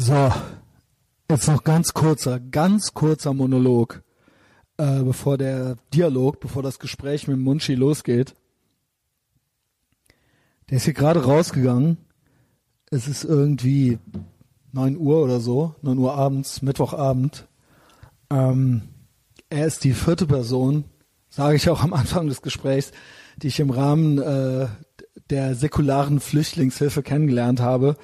So, jetzt noch ganz kurzer, ganz kurzer Monolog, äh, bevor der Dialog, bevor das Gespräch mit Munchi losgeht. Der ist hier gerade rausgegangen. Es ist irgendwie 9 Uhr oder so, 9 Uhr abends, Mittwochabend. Ähm, er ist die vierte Person, sage ich auch am Anfang des Gesprächs, die ich im Rahmen äh, der säkularen Flüchtlingshilfe kennengelernt habe,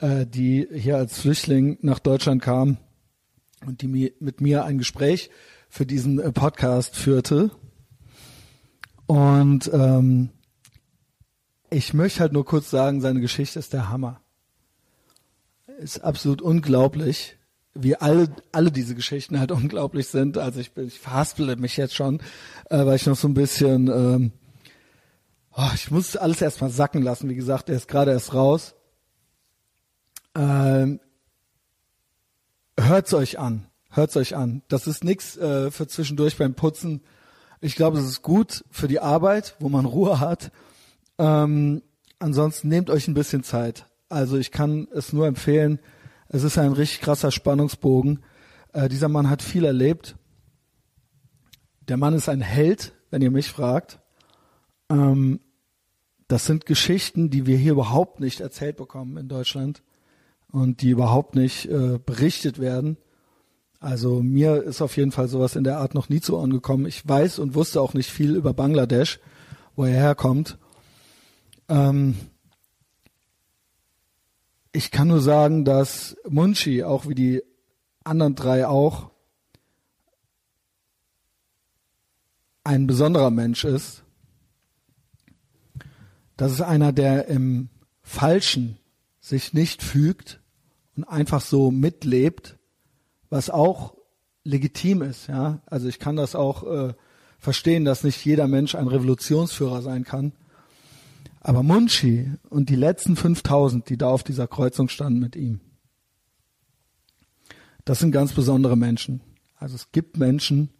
äh, die hier als Flüchtling nach Deutschland kam und die mi mit mir ein Gespräch für diesen äh, Podcast führte. Und ähm, ich möchte halt nur kurz sagen, seine Geschichte ist der Hammer. Ist absolut unglaublich, wie alle, alle diese Geschichten halt unglaublich sind. Also ich bin, ich verhaspele mich jetzt schon, äh, weil ich noch so ein bisschen, ähm, oh, ich muss alles erstmal sacken lassen. Wie gesagt, er ist gerade erst raus. Ähm, hört's euch an. Hört's euch an. Das ist nichts äh, für zwischendurch beim Putzen. Ich glaube, es ist gut für die Arbeit, wo man Ruhe hat. Ähm, ansonsten nehmt euch ein bisschen Zeit. Also ich kann es nur empfehlen. Es ist ein richtig krasser Spannungsbogen. Äh, dieser Mann hat viel erlebt. Der Mann ist ein Held, wenn ihr mich fragt. Ähm, das sind Geschichten, die wir hier überhaupt nicht erzählt bekommen in Deutschland und die überhaupt nicht äh, berichtet werden. Also mir ist auf jeden Fall sowas in der Art noch nie zu Ohren gekommen. Ich weiß und wusste auch nicht viel über Bangladesch, wo er herkommt. Ähm ich kann nur sagen, dass Munchi, auch wie die anderen drei auch, ein besonderer Mensch ist. Das ist einer, der im Falschen sich nicht fügt und einfach so mitlebt, was auch legitim ist, ja. Also ich kann das auch äh, verstehen, dass nicht jeder Mensch ein Revolutionsführer sein kann. Aber Munchi und die letzten 5000, die da auf dieser Kreuzung standen mit ihm, das sind ganz besondere Menschen. Also es gibt Menschen,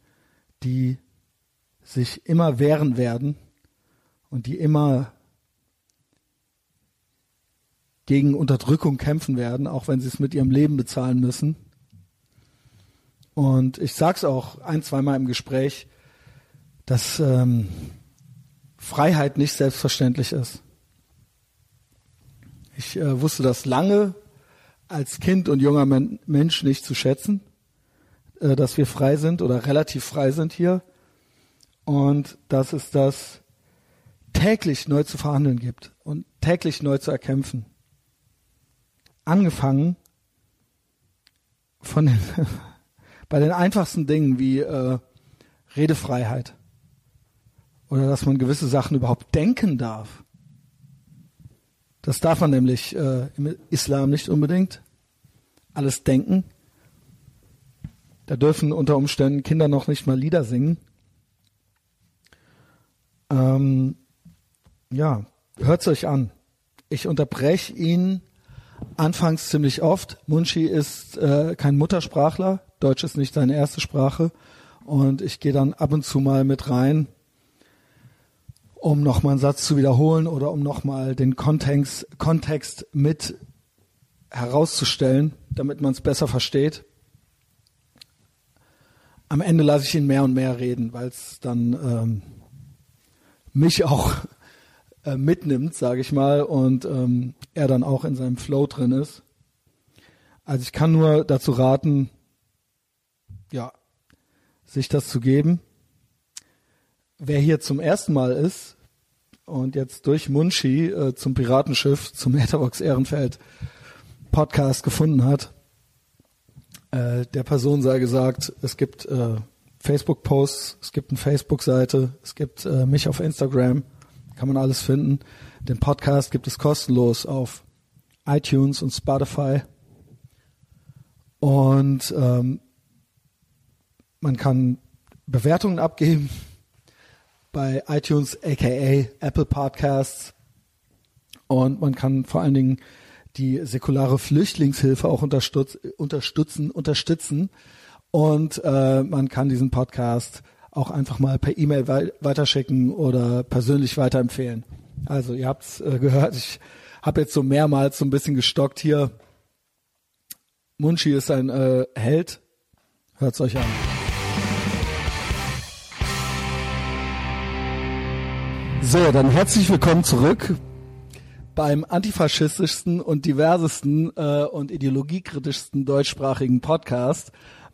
die sich immer wehren werden und die immer gegen Unterdrückung kämpfen werden, auch wenn sie es mit ihrem Leben bezahlen müssen. Und ich sage es auch ein, zweimal im Gespräch, dass ähm, Freiheit nicht selbstverständlich ist. Ich äh, wusste das lange als Kind und junger Men Mensch nicht zu schätzen, äh, dass wir frei sind oder relativ frei sind hier und dass es das täglich neu zu verhandeln gibt und täglich neu zu erkämpfen angefangen von den, bei den einfachsten Dingen wie äh, Redefreiheit oder dass man gewisse Sachen überhaupt denken darf. Das darf man nämlich äh, im Islam nicht unbedingt. Alles denken. Da dürfen unter Umständen Kinder noch nicht mal Lieder singen. Ähm, ja, hört's euch an. Ich unterbreche ihn Anfangs ziemlich oft. Munchi ist äh, kein Muttersprachler, Deutsch ist nicht seine erste Sprache und ich gehe dann ab und zu mal mit rein, um nochmal einen Satz zu wiederholen oder um nochmal den Kontext, Kontext mit herauszustellen, damit man es besser versteht. Am Ende lasse ich ihn mehr und mehr reden, weil es dann ähm, mich auch äh, mitnimmt, sage ich mal, und ähm, er dann auch in seinem Flow drin ist. Also ich kann nur dazu raten, ja, sich das zu geben. Wer hier zum ersten Mal ist und jetzt durch Munchi äh, zum Piratenschiff, zum Etherbox Ehrenfeld Podcast gefunden hat, äh, der Person sei gesagt, es gibt äh, Facebook-Posts, es gibt eine Facebook-Seite, es gibt äh, mich auf Instagram kann man alles finden. Den Podcast gibt es kostenlos auf iTunes und Spotify. Und ähm, man kann Bewertungen abgeben bei iTunes, aka Apple Podcasts. Und man kann vor allen Dingen die säkulare Flüchtlingshilfe auch unterstützen, unterstützen. Und äh, man kann diesen Podcast auch einfach mal per E-Mail wei weiterschicken oder persönlich weiterempfehlen. Also ihr habt's äh, gehört, ich habe jetzt so mehrmals so ein bisschen gestockt hier. Munchi ist ein äh, Held. Hört's euch an. So, dann herzlich willkommen zurück beim antifaschistischsten und diversesten äh, und ideologiekritischsten deutschsprachigen Podcast.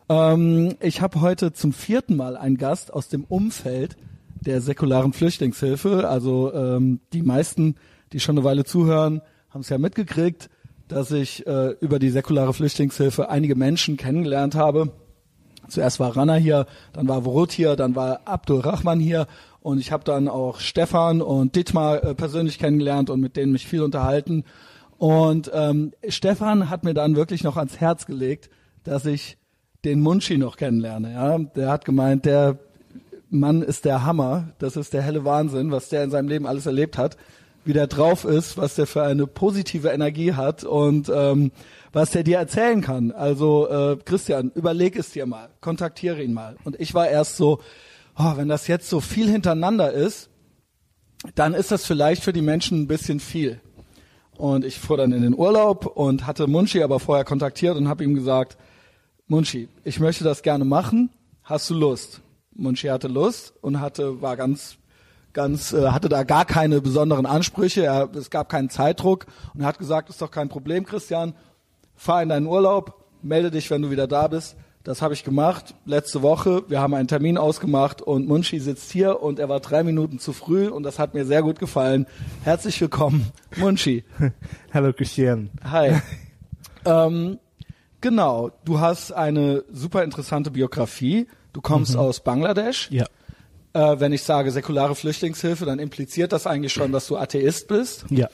Ähm, ich habe heute zum vierten Mal einen Gast aus dem Umfeld der säkularen Flüchtlingshilfe. Also ähm, die meisten, die schon eine Weile zuhören, haben es ja mitgekriegt, dass ich äh, über die säkulare Flüchtlingshilfe einige Menschen kennengelernt habe. Zuerst war Rana hier, dann war Vorut hier, dann war Abdul Rahman hier und ich habe dann auch Stefan und Dietmar äh, persönlich kennengelernt und mit denen mich viel unterhalten. Und ähm, Stefan hat mir dann wirklich noch ans Herz gelegt, dass ich den Munchi noch kennenlerne. Ja, der hat gemeint, der Mann ist der Hammer. Das ist der helle Wahnsinn, was der in seinem Leben alles erlebt hat, wie der drauf ist, was der für eine positive Energie hat und ähm, was der dir erzählen kann. Also äh, Christian, überleg es dir mal, kontaktiere ihn mal. Und ich war erst so, oh, wenn das jetzt so viel hintereinander ist, dann ist das vielleicht für die Menschen ein bisschen viel. Und ich fuhr dann in den Urlaub und hatte Munchi aber vorher kontaktiert und habe ihm gesagt, Munchi, ich möchte das gerne machen. Hast du Lust? Munchi hatte Lust und hatte, war ganz, ganz, äh, hatte da gar keine besonderen Ansprüche. Er, es gab keinen Zeitdruck und er hat gesagt, ist doch kein Problem, Christian. Fahr in deinen Urlaub, melde dich, wenn du wieder da bist. Das habe ich gemacht letzte Woche. Wir haben einen Termin ausgemacht und Munchi sitzt hier und er war drei Minuten zu früh und das hat mir sehr gut gefallen. Herzlich willkommen, Munchi. Hallo Christian. Hi. ähm, genau, du hast eine super interessante Biografie. Du kommst mhm. aus Bangladesch. Ja. Äh, wenn ich sage säkulare Flüchtlingshilfe, dann impliziert das eigentlich schon, dass du Atheist bist. Ja.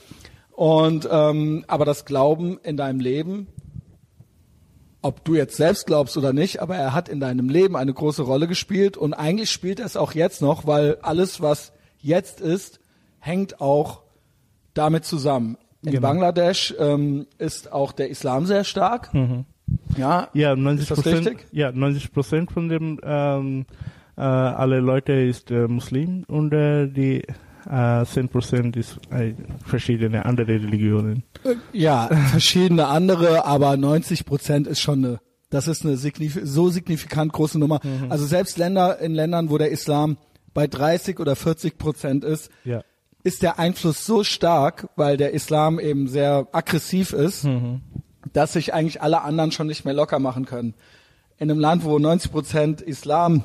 Und ähm, aber das Glauben in deinem Leben ob du jetzt selbst glaubst oder nicht, aber er hat in deinem Leben eine große Rolle gespielt und eigentlich spielt er es auch jetzt noch, weil alles, was jetzt ist, hängt auch damit zusammen. In genau. Bangladesch ähm, ist auch der Islam sehr stark. Mhm. Ja, ja 90 Prozent. Ja, 90 Prozent von dem ähm, äh, alle Leute ist äh, Muslim und äh, die äh, 10% ist äh, verschiedene andere Religionen. Ja, verschiedene andere, aber 90% ist schon eine, das ist eine signif so signifikant große Nummer. Mhm. Also selbst Länder in Ländern, wo der Islam bei 30 oder 40 Prozent ist, ja. ist der Einfluss so stark, weil der Islam eben sehr aggressiv ist, mhm. Dass sich eigentlich alle anderen schon nicht mehr locker machen können. In einem Land, wo 90 Prozent Islam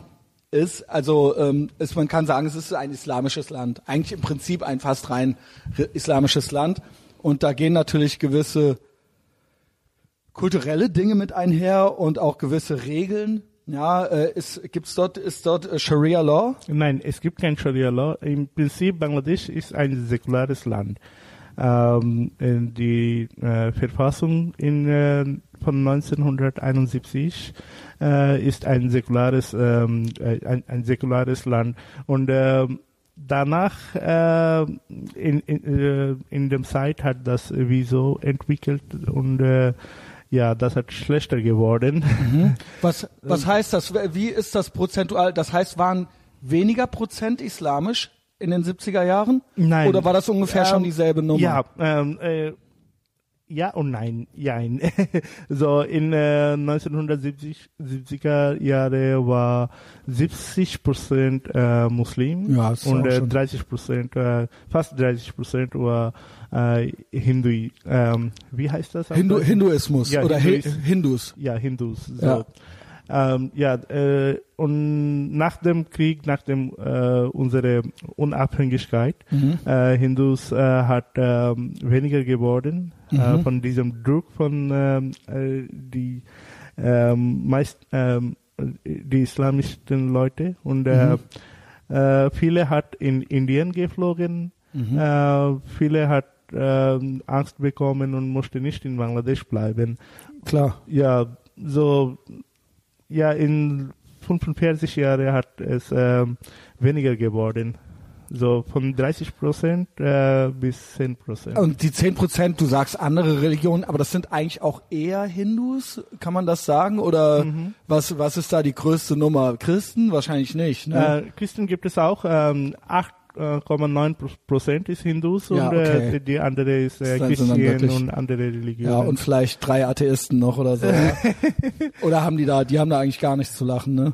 ist, also ähm, ist, man kann sagen, es ist ein islamisches Land. Eigentlich im Prinzip ein fast rein islamisches Land. Und da gehen natürlich gewisse kulturelle Dinge mit einher und auch gewisse Regeln. Ja, äh, ist, gibt's dort, ist dort äh, Sharia Law? Nein, es gibt kein Sharia Law. Im Prinzip Bangladesch ist ein säkulares Land. Ähm, die äh, Verfassung in, äh, von 1971 äh, ist ein säkulares, ähm, äh, ein, ein, säkulares Land und äh, danach äh, in, in, äh, in dem Zeit hat das Wieso entwickelt und äh, ja, das hat schlechter geworden. Mhm. Was, was heißt das? Wie ist das prozentual? Das heißt, waren weniger Prozent islamisch in den 70er Jahren? Nein. Oder war das ungefähr ähm, schon dieselbe Nummer? Ja, ähm, äh, ja und nein, ja. so in äh, 1970er Jahre war 70 Prozent äh, Muslim ja, und äh, 30 Prozent, äh, fast 30 Prozent war äh, Hindu. Ähm, wie heißt das? Hindu Hinduismus ja, oder Hinduis Hindus. Ja, Hindus. So. Ja. Ähm, ja, äh, und nach dem Krieg, nach dem äh, unsere Unabhängigkeit, mhm. äh, Hindus äh, hat äh, weniger geworden äh, mhm. von diesem Druck von ähm, äh, die äh, meist äh, die islamischen Leute und äh, mhm. viele hat in Indien geflogen, mhm. viele hat Angst bekommen und musste nicht in Bangladesch bleiben. Klar. Ja, so ja, in 45 Jahren hat es äh, weniger geworden. So von 30 Prozent äh, bis 10 Prozent. Und die 10 Prozent, du sagst andere Religionen, aber das sind eigentlich auch eher Hindus, kann man das sagen? Oder mhm. was, was ist da die größte Nummer? Christen? Wahrscheinlich nicht. Ne? Äh, Christen gibt es auch. Ähm, 8 99,9 Prozent ist Hindus Ja, und okay. äh, die andere ist äh, dann Christen und andere Religionen. Ja, und vielleicht drei Atheisten noch oder so. oder haben die da, die haben da eigentlich gar nichts zu lachen, ne?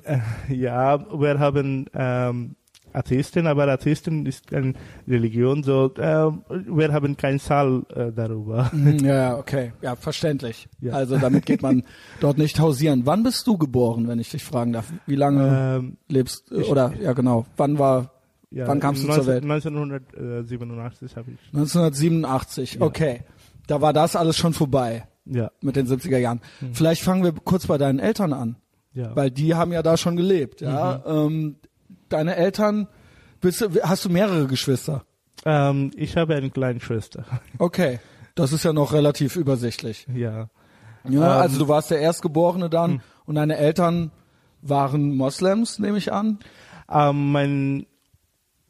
Ja, wir haben ähm, Atheisten, aber Atheisten ist eine Religion, so ähm, wir haben keine Zahl äh, darüber. Mhm, Ja, okay. Ja, verständlich. Ja. Also damit geht man dort nicht hausieren. Wann bist du geboren, wenn ich dich fragen darf? Wie lange Ähm, lebst oder ja genau, wann war ja, Wann kamst du zur Welt? 1987 habe ich. 1987. Okay. Da war das alles schon vorbei Ja, mit den 70er Jahren. Vielleicht fangen wir kurz bei deinen Eltern an, ja. weil die haben ja da schon gelebt, ja? Ähm, deine Eltern bist du, hast du mehrere Geschwister? Ähm, ich habe eine kleine Schwester. Okay. Das ist ja noch relativ übersichtlich. ja. Ja, Ähm, also du warst der Erstgeborene dann und deine Eltern waren Moslems, nehme ich an. Ähm, mein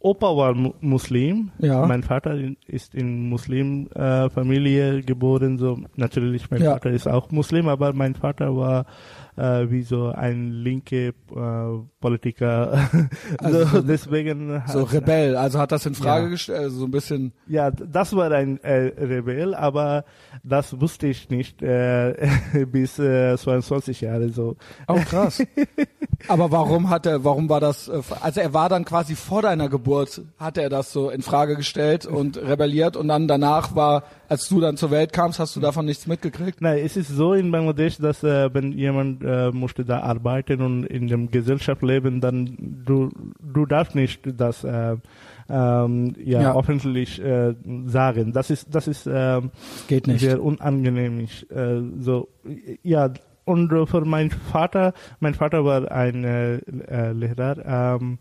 Opa war Mu Muslim. Ja. Mein Vater ist in Muslimfamilie äh, Familie geboren. So natürlich, mein Ja. Vater ist auch Muslim, aber mein Vater war äh, wie so ein linke äh, Politiker. Also so, deswegen So hat- Rebell, also hat das in Frage Ja. gestellt, also so ein bisschen. Ja, das war ein äh, Rebell, aber das wusste ich nicht äh, bis äh, 22 Jahre so. Oh krass. Aber warum hat er, warum war das, äh, also er war dann quasi vor deiner Geburt, hat er das so in Frage gestellt und rebelliert und dann danach war, als du dann zur Welt kamst, hast du davon nichts mitgekriegt? Nein, es ist so in Bangladesch, dass äh, wenn jemand äh, musste da arbeiten und in dem Gesellschaft leben, dann du du darfst nicht das äh, ähm, ja, Ja. öffentlich äh, sagen. Das ist das ist ähm, Geht nicht. sehr unangenehm. Äh, so ja und äh, für meinen Vater, mein Vater war ein äh, äh, Lehrer, ähm,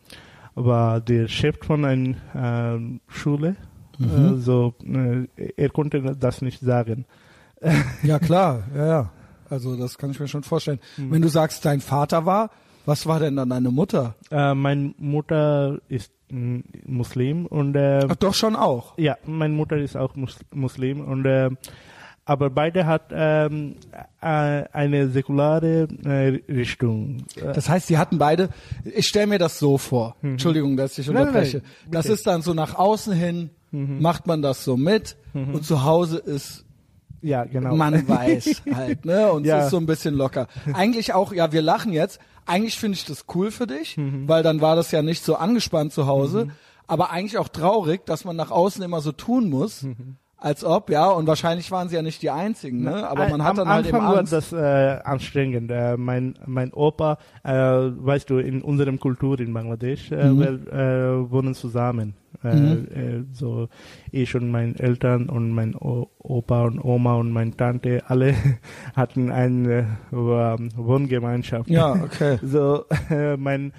war der Chef von einer ähm, Schule. Mhm. Äh, so äh, er konnte das nicht sagen. Ja klar, ja, ja. Also das kann ich mir schon vorstellen. Wenn du sagst, dein Vater war, was war denn dann deine Mutter? Äh, meine Mutter ist Muslim und äh, Ach doch schon auch. ja, meine Mutter ist auch Mus Muslim und äh, aber beide hat ähm, äh, eine säkulare äh, Richtung. Äh, Das heißt, sie hatten beide, ich stelle mir das so vor, Entschuldigung, dass ich Mhm. Nein, nein, unterbreche. das. Mhm. ist dann so nach außen hin, macht man das so mit und zu Hause ist ja, genau. man weiß halt, ne? Und Ja. es ist so ein bisschen locker. Eigentlich auch, ja, wir lachen jetzt. Eigentlich finde ich das cool für dich, Mhm. weil dann war das ja nicht so angespannt zu Hause. Aber eigentlich auch traurig, dass man nach außen immer so tun muss, Mhm. als ob, ja. Und wahrscheinlich waren sie ja nicht die Einzigen, ne? Aber man hat Am dann halt eben Anfang war Angst. das äh, anstrengend. Äh, mein mein Opa, äh, weißt du, in unserem Kultur in Bangladesch, äh, Mhm. wir äh, wohnen zusammen. Äh, äh, so ich und meine Eltern und mein o Opa und Oma und meine Tante, alle hatten eine äh, Wohngemeinschaft. ja, okay. So, äh, mein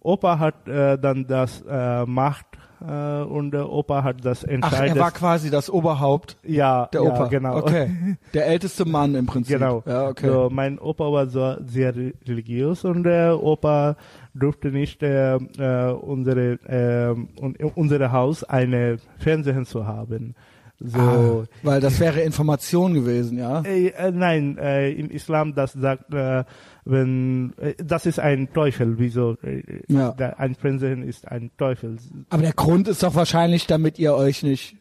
Opa hat äh, dann das äh, Macht äh, und der Opa hat das Ach, entscheidet. er war quasi das Oberhaupt, ja, der Opa. ja, genau. Okay. Der älteste Mann im Prinzip. Genau. Ja, okay. So, mein Opa war so sehr re- religiös und der Opa durfte nicht äh, äh, unsere äh, un, unsere Haus eine Fernsehen zu haben. So Ah, weil das wäre Information gewesen, ja. äh, äh, nein, äh, im Islam das sagt, äh, wenn äh, das ist ein Teufel, wieso Ja. der, ein Fernsehen ist ein Teufel. Aber der Grund ist doch wahrscheinlich, damit ihr euch nicht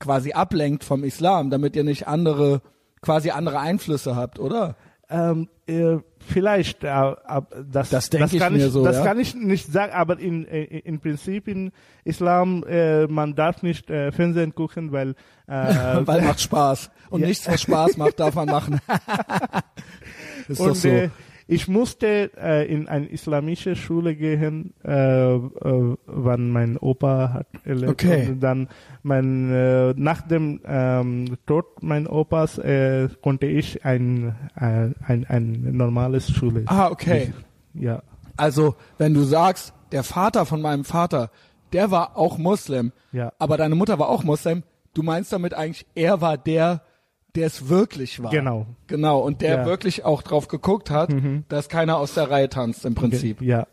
quasi ablenkt vom Islam, damit ihr nicht andere, quasi andere Einflüsse habt, oder? Ähm, äh, vielleicht, äh, das, Das ich kann mir ich, so, Das ja. kann ich nicht sagen, aber in, äh, in Prinzip in Islam, äh, man darf nicht äh, Fernsehen gucken, weil, äh, Weil macht Spaß. Und Ja. nichts, was Spaß macht, darf man machen. ist doch und so. äh, ich musste äh, in eine islamische Schule gehen, äh, äh, wann mein Opa hat erlebt. Okay. Und dann mein, äh, nach dem ähm, Tod mein Opas äh, konnte ich ein, äh, ein, ein normales Schule. ah, okay. Ja. Also, wenn du sagst, der Vater von meinem Vater, der war auch Muslim, Ja. aber deine Mutter war auch Muslim, du meinst damit eigentlich, er war der, der es wirklich war. Genau. Genau, und der Ja. wirklich auch drauf geguckt hat, dass keiner aus der Reihe tanzt im Prinzip. Ja.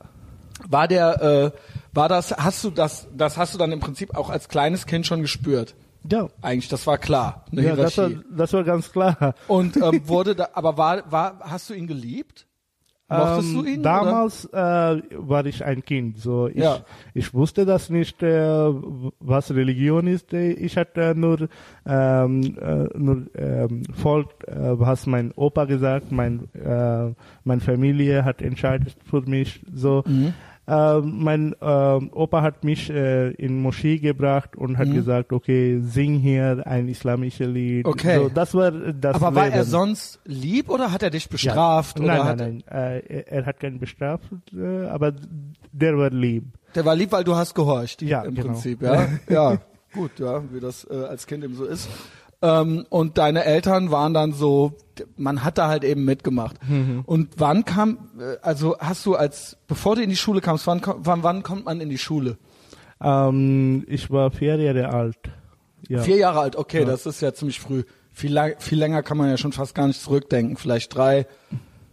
War der, äh, war das, hast du das, das hast du dann im Prinzip auch als kleines Kind schon gespürt? Ja. Eigentlich, das war klar, Ja, das war, das war ganz klar. Und ähm, wurde da, aber war, war, hast du ihn geliebt? Mochtest Ähm, du ihn? Damals äh, war ich ein Kind, so ich, Ja. ich wusste das nicht, äh, was Religion ist. Ich hatte nur ähm, äh, nur ähm, folgt, äh, was mein Opa gesagt, mein äh, meine Familie hat entscheidet für mich. So, Mhm. Äh, mein äh, Opa hat mich äh, in Moschee gebracht und hat Mhm. gesagt, okay, sing hier ein islamisches Lied. Okay. So, das war das. Aber war Leben. er sonst lieb oder hat er dich bestraft? Ja. Nein, nein, nein. Äh, er, er hat keinen bestraft, äh, aber der war lieb. Der war lieb, weil du hast gehorcht. Ja, im genau. Prinzip, ja. ja, gut, ja, wie das äh, als Kind eben so ist. Ähm, und deine Eltern waren dann so, man hat da halt eben mitgemacht. Mhm. Und wann kam, äh, also hast du als, bevor du in die Schule kamst, wann, wann, wann kommt man in die Schule? Ähm, ich war vier Jahre alt. Ja. Vier Jahre alt, okay, Ja. das ist ja ziemlich früh. Viel, lang, viel länger kann man ja schon fast gar nicht zurückdenken. Vielleicht drei,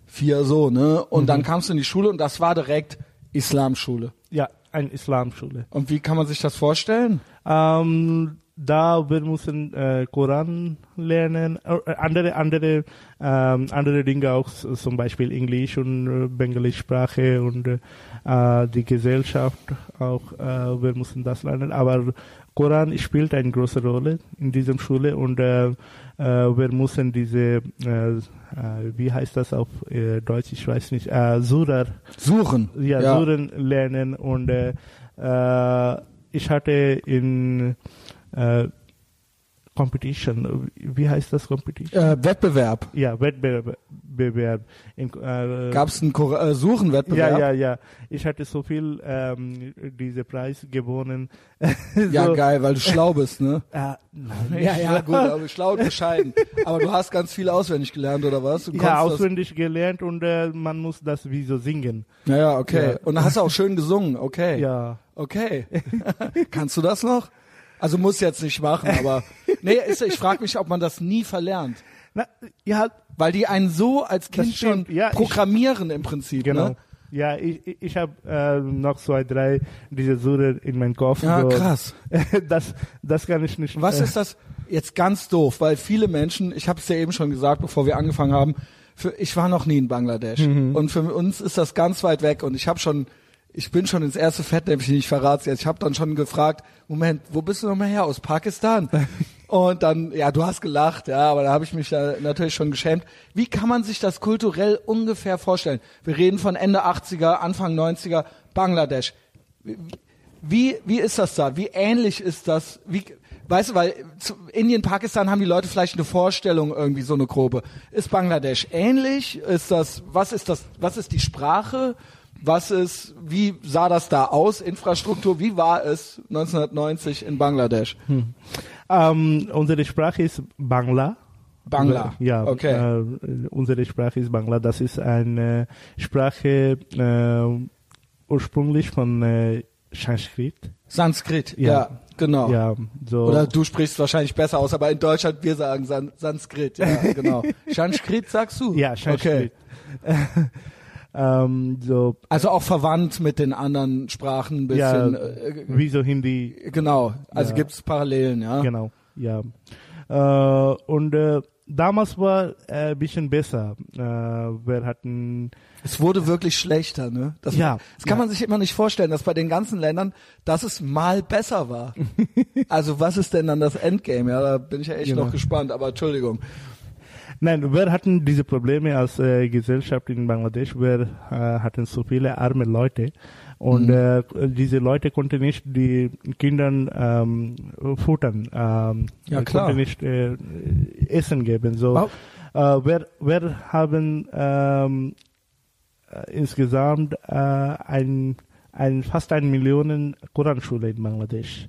vier so, ne? Und Mhm. dann kamst du in die Schule und das war direkt Islamschule. ja, eine Islamschule. Und wie kann man sich das vorstellen? Ähm, da wir müssen äh, Koran lernen, äh, andere andere ähm, andere Dinge auch, zum Beispiel Englisch und äh, Bengali-Sprache und äh, die Gesellschaft auch. Äh, wir müssen das lernen, aber Koran spielt eine große Rolle in diesem Schule und äh, äh, wir müssen diese äh, äh, wie heißt das auf äh, Deutsch? Ich weiß nicht. Äh, Surah Suchen. ja, Ja. Suren lernen und äh, äh, ich hatte in äh, Competition, wie heißt das Competition? Äh, Wettbewerb. Ja, Wettbewerb. Äh, Gab es einen äh, Suchenwettbewerb? ja, ja, ja. Ich hatte so viel ähm, diese Preis gewonnen. Ja, so, geil, weil du schlau bist, ne? Äh, nein, Ja, ja, gut, aber schlau und bescheiden. Aber du hast ganz viel auswendig gelernt, oder was? Du Ja, auswendig gelernt und äh, man muss das wie so singen. das. Ja, ja, okay. Ja. Und dann hast du auch schön gesungen, okay. Ja. Okay. Kannst du das noch? Also muss jetzt nicht machen, aber nee, ist, ich frage mich, ob man das nie verlernt, Na, ja, weil die einen so als Kind schon. Ja, ich- programmieren im Prinzip, Genau. ne? Ja, ich, ich- ich habe äh, noch zwei, drei diese Sure in meinem Kopf. Ja, so. krass. Das, das kann ich nicht. Was äh, ist das jetzt ganz doof, weil viele Menschen, ich habe es ja eben schon gesagt, bevor wir angefangen haben, für, ich war noch nie in Bangladesch Mhm. und für uns ist das ganz weit weg und ich habe schon, ich bin schon ins erste Fettnäpfchen, ich verrate jetzt, ich habe dann schon gefragt, Moment, wo bist du nochmal her? Aus Pakistan? und dann, ja, du hast gelacht, ja, aber da habe ich mich da natürlich schon geschämt. Wie kann man sich das kulturell ungefähr vorstellen? Wir reden von Ende 80er, Anfang 90er, Bangladesch. Wie, wie ist das da? Wie ähnlich ist das? Wie, weißt du, weil zu Indien, Pakistan haben die Leute vielleicht eine Vorstellung irgendwie so eine grobe. Ist Bangladesch ähnlich? Ist das, was ist das, was ist die Sprache? Was ist, wie sah das da aus? Infrastruktur, wie war es 1990 in Bangladesch? Ähm, unsere Sprache ist Bangla. Bangla. Ja, Okay. äh, unsere Sprache ist Bangla. Das ist eine Sprache äh, ursprünglich von äh, Sanskrit. Sanskrit, ja, Ja. genau. Ja, so. Oder du sprichst wahrscheinlich besser aus, aber in Deutschland wir sagen San Sanskrit, ja, genau. Sanskrit sagst du? ja, Sanskrit. ähm, so, Also auch verwandt mit den anderen Sprachen ein ja, bisschen. äh, wie so Hindi genau, also Ja. gibt's Parallelen, ja. Genau, ja. Äh, und äh, damals war äh, ein bisschen besser. Äh, wir hatten Es wurde wirklich schlechter, ne? Das, Ja, das kann ja. man sich immer nicht vorstellen, dass bei den ganzen Ländern, dass es mal besser war. also was ist denn dann das Endgame? Ja, da bin ich ja echt Genau. noch gespannt, aber Entschuldigung. Nein, wir hatten diese Probleme als äh, Gesellschaft in Bangladesch. Wir äh, hatten so viele arme Leute und Mhm. äh, diese Leute konnten nicht die Kindern ähm, futtern, ähm, Ja, klar. konnten nicht äh, Essen geben. So, Wow. äh, wir, wir haben ähm, äh, insgesamt äh, ein, ein fast eine Million Koranschule in Bangladesch.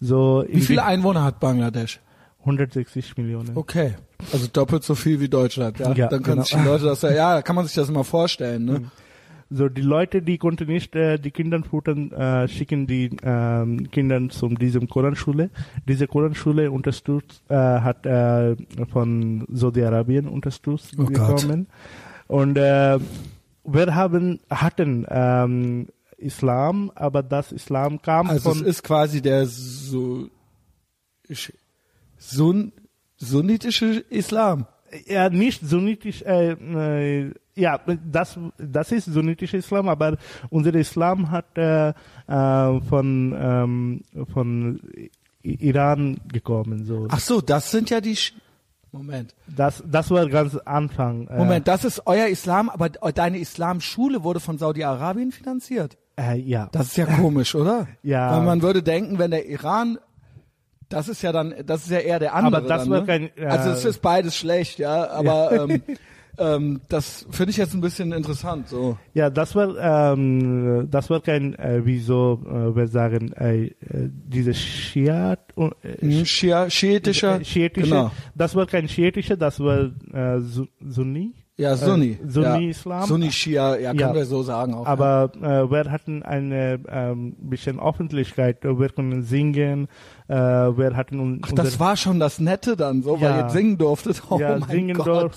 So Wie viele Einwohner hat Bangladesch? 160 Millionen. Okay. Also doppelt so viel wie Deutschland, ja. Ja, Dann können genau. sich die Leute das ja, kann man sich das immer vorstellen, ne? So die Leute, die konnten nicht äh, die Kinder futtern, äh, schicken die ähm, Kinder zu diesem Koranschule. Diese Koranschule unterstützt äh, hat äh, von Saudi-Arabien unterstützt Oh Gott. bekommen. Und äh, wir haben hatten ähm, Islam, aber das Islam kam Also es von ist quasi der so, Sun, sunnitische Islam. ja nicht sunnitisch. Äh, äh, ja, das, das ist sunnitischer Islam, aber unser Islam hat äh, äh, von, ähm, von Iran gekommen. So. Ach so, das sind ja die. Sch Moment. Das, das war ganz Anfang. Äh, Moment, das ist euer Islam, aber deine Islamschule wurde von Saudi-Arabien finanziert. Äh, ja. Das ist ja komisch, oder? Ja. Weil man würde denken, wenn der Iran das ist ja dann, das ist ja eher der andere. Aber das dann, war ne? kein. Äh, also es ist beides schlecht, ja. Aber ähm, ähm, das finde ich jetzt ein bisschen interessant. So. Ja, das war ähm, das war kein, äh, wie so äh, wir sagen, äh, äh diese Schiat, äh, Schia, schiitischer, äh, schiitische, genau. das war kein schiitischer, das war äh, Sunni. Ja, Sunni. Äh, Sunni ja. Islam. Sunni Shia, ja, Ja. können wir so sagen auch. Aber äh, wir hatten eine ähm, bisschen Öffentlichkeit, wir konnten singen, äh, wir hatten un Ach, das war schon das Nette dann, so, weil Ja. ihr singen durftet. Oh ja, mein singen Gott.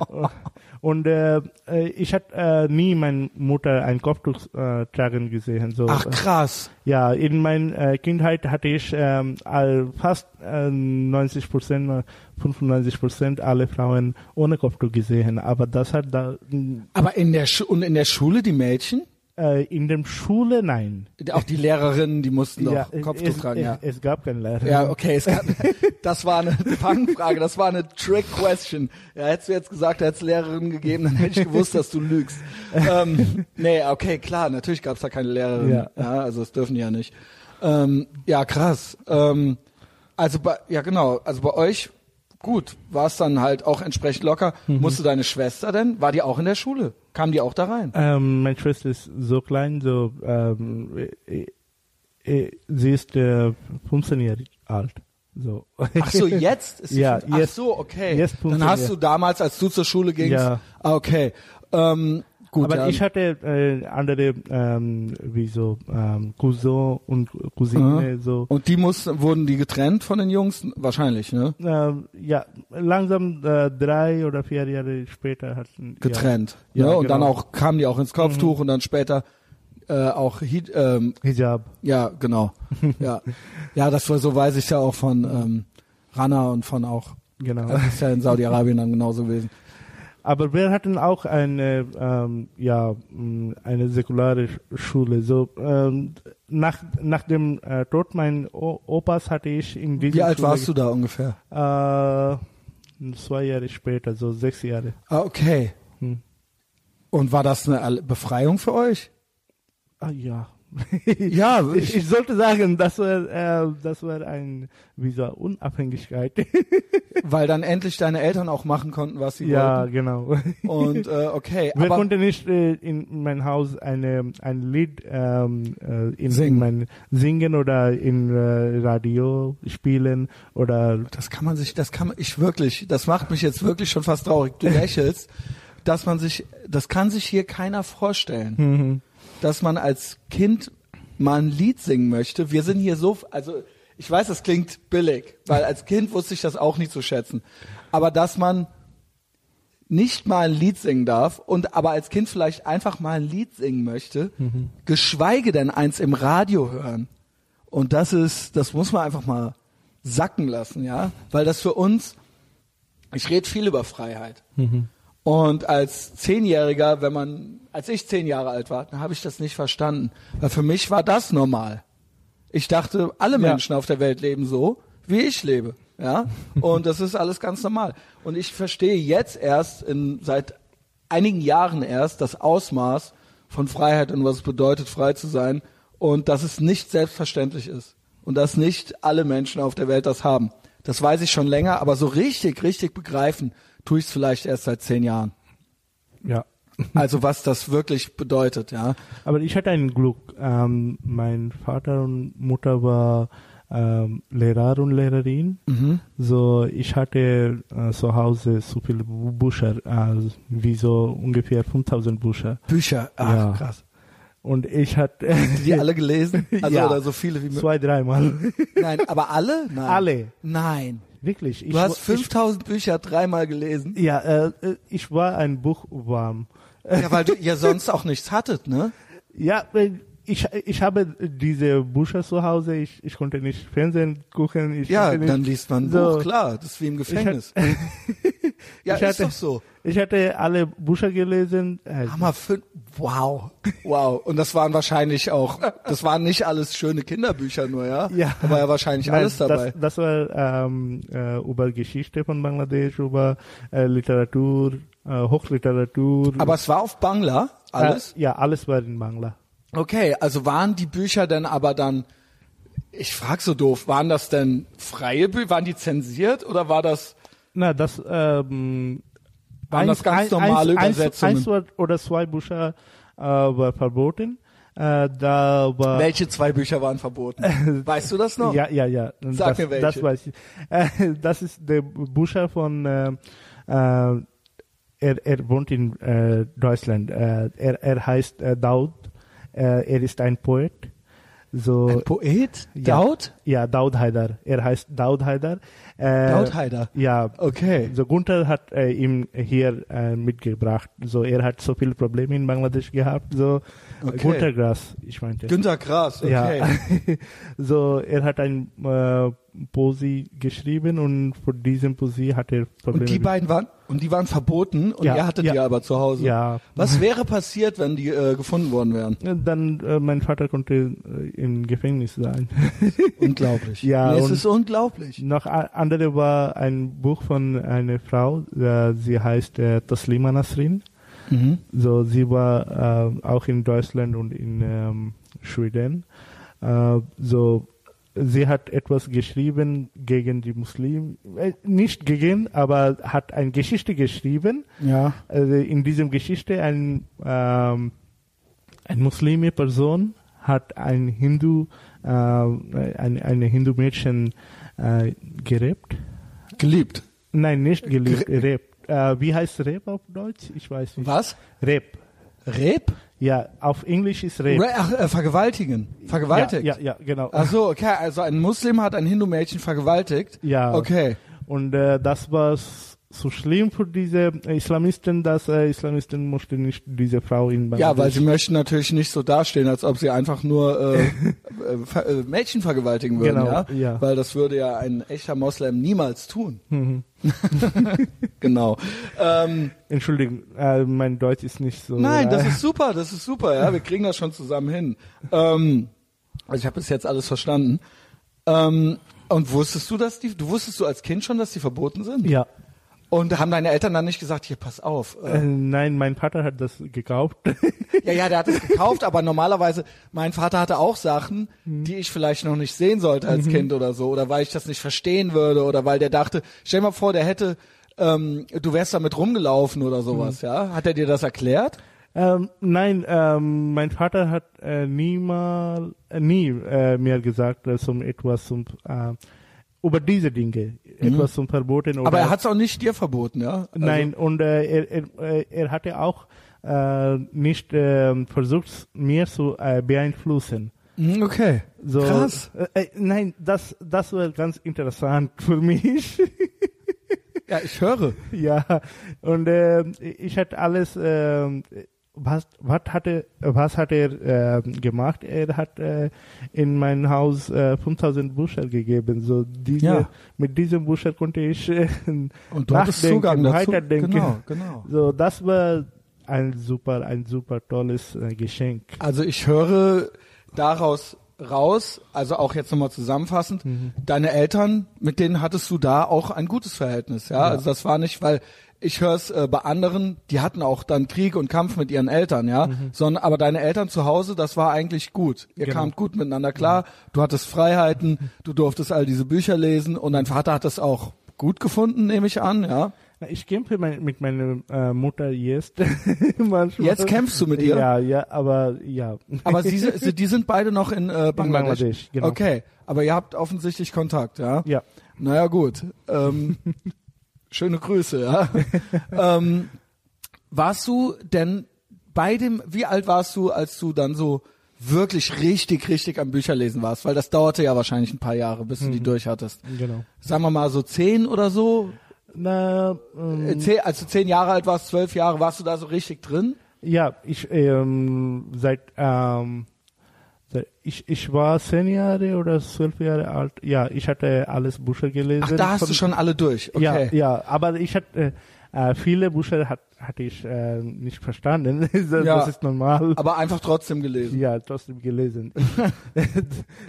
Und äh, äh, ich hatte äh, nie meine Mutter ein Kopftuch äh, tragen gesehen. So. Ach krass. Ja, in meiner äh, Kindheit hatte ich ähm, all, fast äh, 90 Prozent, 95 Prozent alle Frauen ohne Kopftuch gesehen. Aber das hat da Aber in der Schu und in der Schule die Mädchen, äh, in der Schule nein. auch die Lehrerinnen, die mussten doch ja, Kopftuch es, tragen. es, Ja. es gab keinen Lehrer. Ja, okay, es gab, das war eine Fangfrage, das war eine Trick-Question. Ja, hättest du jetzt gesagt, hättest Lehrerin gegeben, dann hätte ich gewusst, dass du lügst. ähm, nee, okay, klar, natürlich gab es da keine Lehrerin. Ja. also das dürfen die ja nicht. Ähm, ja, krass. Ähm, also bei, ja genau, also bei euch, gut, war es dann halt auch entsprechend locker. Mhm. Musste deine Schwester denn, war die auch in der Schule? Kam die auch da rein? Ähm, meine Schwester ist so klein, so ähm, äh, äh, sie ist äh, 15 Jahre alt. So. Ach so, jetzt ist sie Ja, fünf- Ach jetzt- so, okay. jetzt Dann 15 hast du damals, als du zur Schule gingst, Ja. ah, okay. Ähm, gut, Aber ja. ich hatte äh, andere, ähm, wie so ähm, Cousin und Cousine, so. und die mussten, wurden die getrennt von den Jungs? Wahrscheinlich, ne? Ähm, ja, langsam äh, drei oder vier Jahre später hatten Getrennt. Ja, ne? Und dann genau. auch kamen die auch ins Kopftuch und dann später äh, auch Hi- ähm, Ja, Hijab. ja, genau. ja. Ja, das war so weiß ich ja auch von ähm, Rana und von auch Genau. das ist ja in Saudi-Arabien dann genauso gewesen. Aber wir hatten auch eine, ähm, ja, mh, eine säkulare Sch- Schule. So ähm, nach nach dem äh, Tod meines Opas hatte ich in dieser Wie alt Schule, warst du da ungefähr? Äh, zwei Jahre später, so sechs Jahre. Ah, okay. Hm. Und war das eine Befreiung für euch? Ah ja. Ja, Ich, ich sollte sagen, das war, äh, das war ein, so Unabhängigkeit. weil dann endlich deine Eltern auch machen konnten, was sie ja, genau. wollten. Und äh, okay, Wir konnten nicht äh, in mein Haus eine, ein Lied ähm, äh, in, Singen. in mein singen oder in äh, Radio spielen oder das kann man sich, das kann man, ich wirklich, das macht mich jetzt wirklich schon fast traurig. Du lächelst, dass man sich, das kann sich hier keiner vorstellen, Mhm. Dass man als Kind mal ein Lied singen möchte. Wir sind hier so, also ich weiß, das klingt billig, weil als Kind wusste ich das auch nicht zu schätzen. Aber dass man nicht mal ein Lied singen darf und aber als Kind vielleicht einfach mal ein Lied singen möchte, geschweige denn eins im Radio hören. Und das ist, das muss man einfach mal sacken lassen, ja, weil das für uns, ich rede viel über Freiheit. Und als Zehnjähriger, wenn man, als ich zehn Jahre alt war, dann habe ich das nicht verstanden, weil für mich war das normal. Ich dachte, alle Ja. Menschen auf der Welt leben so, wie ich lebe, ja, und das ist alles ganz normal. Und ich verstehe jetzt erst, in, seit einigen Jahren erst, das Ausmaß von Freiheit und was es bedeutet, frei zu sein und dass es nicht selbstverständlich ist und dass nicht alle Menschen auf der Welt das haben. Das weiß ich schon länger, aber so richtig, richtig begreifen tue ich es vielleicht erst seit zehn Jahren. ja. Also was das wirklich bedeutet, ja. Aber ich hatte ein Glück. Ähm, mein Vater und Mutter war ähm, Lehrer und Lehrerin. Mhm. So ich hatte äh, zu Hause so viele Bücher, äh, wie so ungefähr 5000 Bücher. Bücher, ach Ja. krass. Und ich hatte Die alle gelesen? Also Ja. oder so viele wie möglich? zwei, dreimal. Nein, aber alle? Nein. Alle. Nein. Wirklich. Ich Du hast war- 5000 Bücher dreimal gelesen. Ja, äh, äh, ich war ein Buchwarm. Ja, weil du ja sonst auch nichts hattet, ne? Ja, äh, ich, ich habe diese Bücher zu Hause. Ich, ich konnte nicht Fernsehen gucken. Ja, nicht, dann liest man ein so. Buch, klar. Das ist wie im Gefängnis. Ja, ich ist hatte, doch so. Ich hatte alle Bücher gelesen. äh, Hammer fünf. Wow. Wow. Und das waren wahrscheinlich auch, das waren nicht alles schöne Kinderbücher nur, ja? Ja. Da war ja wahrscheinlich Nein, alles dabei. Das, das war ähm, äh, über Geschichte von Bangladesch, über äh, Literatur, äh, Hochliteratur. Aber es war auf Bangla, alles? Äh, ja, alles war in Bangla. Okay, also waren die Bücher denn aber dann, ich frag so doof, waren das denn freie Bücher, waren die zensiert oder war das, Na, das ähm, Waren das ganz normale eins, Übersetzungen? Eins, eins oder zwei Bücher äh, war verboten. Äh, da war welche zwei Bücher waren verboten? Weißt du das noch? Ja, ja, ja. Sag das, mir welche. Das weiß ich. Äh, das ist der Bücher von äh, äh, er, er wohnt in äh, Deutschland. Äh, er, er heißt äh, Daud. Äh, er ist ein Poet. So, Ein Poet? Ja. Daud? ja, Daud Haidar. Er heißt Daud Haidar. Äh, Daud Haider. Ja, Okay. so Gunther hat äh, ihm hier äh, mitgebracht. So er hat so viele Probleme in Bangladesch gehabt. So Okay. Gunther Grass, ich meinte. Günter Grass, okay. Ja. so er hat ein äh, Posi geschrieben und für diesen Posi hat er Probleme. Und die beiden waren, und die waren verboten und Ja, ihr hattet ja. die aber zu Hause. Ja. Was wäre passiert, wenn die äh, gefunden worden wären? Dann äh, mein Vater konnte äh, im Gefängnis sein. Unglaublich. Ja, nee, es ist unglaublich. Noch andere war ein Buch von einer Frau. Äh, sie heißt äh, Taslima Nasrin. Mhm. So, sie war äh, auch in Deutschland und in ähm, Schweden. Äh, so, sie hat etwas geschrieben gegen die Muslimen, äh, nicht gegen, aber hat eine Geschichte geschrieben. Ja. Also in diesem Geschichte ein ähm, eine muslime Person hat ein Hindu äh, ein, eine Hindu Mädchen äh, gerebt. Geliebt. Nein, nicht geliebt, Rape. Äh, wie heißt Rape auf Deutsch? Ich weiß nicht. Was? Rape. Reb? Ja, auf Englisch ist Rape. Ra Ach, äh, vergewaltigen. Vergewaltigt. Ja, ja, ja genau. Ach so, okay. Also ein Muslim hat ein Hindu-Mädchen vergewaltigt. Ja. Okay. Und äh, das war so schlimm für diese Islamisten, dass äh, Islamisten mussten nicht diese Frau in Ja, weil Bangladesch- sie möchten natürlich nicht so dastehen, als ob sie einfach nur äh, äh, äh, Mädchen vergewaltigen würden, Genau, ja? ja. Weil das würde ja ein echter Moslem niemals tun. Mhm. genau. Ähm, Entschuldigung, äh, mein Deutsch ist nicht so. nein, das äh, ist super, das ist super, ja. Wir kriegen das schon zusammen hin. Ähm, also ich habe bis jetzt alles verstanden. Ähm, und wusstest du, dass die, du wusstest du als Kind schon, dass die verboten sind? Ja. Und haben deine Eltern dann nicht gesagt, hier, pass auf. Äh, Äh, nein, mein Vater hat das gekauft. ja, ja, der hat es gekauft, aber normalerweise, mein Vater hatte auch Sachen, Mhm. die ich vielleicht noch nicht sehen sollte als Kind oder so, oder weil ich das nicht verstehen würde, oder weil der dachte, stell dir mal vor, der hätte, ähm, du wärst damit rumgelaufen oder sowas, Mhm. ja? Hat er dir das erklärt? ähm, nein, ähm, mein Vater hat äh, niemals, äh, nie äh, mir gesagt, dass um etwas zum äh, über diese Dinge, etwas zum Verboten oder Mhm. Aber er hat es auch nicht dir verboten, ja? Also, Nein, und äh, er, er, äh, er hatte auch äh, nicht äh, versucht, mir zu äh, beeinflussen. Mhm, Okay. So, Krass. Äh, äh, nein, das, das war ganz interessant für mich. Ja, ich höre. ja, und äh, ich hatte alles, äh, was, was hatte, was hat er äh, gemacht? Er hat äh, in mein Haus äh, 5000 Bücher gegeben. So diese, Ja. mit diesem Bücher konnte ich äh, Und du hattest nachdenken, Zugang dazu. weiterdenken. Genau, genau. So, das war ein super, ein super tolles äh, Geschenk. Also ich höre daraus raus, also auch jetzt nochmal zusammenfassend, Mhm. deine Eltern, mit denen hattest du da auch ein gutes Verhältnis, ja? Also das war nicht, weil ich höre es äh, bei anderen, die hatten auch dann Krieg und Kampf mit ihren Eltern, ja, sondern aber deine Eltern zu Hause, das war eigentlich gut. Ihr Mhm. Genau. kamt gut miteinander klar, du hattest Freiheiten, du durftest all diese Bücher lesen und dein Vater hat das auch gut gefunden, nehme ich an, ja. Ich kämpfe mein, mit meiner äh, Mutter jetzt. Jetzt kämpfst du mit ihr? Ja, ja, aber ja. Aber sie, sie, die sind beide noch in äh, Bangladesch. Bangladesch, genau. Okay, aber ihr habt offensichtlich Kontakt, ja? Ja. Naja, gut. Ähm, schöne Grüße, ja. ähm, warst du denn bei dem, wie alt warst du, als du dann so wirklich richtig, richtig am Bücherlesen warst? Weil das dauerte ja wahrscheinlich ein paar Jahre, bis du die durch hattest. Genau. Sagen wir mal so zehn oder so. Na, ähm, Äh, Zehn, als du zehn Jahre alt warst, zwölf Jahre, warst du da so richtig drin? ja, ich ähm, seit ähm, seit ich, ich war zehn Jahre oder zwölf Jahre alt. Ja, ich hatte alles Bücher gelesen. Ach, da hast du schon alle durch. Ja, Okay. ja, aber ich hatte äh, viele Bücher hat, hatte ich äh, nicht verstanden. das, Ja. ist normal. Aber einfach trotzdem gelesen. Ja, trotzdem gelesen.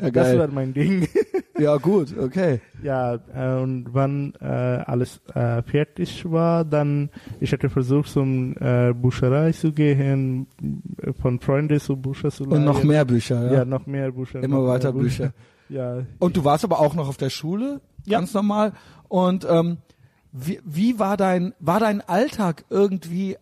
Ja, das war mein Ding. Ja, gut, okay. Ja, äh, und wann äh, alles äh, fertig war, dann ich hatte versucht zum äh, Bücherei zu gehen, von Freunden zu Bücher zu leihen. Und noch mehr Bücher, ja. Ja, noch mehr Bücher. Immer weiter mehr Bücher. Ja, Und du warst aber auch noch auf der Schule, Ja. ganz normal. Und ähm, wie, wie war dein war dein Alltag irgendwie?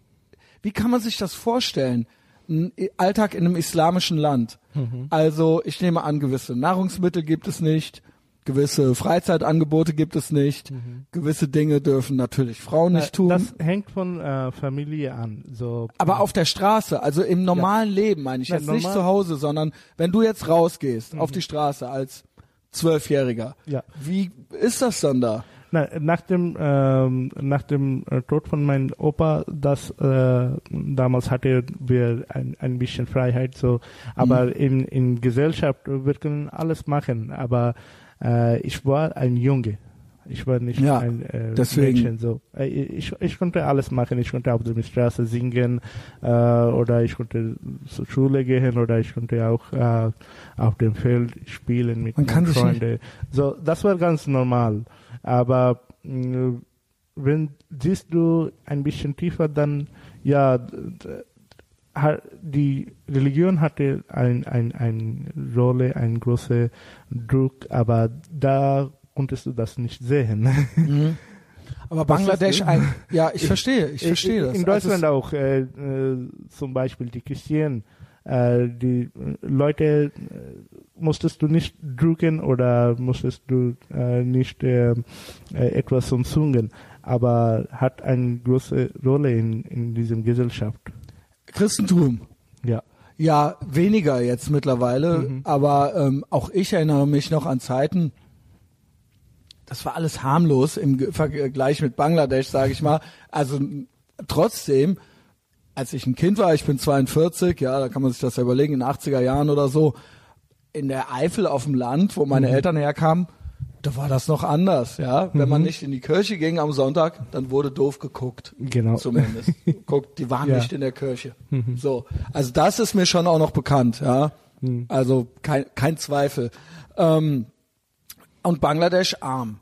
Wie kann man sich das vorstellen? Ein Alltag in einem islamischen Land. Mhm. Also ich nehme an, gewisse Nahrungsmittel gibt es nicht, gewisse Freizeitangebote gibt es nicht, gewisse Dinge dürfen natürlich Frauen nicht Mhm. Äh, tun. Das hängt von äh, Familie an. So, aber auf der Straße, also im normalen Leben meine ich Ja, jetzt nicht normal- Mhm. zu Hause, sondern wenn du jetzt rausgehst auf die Straße als Zwölfjähriger, ja. wie ist das dann da? Na, nach dem ähm, nach dem äh, Tod von meinem Opa, das äh, damals hatte wir ein, ein bisschen Freiheit so, aber Mhm. in in Gesellschaft wir können alles machen, aber äh, ich war ein Junge. Ich war nicht Ja, ein äh, deswegen. Mädchen so. Äh, ich, ich konnte alles machen. Ich konnte auf der Straße singen äh, oder ich konnte zur Schule gehen oder ich konnte auch äh, auf dem Feld spielen mit meinen Freunden. So, das war ganz normal. Aber mh, wenn siehst du ein bisschen tiefer, dann ja, die Religion hatte ein, ein, ein Rolle, einen großen Druck, aber da konntest du das nicht sehen. Aber Was ist Bangladesch, ein, ja, ich verstehe, ich verstehe das. In Also Deutschland auch, äh, äh, zum Beispiel die Christen, äh, die äh, Leute äh, musstest du nicht drücken oder musstest du äh, nicht äh, äh, etwas umzungen, aber hat eine große Rolle in, in diesem Gesellschaft. es, Christentum. Ja. Ja, weniger jetzt mittlerweile, Mhm. aber ähm, auch ich erinnere mich noch an Zeiten, das war alles harmlos im Vergleich mit Bangladesch, sage ich mal. Also trotzdem, als ich ein Kind war, ich bin 42, ja, da kann man sich das ja überlegen, in den 80er Jahren oder so, in der Eifel auf dem Land, wo meine Eltern herkamen, da war das noch anders, ja. Wenn man nicht in die Kirche ging am Sonntag, dann wurde doof geguckt. Genau. Zumindest. Guckt, die waren Ja. nicht in der Kirche. So. Also das ist mir schon auch noch bekannt, ja. Also kein, kein Zweifel. Ähm, und Bangladesch arm.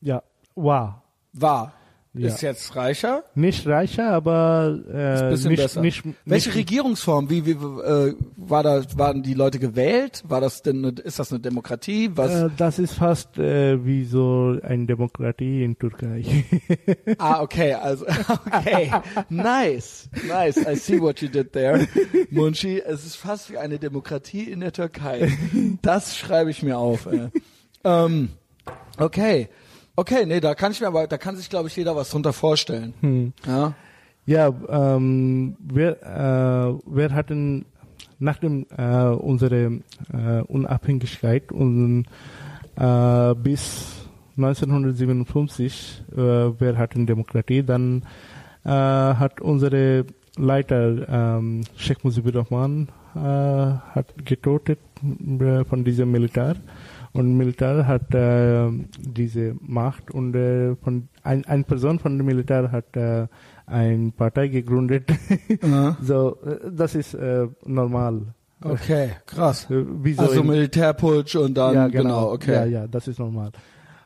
Ja. Wow. War. Ja. Ist jetzt reicher. Nicht reicher, aber äh, Bisschen nicht, besser. nicht, Welche nicht, Regierungsform? Wie, wie äh, war da, waren die Leute gewählt? War das denn, eine, ist das eine Demokratie? Was? äh, das ist fast äh, wie so eine Demokratie in Türkei. Ah, okay, also, okay. Nice, nice. I see what you did there. Munchi, es ist fast wie eine Demokratie in der Türkei. Das schreibe ich mir auf. Ey. Ähm, okay. Okay, nee, da kann ich mir aber, da kann sich, glaube ich, jeder was drunter vorstellen. Hm. Ja. Ja, ähm, wir, äh, wir hatten nach dem äh, unsere äh, Unabhängigkeit und äh, bis 1957 äh, wir hatten Demokratie, dann äh, hat unsere Leiter ähm, Sheikh Mujibur Rahman äh, hat getötet äh, von diesem Militär und Militär hat äh, diese Macht und äh, von ein, eine Person von dem Militär hat äh, eine Partei gegründet. So, äh, das ist äh, normal. Okay, krass. Äh, so Also Militärputsch und dann, ja, genau. okay. Ja, ja, das ist normal.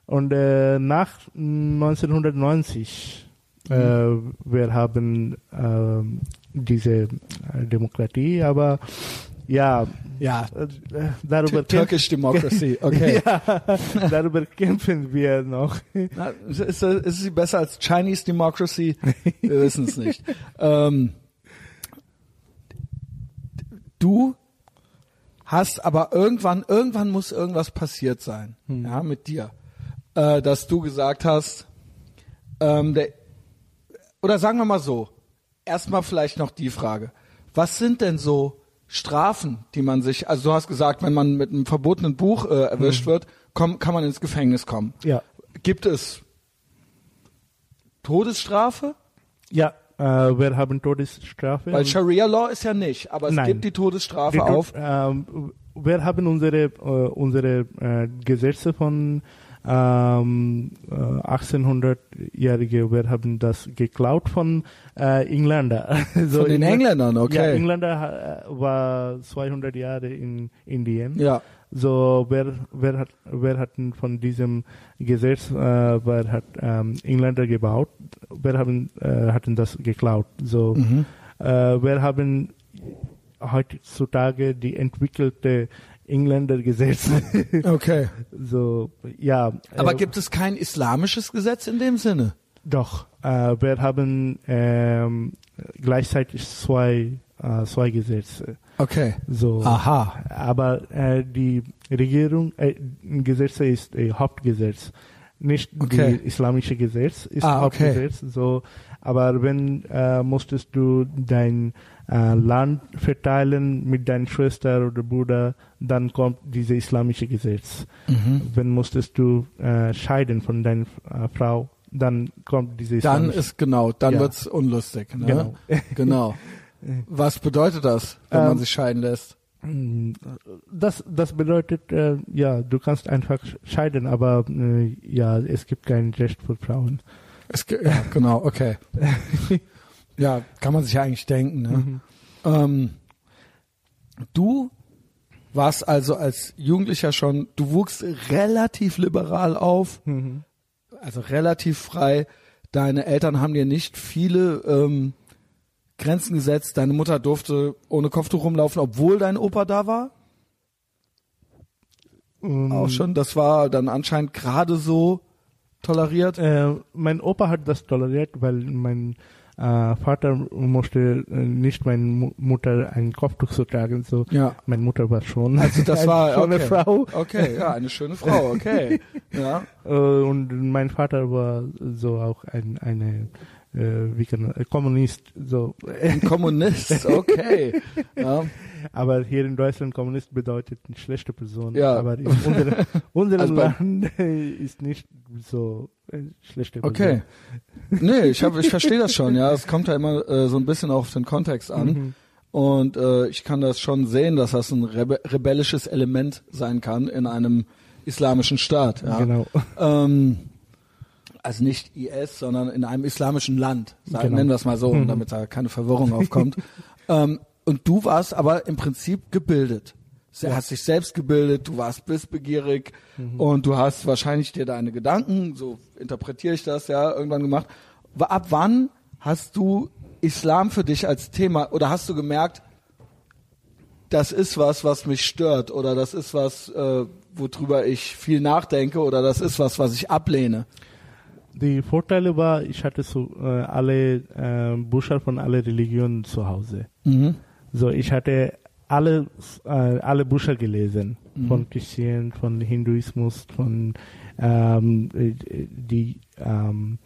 Und äh, nach 1990, äh, wir haben ähm, diese äh, Demokratie, aber ja, Ja, äh, darüber, Turkish Democracy, okay. ja, darüber kämpfen wir noch. Na, ist, ist, sie besser als Chinese Democracy? Wir wissen es nicht. Ähm, du hast aber irgendwann, irgendwann muss irgendwas passiert sein, ja, mit dir, äh, dass du gesagt hast, ähm, der, oder sagen wir mal so, erstmal vielleicht noch die Frage, was sind denn so Strafen, die man sich, also du hast gesagt, wenn man mit einem verbotenen Buch äh, erwischt wird, komm, kann man ins Gefängnis kommen. Ja, Gibt es Todesstrafe? ja, äh, wir haben Todesstrafe. Weil Sharia Law ist ja nicht, aber es Nein. gibt die Todesstrafe Die Tod- auf. ähm, wir haben unsere, äh, unsere äh, Gesetze von ähm, äh, 1800-Jährige, wir haben das geklaut von äh, Engländer. so von den Engländern, okay. Ja, Engländer äh, war 200 Jahre in Indien. Ja. So, wer, wer hat, wer hat von diesem Gesetz, äh, wer hat ähm, Engländer gebaut, wer haben, äh, hatten das geklaut. So, mhm. äh, wir haben heutzutage die entwickelte Engländergesetz. Okay. so, ja. Aber äh, gibt es kein islamisches Gesetz in dem Sinne? Doch. Äh, wir haben ähm, gleichzeitig zwei, äh, zwei Gesetze. Okay. So. Aha. Aber äh, die Regierung, äh, Gesetze ist äh, Hauptgesetz. Nicht okay. die islamische Gesetz ist ah, Hauptgesetz. Okay. So, aber wenn äh, musstest du dein Land verteilen mit deiner Schwester oder Bruder, dann kommt diese islamische Gesetz. Mhm. Wenn musstest du äh, scheiden von deiner äh, Frau, dann kommt diese islamische. Dann ist genau, dann ja. wird's unlustig. Ne? Genau. genau. Was bedeutet das, wenn ähm, man sich scheiden lässt? Das, das bedeutet, äh, ja, du kannst einfach scheiden, aber äh, ja, es gibt kein Recht für Frauen. Es, ja, genau, okay. Ja, kann man sich ja eigentlich denken. Ne? Mhm. Ähm, du warst also als Jugendlicher schon, du wuchst relativ liberal auf, mhm. also relativ frei. Deine Eltern haben dir nicht viele ähm, Grenzen gesetzt. Deine Mutter durfte ohne Kopftuch rumlaufen, obwohl dein Opa da war. Um, ähm. Auch schon. Das war dann anscheinend gerade so toleriert. Äh, mein Opa hat das toleriert, weil mein äh, Vater musste äh, nicht meine Mutter ein Kopftuch zu tragen, so ja. meine Mutter war schon also das war schon okay. eine Frau. Okay, ja, eine schöne Frau, okay. ja. Äh, und mein Vater war so auch ein eine äh, wie kann man, Kommunist, so. Ein Kommunist, okay. ja. Aber hier in Deutschland Kommunist bedeutet eine schlechte Person. Ja. Aber in unserem, unserem also Land ist nicht so schlechte Person. Okay. Nee, ich, hab, ich verstehe das schon, ja. Es kommt ja immer äh, so ein bisschen auf den Kontext an. Mhm. Und äh, ich kann das schon sehen, dass das ein rebe rebellisches Element sein kann in einem islamischen Staat. Ja. Genau. Ähm, also nicht IS, sondern in einem islamischen Land, sagen, genau. nennen wir es mal so, mhm. damit da keine Verwirrung aufkommt. ähm, und du warst aber im Prinzip gebildet. Du ja. hast dich selbst gebildet, du warst bissbegierig mhm. und du hast wahrscheinlich dir deine Gedanken, so interpretiere ich das ja, irgendwann gemacht. Ab wann hast du Islam für dich als Thema oder hast du gemerkt, das ist was, was mich stört oder das ist was, äh, worüber ich viel nachdenke oder das ist was, was ich ablehne? Die Vorteile war, ich hatte so äh, alle äh, Bücher von alle Religionen zu Hause. Mhm. So, ich hatte alle, äh, alle Bücher gelesen. Mhm. Von Christian, von Hinduismus, von ähm, die ähm,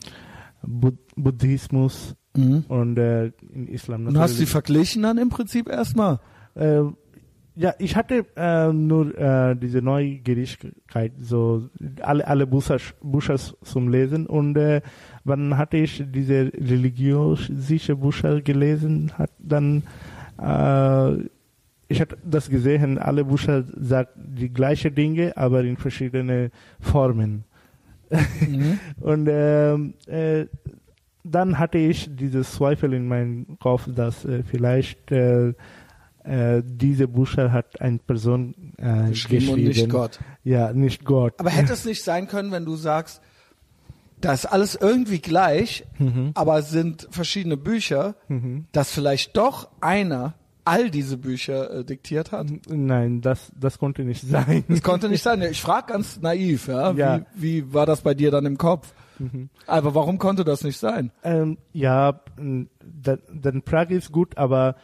Bud Buddhismus mhm. und äh, in Islam. Und hast du sie verglichen dann im Prinzip erstmal? Äh, ja, ich hatte äh, nur äh, diese Neugierigkeit, so alle alle Bücher, Bücher zum Lesen und äh, wann hatte ich diese religiöse Bücher gelesen, hat dann äh, ich habe das gesehen, alle Bücher sagen die gleichen Dinge, aber in verschiedene Formen. Mhm. Und ähm, äh, dann hatte ich dieses Zweifel in meinem Kopf, dass äh, vielleicht äh, äh, diese Bücher hat eine Person äh, geschrieben. Und nicht Gott. Ja, nicht Gott. Aber hätte es nicht sein können, wenn du sagst, das ist alles irgendwie gleich, mhm. aber es sind verschiedene Bücher, mhm. dass vielleicht doch einer all diese Bücher äh, diktiert hat? Nein, das, das konnte nicht sein. Das konnte nicht sein. Ich frage ganz naiv, ja. ja. Wie, wie war das bei dir dann im Kopf? Mhm. Aber warum konnte das nicht sein? Ähm, ja, dann Frage ist gut, aber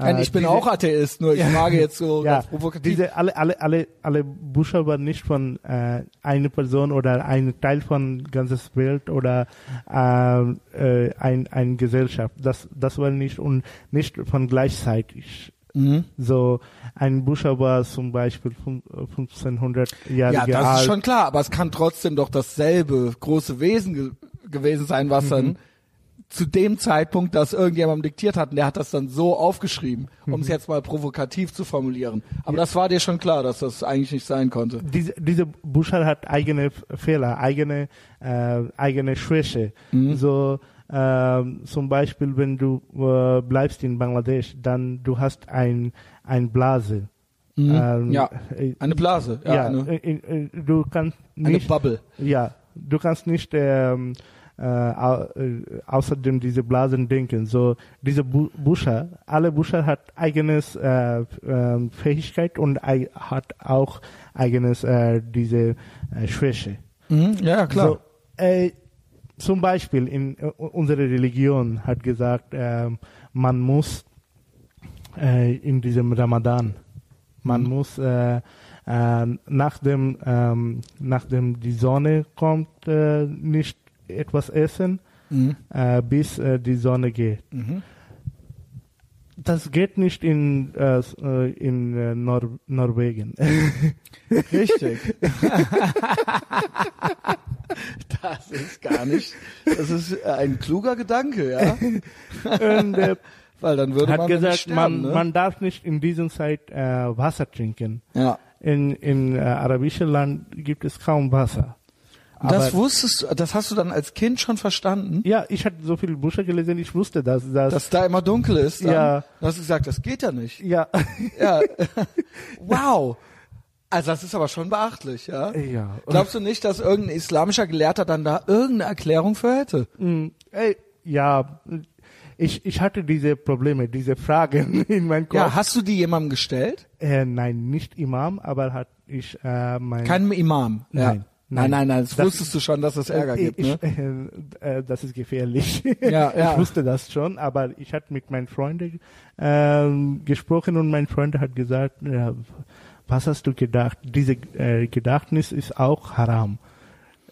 äh, ich bin diese, auch Atheist, nur ich frage jetzt so ja, provokativ. Diese alle, alle, alle, alle Bücher waren nicht von äh, einer Person oder ein Teil von ganzes Welt oder äh, äh, ein, ein Gesellschaft. Das, das war nicht und nicht von gleichzeitig. Mhm. So ein Bücher war zum Beispiel 1500 Jahre alt. Ja, das alt. ist schon klar, aber es kann trotzdem doch dasselbe große Wesen ge gewesen sein, was mhm. dann zu dem Zeitpunkt das irgendjemandem diktiert hat und der hat das dann so aufgeschrieben, um es Mhm. jetzt mal provokativ zu formulieren. Aber das war dir schon klar, dass das eigentlich nicht sein konnte. Diese, diese Buchstabe hat eigene Fehler, eigene, äh, eigene Schwäche. Mhm. So, ähm, zum Beispiel, wenn du äh, bleibst in Bangladesch, dann du hast ein, ein Blase. Ähm, Mhm. Ja. äh, Eine Blase, ja, ja, eine, äh, äh, du kannst eine nicht, Bubble. ja, du kannst nicht ähm, äh, äh, außerdem diese Blasen denken. So diese Bu Buscher, alle Buscher hat eigenes äh, ähm, Fähigkeit und ei hat auch eigenes äh, diese äh, Schwäche. Mhm. Ja, klar. So, äh, zum Beispiel in äh, unsere Religion hat gesagt, ähm, man muss äh, in diesem Ramadan, man Mhm. muss äh, äh, nachdem ähm, nachdem die Sonne kommt äh, nicht etwas essen, Mhm. äh, bis äh, die Sonne geht. Mhm. Das geht nicht in äh, äh, in äh, Nor Norwegen. Richtig. das ist gar nicht. Das ist ein kluger Gedanke, ja. und, äh, Weil dann würde hat man gesagt, sterben, man, ne? man darf nicht in dieser Zeit Wasser trinken. ja. In, in äh, arabischen Land gibt es kaum Wasser. Das Aber- wusstest du, das hast du dann als Kind schon verstanden, Ja, ich hatte so viele Bücher gelesen, ich wusste das. dass dass da immer dunkel ist. Dann Ja. Dann hast du gesagt, das geht ja nicht. ja. Ja. wow. Also das ist aber schon beachtlich, ja. ja. Glaubst du nicht, dass irgendein islamischer Gelehrter dann da irgendeine Erklärung für hätte? Mm, ey, ja, ich, ich hatte diese Probleme, diese Fragen in meinem Kopf. Ja, hast du die jemandem gestellt? äh, nein, nicht Imam, aber hat ich äh, mein Keinem Imam. Ja. Nein, Nein, nein. nein, das, Das- wusstest du schon, dass es Ärger Äh, gibt, ich, ne? äh, äh, das ist gefährlich. Ja, ja. Ich wusste das schon, aber ich hatte mit meinen Freunden ähm, gesprochen und mein Freund hat gesagt, ja, was hast du gedacht? Diese äh, Gedächtnis ist auch haram.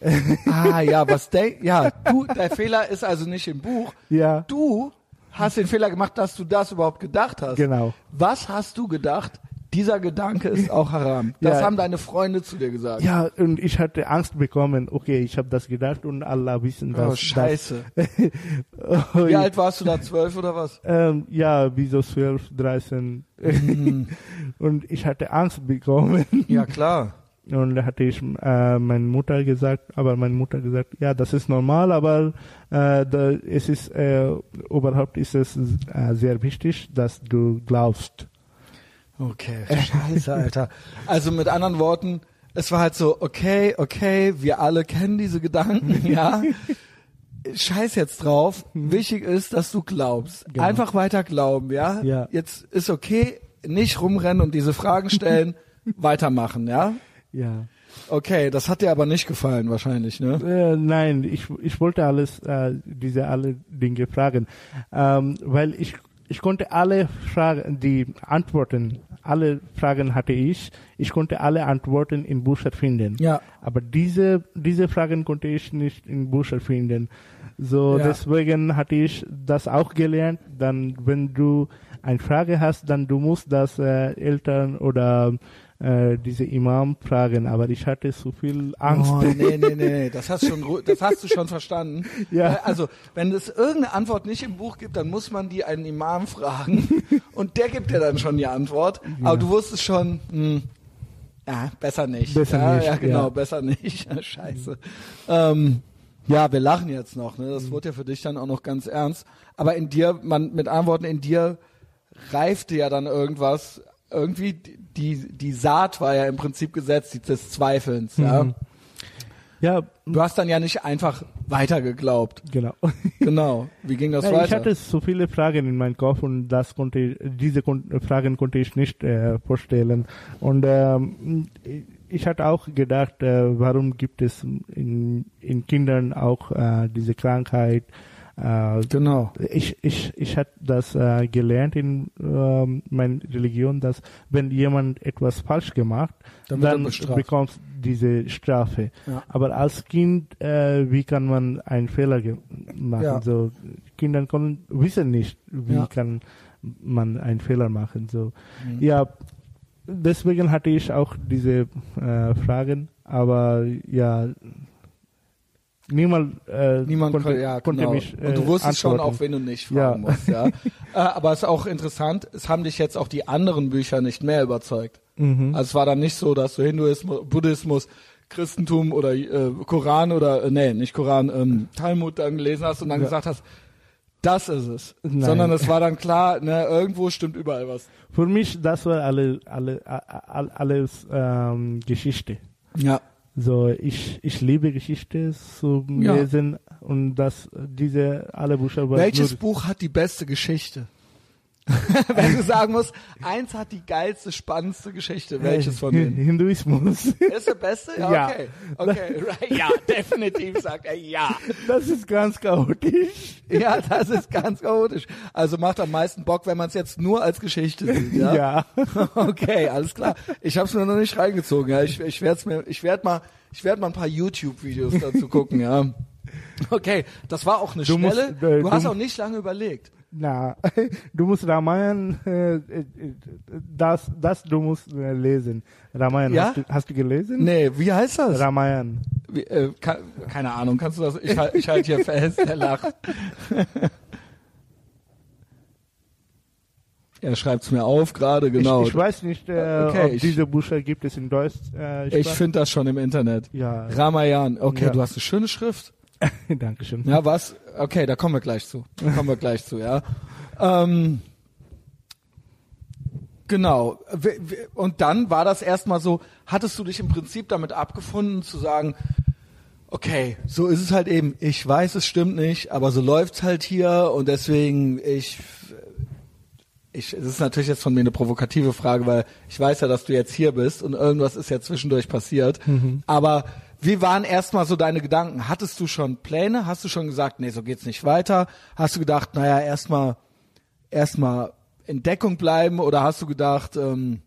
Ah, ja, was der, ja, du, der Fehler ist also nicht im Buch. Ja, Du hast den Fehler gemacht, dass du das überhaupt gedacht hast. genau. Was hast du gedacht? Dieser Gedanke ist auch haram. Das Ja. haben deine Freunde zu dir gesagt. Ja, und ich hatte Angst bekommen. Okay, ich habe das gedacht und Allah wissen das. Oh, scheiße. Das, Wie alt warst du da? Zwölf oder was? Ähm, ja, wie so 12, 13. Mhm. und ich hatte Angst bekommen. Ja, klar. Und da hatte ich äh, meine Mutter gesagt, aber meine Mutter gesagt, ja, das ist normal, aber äh, da, es ist äh, überhaupt ist es äh, sehr wichtig, dass du glaubst. Okay, scheiße, Alter. Also mit anderen Worten, es war halt so, okay, okay, wir alle kennen diese Gedanken, ja. Scheiß jetzt drauf. Wichtig ist, dass du glaubst. Genau. Einfach weiter glauben, ja? Ja. Jetzt ist okay, nicht rumrennen und diese Fragen stellen, weitermachen, ja? Ja. Okay, das hat dir aber nicht gefallen wahrscheinlich, ne? Äh, nein, ich, ich wollte alles, äh, diese alle Dinge fragen, ähm, weil ich, ich konnte alle Fragen, die Antworten, alle Fragen hatte ich, ich konnte alle Antworten in Büchern finden. Ja. Aber diese, diese Fragen konnte ich nicht in Büchern finden. So, Ja. deswegen hatte ich das auch gelernt. Dann, wenn du eine Frage hast, dann du musst das äh, Eltern oder äh, diese Imam fragen. Aber ich hatte so viel Angst. Oh, nee, nee, nee, das hast, schon, das hast du schon verstanden. Ja. Äh, Also, wenn es irgendeine Antwort nicht im Buch gibt, dann muss man die einen Imam fragen und der gibt dir dann schon die Antwort. Aber du wusstest schon, hm, ja, besser nicht. Besser ja, nicht, Ja, genau, ja. besser nicht. Scheiße. Ähm, ja, wir lachen jetzt noch, ne? Das wurde ja für dich dann auch noch ganz ernst. Aber in dir, man, mit anderen Worten, in dir reifte ja dann irgendwas. Irgendwie, die, die Saat war ja im Prinzip gesetzt, die des Zweifelns, ja. Mhm. Ja, Du hast dann ja nicht einfach weiter geglaubt. genau. Genau. Wie ging das Ja, ich weiter? hatte so viele Fragen in meinem Kopf und das konnte ich, diese Fragen konnte ich nicht äh, vorstellen. Und ähm, ich hatte auch gedacht, äh, warum gibt es in, in Kindern auch äh, diese Krankheit? Äh, genau. ich ich ich hatte das äh, gelernt in ähm, meiner Religion, dass wenn jemand etwas falsch gemacht, Dann dann bekommst diese Strafe. Ja. Aber als Kind, äh, wie kann man einen Fehler machen? Ja. So Kinder können wissen nicht, wie Ja. kann man einen Fehler machen. So Mhm. ja, deswegen hatte ich auch diese äh, Fragen. Aber ja, niemand, äh, Niemand konnte, konnte, ja, konnte genau. mich äh, Und du wusstest schon, auch wenn du nicht Ja. fragen musst, ja. äh, aber es ist auch interessant, es haben dich jetzt auch die anderen Bücher nicht mehr überzeugt. Mhm. Also es war dann nicht so, dass du Hinduismus, Buddhismus, Christentum oder äh, Koran oder, äh, nee, nicht Koran, ähm, Talmud dann gelesen hast und dann Ja. gesagt hast, das ist es. Nein. Sondern es war dann klar, ne, irgendwo stimmt überall was. Für mich, das war alle, alle, alles ähm, Geschichte. Ja. So, ich, ich liebe Geschichte zu Ja. lesen und das, diese alle Bücher Welches Buch hat die beste Geschichte? Wenn du sagen musst, eins hat die geilste, spannendste Geschichte. Welches von denen? Hinduismus. Ist der beste? Ja, okay. Okay, right. Ja, definitiv sagt er ja. Das ist ganz chaotisch. Ja, das ist ganz chaotisch. Also macht am meisten Bock, wenn man es jetzt nur als Geschichte sieht, ja? Ja. Okay, alles klar. Ich habe es mir noch nicht reingezogen, ja. Ich, ich werde mir, ich werde mal, ich werde mal ein paar YouTube-Videos dazu gucken, ja. Okay, das war auch eine Du musst, schnelle. äh, du hast auch nicht lange überlegt. Na, du musst Ramayan, äh, äh, das, das du musst äh, lesen. Ramayan, Ja? hast, du, hast du gelesen? Nee, wie heißt das? Ramayan. Wie, äh, ka- keine Ahnung, kannst du das? Ich, halt- ich halte hier fest, er lacht. er schreibt's mir auf gerade, genau. Ich, ich weiß nicht, äh, Okay, ob ich- diese Bücher gibt es in Deutsch. Äh, Ich finde das schon im Internet. Ja, Ramayan, okay, Ja. du hast eine schöne Schrift. Dankeschön. Ja, was? Okay, da kommen wir gleich zu. Da kommen wir gleich zu, ja. Ähm, genau. Und dann war das erstmal so, hattest du dich im Prinzip damit abgefunden zu sagen, okay, so ist es halt eben. Ich weiß, es stimmt nicht, aber so läuft's halt hier und deswegen ich ich, es ist natürlich jetzt von mir eine provokative Frage, weil ich weiß ja, dass du jetzt hier bist und irgendwas ist ja zwischendurch passiert. Aber wie waren erstmal so deine Gedanken? Hattest du schon Pläne? Hast du schon gesagt, nee, so geht's nicht weiter? Hast du gedacht, naja, erstmal erstmal in Deckung bleiben oder hast du gedacht, ähm,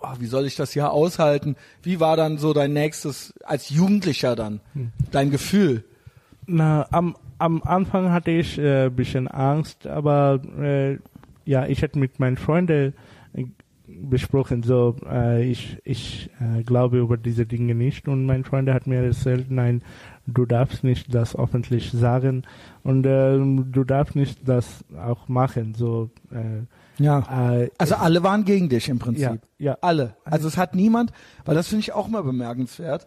oh, wie soll ich das hier aushalten? Wie war dann so dein nächstes, als Jugendlicher dann, dein Gefühl? Na, am, am Anfang hatte ich äh, ein bisschen Angst, aber äh, ja, ich hatte mit meinen Freunden besprochen, so äh, ich, ich äh, glaube über diese Dinge nicht und mein Freund hat mir erzählt, nein, du darfst nicht das öffentlich sagen und äh, du darfst nicht das auch machen, so äh, Ja. äh, Also alle waren gegen dich im Prinzip. ja, ja, Alle. Also es hat niemand, weil das finde ich auch mal bemerkenswert.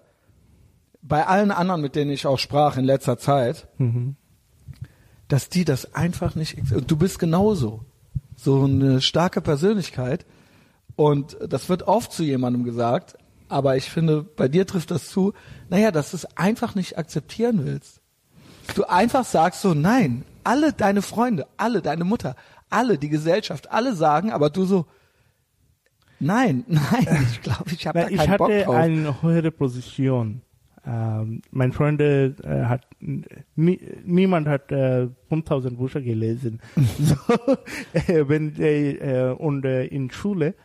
Bei allen anderen, mit denen ich auch sprach in letzter Zeit, mhm. dass die das einfach nicht. Und du bist genauso. So eine starke Persönlichkeit. Und das wird oft zu jemandem gesagt, aber ich finde, bei dir trifft das zu, naja, dass du es einfach nicht akzeptieren willst. Du einfach sagst so, nein, alle deine Freunde, alle deine Mutter, alle die Gesellschaft, alle sagen, aber du so, nein, nein, ich glaube, ich habe da ich keinen Bock hatte drauf. eine höhere Position. Ähm, mein Freunde äh, hat nie, niemand hat äh, 5000 Bücher gelesen. so, äh, wenn äh, äh, und äh, in Schule,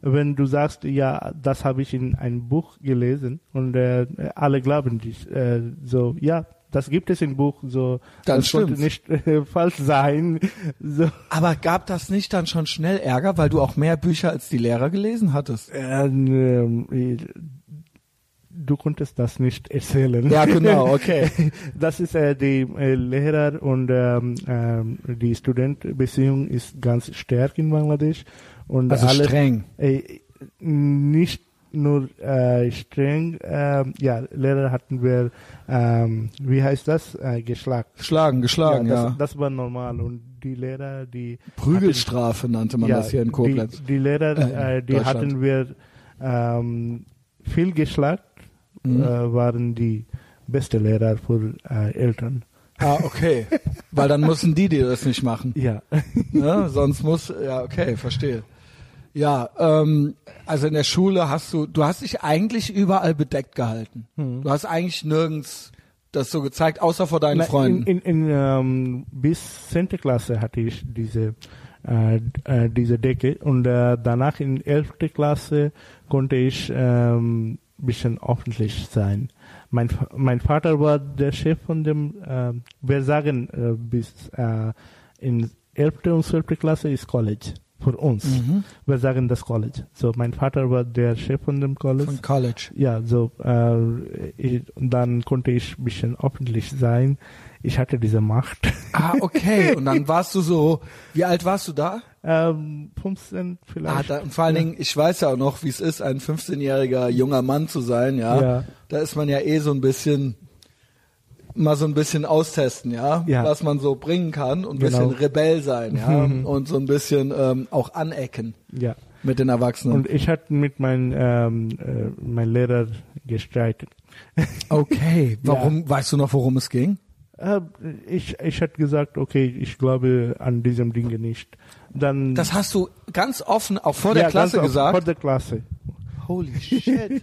wenn du sagst, ja, das habe ich in einem Buch gelesen und äh, alle glauben dich, äh, so ja, das gibt es im Buch, so Dann das stimmt's. nicht äh, falsch sein. So, aber gab das nicht dann schon schnell Ärger, weil du auch mehr Bücher als die Lehrer gelesen hattest? äh, ähm, du konntest das nicht erzählen. Ja, genau, okay. Das ist äh, die äh, Lehrer und ähm, ähm, die Studentbeziehung ist ganz stark in Bangladesch und Also alle streng. äh, nicht nur äh, streng, äh, ja Lehrer hatten wir, ähm, wie heißt das, äh, geschlagen. Geschlagen, geschlagen, ja, ja. das, das war normal und die Lehrer, die Prügelstrafe nannte man das hier in Koblenz. Die, die Lehrer, Äh, äh, die hatten wir ähm, viel geschlagen, Mhm. äh, waren die beste Lehrer für äh, Eltern. Ah, okay. Weil dann müssen die dir das nicht machen. Ja. Ne? Sonst muss, ja, okay, verstehe. Ja, ähm, also in der Schule hast du, du hast dich eigentlich überall bedeckt gehalten. Mhm. Du hast eigentlich nirgends das so gezeigt, außer vor deinen Na, Freunden. In, in, in, ähm, bis 10. Klasse hatte ich diese, äh, äh, diese Decke und äh, danach in 11. Klasse konnte ich ähm, bisschen öffentlich sein. Mein, mein Vater war der Chef von dem, äh, wir sagen, äh, bis äh, in 11. und 12. Klasse ist College. Für uns. Mhm. Wir sagen das College. So, mein Vater war der Chef von dem College. Von College. ja, so, äh, ich, dann konnte ich ein bisschen öffentlich sein. Ich hatte diese Macht. Ah, okay. Und dann warst du so, wie alt warst du da? ähm, 15 Ah, vielleicht. da, und vor allen Dingen, ich weiß ja auch noch, wie es ist, ein 15-jähriger junger Mann zu sein, ja? Ja. Da ist man ja eh so ein bisschen, mal so ein bisschen austesten, ja? Ja. Was man so bringen kann und ein Genau. bisschen Rebell sein, ja? und so ein bisschen ähm, auch anecken ja. mit den Erwachsenen. Und ich hatte mit meinem ähm, äh, mein Lehrer gestreitet. okay, warum, weißt du noch, worum es ging? Äh, ich ich hatte gesagt, okay, ich glaube an diesem Dinge nicht. Dann Das hast du ganz offen auch vor der ja, Klasse ganz offen, gesagt? Vor der Klasse. Holy shit.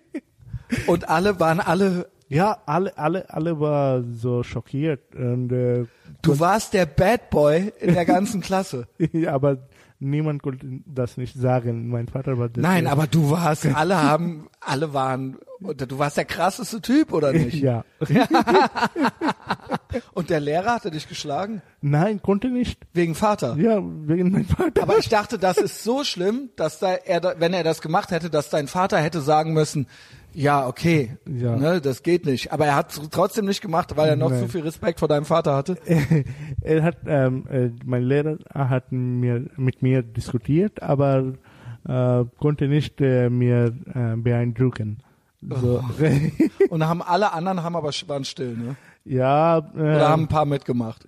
und alle waren alle, Ja, alle alle alle war so schockiert und äh, du warst der Bad Boy in der ganzen Klasse. aber niemand konnte das nicht sagen. Mein Vater war der Nein, aber du warst, alle haben, alle waren, du warst der krasseste Typ, oder nicht? ja. Und der Lehrer hatte dich geschlagen? Nein, konnte nicht. Wegen Vater. Ja, wegen meinem Vater. Aber ich dachte, das ist so schlimm, dass da er, da- wenn er das gemacht hätte, dass dein Vater hätte sagen müssen, ja, okay, Ja. Ne, das geht nicht. Aber er hat es trotzdem nicht gemacht, weil er noch Nein. zu viel Respekt vor deinem Vater hatte. er hat, ähm, äh, mein Lehrer hat mir, mit mir diskutiert, aber äh, konnte nicht äh, mir äh, beeindrucken. So. Und haben alle anderen haben aber waren still, ne? Ja, Oder haben äh, ein paar mitgemacht.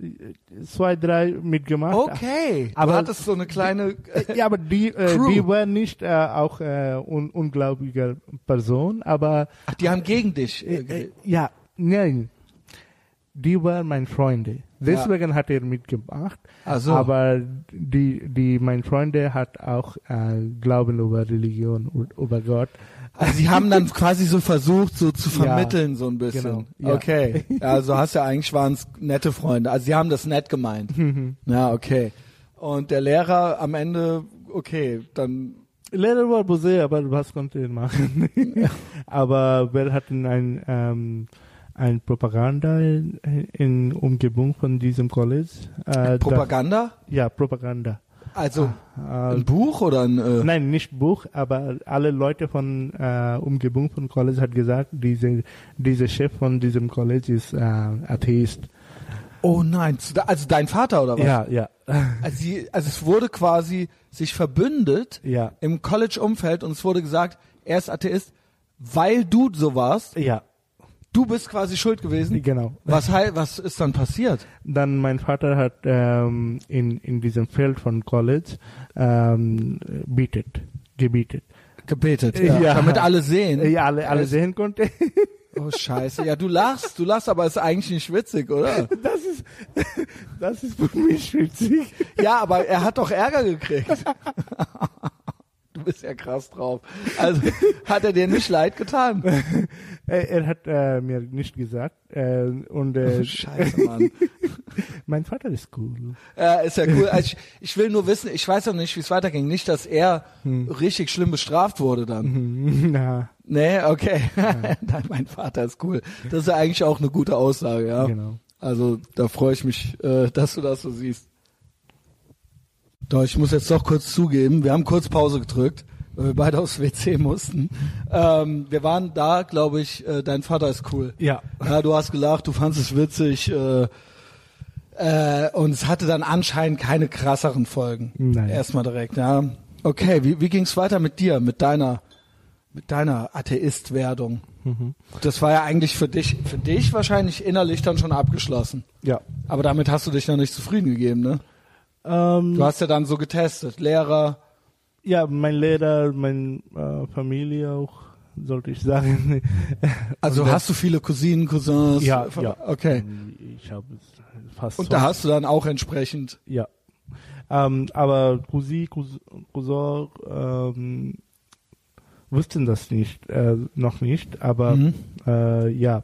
zwei, drei mitgemacht. Okay. Aber- du hattest so eine kleine. Äh, Ja, aber die, äh, Crew. die war nicht äh, auch äh, un unglaubliche Person, aber Ach, die haben gegen dich. Äh, äh, geredet. ja, nein, die waren meine Freunde. Deswegen hat er mitgemacht. Ach so. Aber die, die, mein Freunde hat auch äh, Glauben über Religion, u- über Gott. Also sie haben dann quasi so versucht, so zu Ja, vermitteln, so ein bisschen. genau, ja. Okay. Also hast ja eigentlich waren es nette Freunde. Also sie haben das nett gemeint. Mhm. ja, okay. Und der Lehrer am Ende, okay, dann Lehrer war böse, aber was konnte er machen? aber wir hatten ein, ähm, ein Propaganda in, in Umgebung von diesem College. Äh, Propaganda? Da, ja, Propaganda. Also Äh, ein Buch oder ein äh, Nein, nicht Buch, aber alle Leute von äh, Umgebung von College hat gesagt, diese, dieser Chef von diesem College ist äh, Atheist. Oh nein, also dein Vater oder was? Ja, ja, Also, sie, also es wurde quasi sich verbündet ja, im College-Umfeld und es wurde gesagt, er ist Atheist, weil du so warst. ja, Du bist quasi schuld gewesen. genau. Was, was ist dann passiert? Dann mein Vater hat ähm, in in diesem Feld von College ähm, bietet, gebietet. Gebetet, ja. Ja. damit alle sehen. Ja, alle alle sehen konnte. Oh Scheiße, ja du lachst, du lachst, aber ist eigentlich nicht witzig, oder? Das ist das ist für mich witzig. Ja, aber er hat doch Ärger gekriegt. Du bist ja krass drauf. Also hat er dir nicht leid getan? Er, er hat äh, mir nicht gesagt äh, und äh, Oh, Scheiße, Mann. mein Vater ist cool. Ja, ist ja cool. Also ich, ich will nur wissen, ich weiß auch nicht, wie es weiterging. Nicht, dass er richtig schlimm bestraft wurde dann. Na, Nee, okay. Nein, mein Vater ist cool. Das ist ja eigentlich auch eine gute Aussage, ja. genau. Also da freue ich mich, äh, dass du das so siehst. Doch, ich muss jetzt doch kurz zugeben, wir haben kurz Pause gedrückt, weil wir beide aufs WC mussten. Ähm, wir waren da, glaube ich, äh, dein Vater ist cool. Ja. Ja, du hast gelacht, du fandest es witzig äh, äh, und es hatte dann anscheinend keine krasseren Folgen. Nein. Erstmal direkt, ja. Okay, wie, wie ging es weiter mit dir, mit deiner, mit deiner Atheist-Werdung? Mhm. Das war ja eigentlich für dich, für dich wahrscheinlich innerlich dann schon abgeschlossen. Ja. Aber damit hast du dich noch nicht zufrieden gegeben, ne? Ähm, Du hast ja dann so getestet, Lehrer. ja, mein Lehrer, meine äh, Familie auch, sollte ich sagen. Also das- hast du viele Cousinen, Cousins? Ja, ja. Okay. Ich habe fast. Und da hast du dann auch entsprechend. Ja. Ähm, aber Cousin, Cousin, Cousin ähm, wussten das nicht, äh, noch nicht, aber Mhm. äh, ja.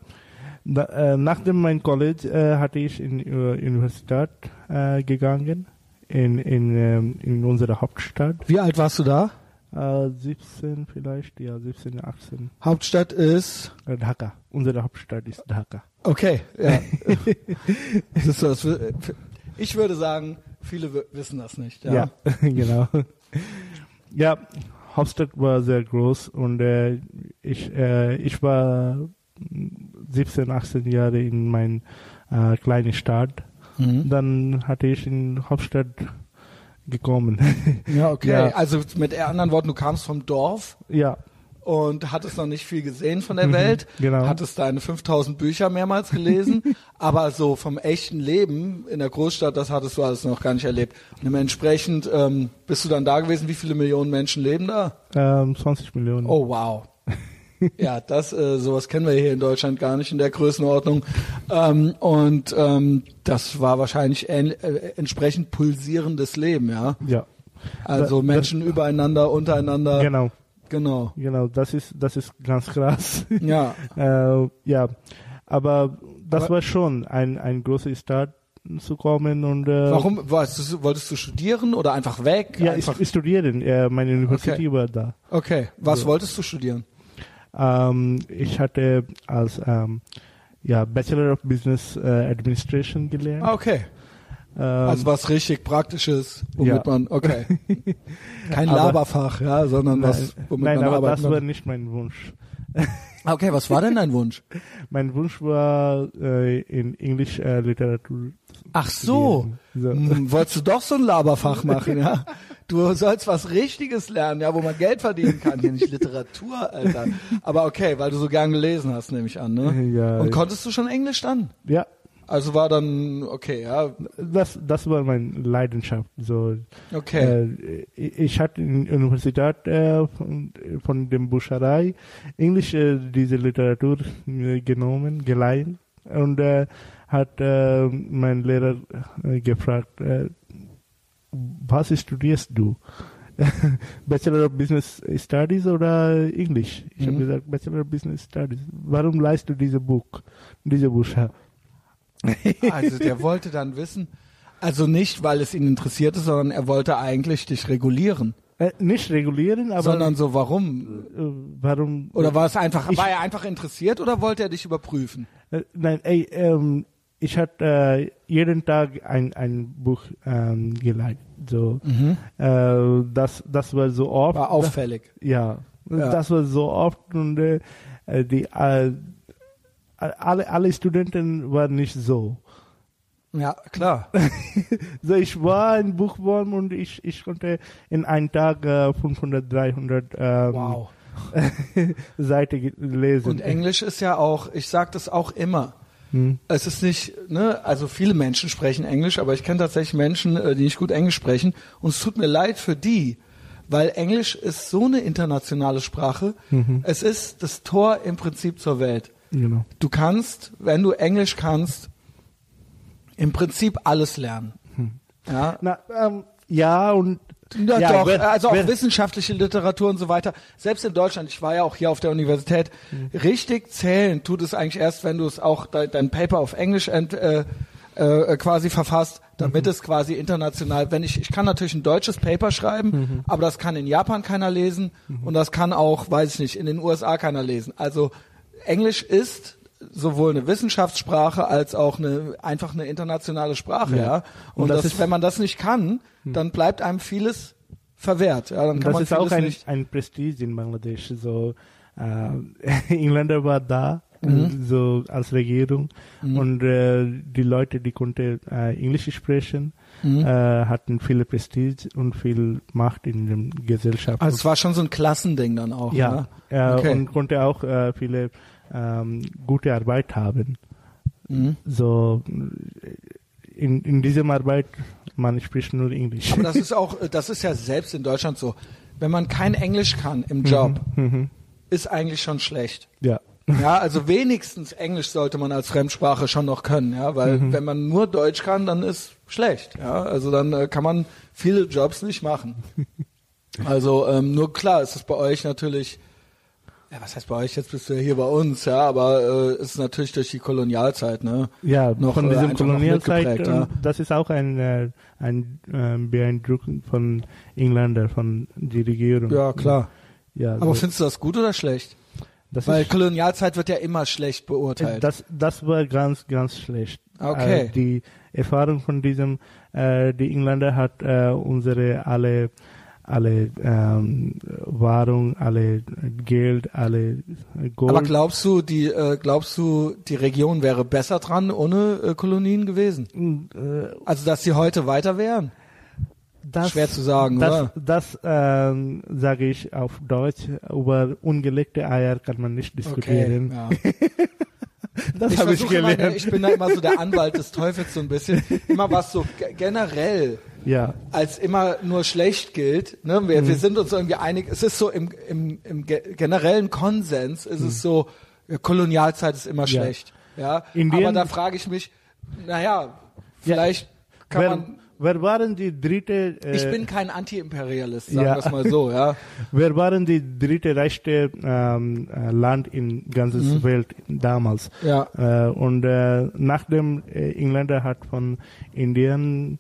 Na, äh, nachdem mein College äh, hatte ich in äh, Universität äh, gegangen, in, in, ähm, in unserer Hauptstadt. Wie alt warst du da? Äh, 17 vielleicht, ja, 17, 18. Hauptstadt ist. Äh, Dhaka. Unsere Hauptstadt ist Dhaka. Okay, ja. wür- ich würde sagen, Viele wissen das nicht. Ja, Ja. genau. Ja, Hauptstadt war sehr groß und äh, ich, äh, ich war 17, 18 Jahre in mein äh, kleine Stadt. Mhm. Dann hatte ich in Hauptstadt gekommen. Ja, okay. Ja. Also mit anderen Worten, du kamst vom Dorf ja, und hattest noch nicht viel gesehen von der Welt. genau. Hattest deine 5000 Bücher mehrmals gelesen, aber so vom echten Leben in der Großstadt, das hattest du alles noch gar nicht erlebt. Und dementsprechend ähm, bist du dann da gewesen. Wie viele Millionen Menschen leben da? ähm, 20 Millionen. Oh, wow. Ja, das, äh, sowas kennen wir hier in Deutschland gar nicht in der Größenordnung. Ähm, und ähm, das war wahrscheinlich äh, entsprechend pulsierendes Leben, ja. Ja, Also Da- Menschen übereinander, untereinander. genau, Genau. genau. Das ist, das ist ganz krass. Ja. äh, ja, aber das Aber- war schon ein, ein großer Start zu kommen und äh, Warum wolltest du, wolltest du studieren oder einfach weg? Ja, einfach, ich studieren. Äh, meine Universität Okay. war da. okay. Was So. wolltest du studieren? Ähm, ich hatte als ähm, ja, Bachelor of Business äh, Administration gelernt. Ah, okay. Ähm, Also was richtig Praktisches, womit ja. man, okay. Kein Aber- Laberfach, ja, sondern was, nein, womit nein man aber arbeiten das war kann. nicht mein Wunsch. Ah, Okay, was war denn dein Wunsch? Mein Wunsch war äh, in Englisch äh, Literatur. Ach so. So. Hm, wolltest du doch so ein Laberfach machen, ja? Du sollst was Richtiges lernen, ja, wo man Geld verdienen kann. Hier nicht Literatur, Alter. Aber okay, weil du so gern gelesen hast, nehme ich an, ne? Ja, Und konntest du schon Englisch dann? ja, Also war dann, okay, ja, das, das war meine Leidenschaft. So, okay. Äh, ich hatte in der Universität äh, von, von dem Bücherei Englisch äh, diese Literatur äh, genommen, geleihen und äh, hat äh, mein Lehrer gefragt, was studierst du? Bachelor of Business Studies oder Englisch? Ich habe Mhm. gesagt, Bachelor of Business Studies. Warum leist du dieses Buch, diese Bücher? Also der wollte dann wissen, also nicht, weil es ihn interessierte, sondern er wollte eigentlich dich regulieren. Äh, nicht regulieren, aber sondern so, warum? äh, warum? Oder war es einfach, Ich- war er einfach interessiert oder wollte er dich überprüfen? Äh, Nein, ey, ähm, ich hatte äh, jeden Tag ein, ein Buch ähm, geleitet. So, äh, das, das war so oft. War auffällig. ja, Ja. das war so oft und äh, die alle, alle Studenten waren nicht so. Ja, klar. So, ich war ein Buchwurm und ich, ich konnte in einem Tag äh, 500, 300 ähm, Wow. Seiten ge- lesen. Und Englisch ist ja auch, ich sag das auch immer. Hm. Es ist nicht, ne, also viele Menschen sprechen Englisch, aber ich kenne tatsächlich Menschen, äh, die nicht gut Englisch sprechen. Und es tut mir leid für die, weil Englisch ist so eine internationale Sprache. Mhm. Es ist das Tor im Prinzip zur Welt. Genau. Du kannst, wenn du Englisch kannst, im Prinzip alles lernen. Ja, Na, ähm, ja, und ja, ja, doch, wer- also auch wer- wissenschaftliche Literatur und so weiter. Selbst in Deutschland, ich war ja auch hier auf der Universität, richtig zählen tut es eigentlich erst, wenn du es auch de, dein Paper auf Englisch ent, äh, äh, quasi verfasst, damit es quasi international, wenn ich, ich kann natürlich ein deutsches Paper schreiben, aber das kann in Japan keiner lesen und das kann auch, weiß ich nicht, in den USA keiner lesen. Also Englisch ist sowohl eine Wissenschaftssprache als auch eine einfach eine internationale Sprache, ja. Ja. Und, Und das das, ist, wenn man das nicht kann, dann bleibt einem vieles verwehrt. Ja, dann kann das man ist auch ein, ein Prestige in Bangladesch. So, äh, Engländer war da, Mhm. äh, so als Regierung und äh, die Leute, die konnten äh, Englisch sprechen, Mhm. äh, hatten viele Prestige und viel Macht in der Gesellschaft. Also es war schon so ein Klassending dann auch. ja, Ja. äh, Okay. und konnte auch äh, viele ähm, gute Arbeit haben. Mhm. So in, in diesem Arbeit, man spricht nur Englisch. Aber das ist auch, das ist ja selbst in Deutschland so. Wenn man kein Englisch kann im Job, Mhm. ist eigentlich schon schlecht. Ja. Ja, also wenigstens Englisch sollte man als Fremdsprache schon noch können, ja, weil Mhm. wenn man nur Deutsch kann, dann ist schlecht, ja, also dann äh, kann man viele Jobs nicht machen. Also ähm, nur klar, ist es bei euch natürlich, ja, was heißt bei euch? Jetzt bist du ja hier bei uns, ja, aber äh, es ist natürlich durch die Kolonialzeit, ne? Ja, noch, von äh, diesem Kolonialzeit, mitgeprägt, äh, ja. das ist auch ein, äh, ein äh, Beeindruckung von Engländer, von der Regierung. Ja, klar. Ja, Aber so, findest du das gut oder schlecht? das, Weil Kolonialzeit wird ja immer schlecht beurteilt. das, das war ganz, ganz schlecht. Okay. Äh, die, Erfahrung von diesem, äh, die Engländer hat äh, unsere alle alle ähm, Wahrung, alle Geld, alle Gold. Aber glaubst du, die äh, glaubst du, die Region wäre besser dran ohne äh, Kolonien gewesen? äh, Also dass sie heute weiter wären? das, Schwer zu sagen, das, oder? Das ähm, sage ich auf Deutsch. Über ungelegte Eier kann man nicht diskutieren. ja. Das Ich, habe ich versuche immer, gelernt. ich bin da immer so der Anwalt des Teufels so ein bisschen. Immer was so ge- generell ja, als immer nur schlecht gilt. Ne? Wir, Mhm. wir sind uns irgendwie einig. Es ist so im, im, im ge- generellen Konsens ist es so, ja, Kolonialzeit ist immer Mhm. Ja. schlecht. Ja, Indien- aber da frage ich mich, naja, vielleicht kann wer, man. Wer waren die dritte? Äh, Ich bin kein Anti-Imperialist, sagen ja. wir es mal so, ja. Wer waren die dritte reichste ähm, äh, Land in ganzes Welt damals? Mhm. Ja. Äh, und äh, nachdem äh, Engländer hat von Indien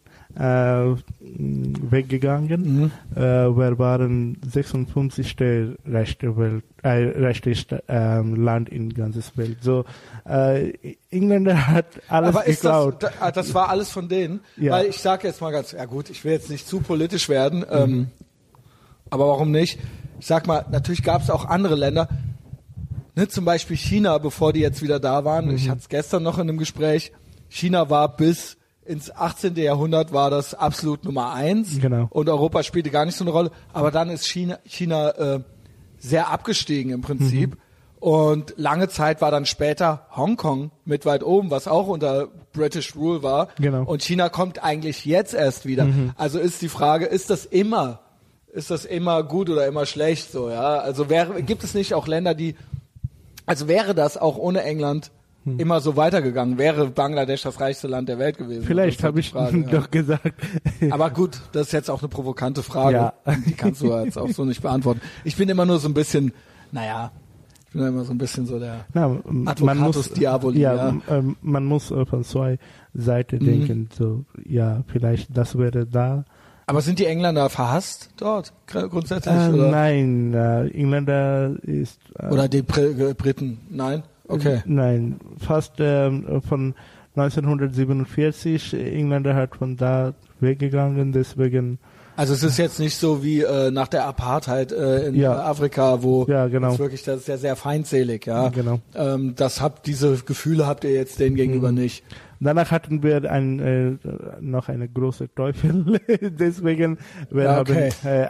weggegangen, Mhm. äh, wir waren 56. reichste Welt, äh, reichste Sta- ähm, Land in ganzes Welt. So äh, Engländer hat alles Aber ist das, geklaut. da- ah, das war alles von denen? Ja. Weil ich sage jetzt mal ganz, ja gut, ich will jetzt nicht zu politisch werden, ähm, aber warum nicht? Ich sag mal, natürlich gab es auch andere Länder, ne, zum Beispiel China, bevor die jetzt wieder da waren. Ich hatte es gestern noch in einem Gespräch. China war bis ins 18. Jahrhundert war das absolut Nummer eins Genau. und Europa spielte gar nicht so eine Rolle. Aber dann ist China, China äh, sehr abgestiegen im Prinzip. Mhm. Und lange Zeit war dann später Hongkong mit weit oben, was auch unter British Rule war. Genau. Und China kommt eigentlich jetzt erst wieder. Also ist die Frage, ist das immer, ist das immer gut oder immer schlecht so, ja? Also wäre, gibt es nicht auch Länder, die, also wäre das auch ohne England immer so weitergegangen? Wäre Bangladesch das reichste Land der Welt gewesen? Vielleicht habe ich Frage, ja. doch gesagt. Aber gut, das ist jetzt auch eine provokante Frage. Ja. Die kannst du jetzt auch so nicht beantworten. Ich bin immer nur so ein bisschen, naja, ich bin immer so ein bisschen so der. Ja, man Advocatus muss, Diaboli, ja, ja. ähm, man muss von zwei Seiten Mhm. denken. So, ja, vielleicht das wäre da. Aber sind die Engländer verhasst dort gr- grundsätzlich? Äh, oder? nein, äh, Engländer ist äh, oder die Br Briten? Nein? Okay. Nein, fast ähm, von 1947 Engländer hat von da weggegangen, deswegen Also es ist jetzt nicht so wie äh, nach der Apartheid äh, in Ja. Afrika, wo Ja, genau. es wirklich das ist ja sehr feinselig, ja. Genau. Ähm, das habt diese Gefühle habt ihr jetzt denen gegenüber Mhm. nicht. Danach hatten wir ein, äh, noch eine große Teufel, deswegen wir okay. haben äh,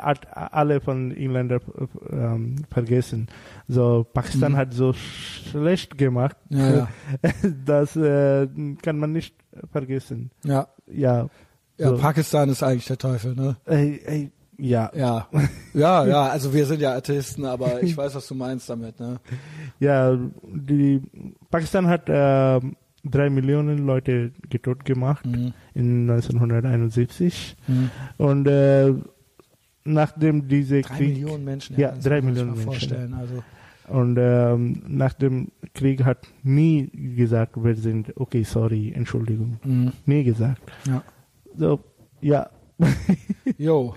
alle von Engländer äh, ähm, vergessen. So Pakistan hat so schlecht gemacht, Mhm. Ja, ja. das äh, kann man nicht vergessen. Ja. Ja, Ja, So. Pakistan ist eigentlich der Teufel, ne? äh, äh, ja, Ja. Ja, ja, also wir sind ja Atheisten, aber ich weiß, was du meinst damit, ne? ja. Die Pakistan hat äh, drei Millionen Leute getot gemacht Mhm. in 1971 Mhm. und äh, nachdem diese Drei Krieg Millionen Menschen. Ja, drei Millionen Menschen. vorstellen. Also Und ähm, nach dem Krieg hat nie gesagt, wir sind, okay, sorry, Entschuldigung. mhm. Nie gesagt. ja. So, ja. Jo,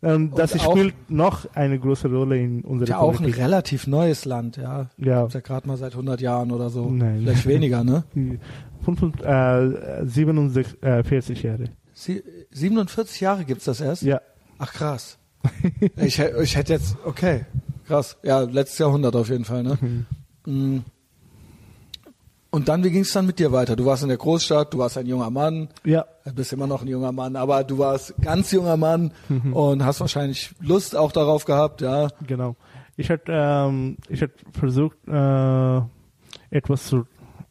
Und das Und spielt noch eine große Rolle in unserer ist ja auch ein Politik. relativ neues Land, ja. Ja, Ist ja gerade mal seit 100 Jahren oder so. Nein. Vielleicht weniger, ne? 45, äh, 47 äh, 40 Jahre. Sie, 47 Jahre gibt's das erst? Ja, Ach krass. ich, ich hätte jetzt, okay, krass. Ja, letztes Jahrhundert auf jeden Fall, ne? Mhm. Und dann, wie ging's dann mit dir weiter? Du warst in der Großstadt, du warst ein junger Mann, ja, du bist immer noch ein junger Mann, aber du warst ganz junger Mann Mhm. und hast wahrscheinlich Lust auch darauf gehabt, ja. genau. Ich hatte ähm, ich versucht, äh, etwas zu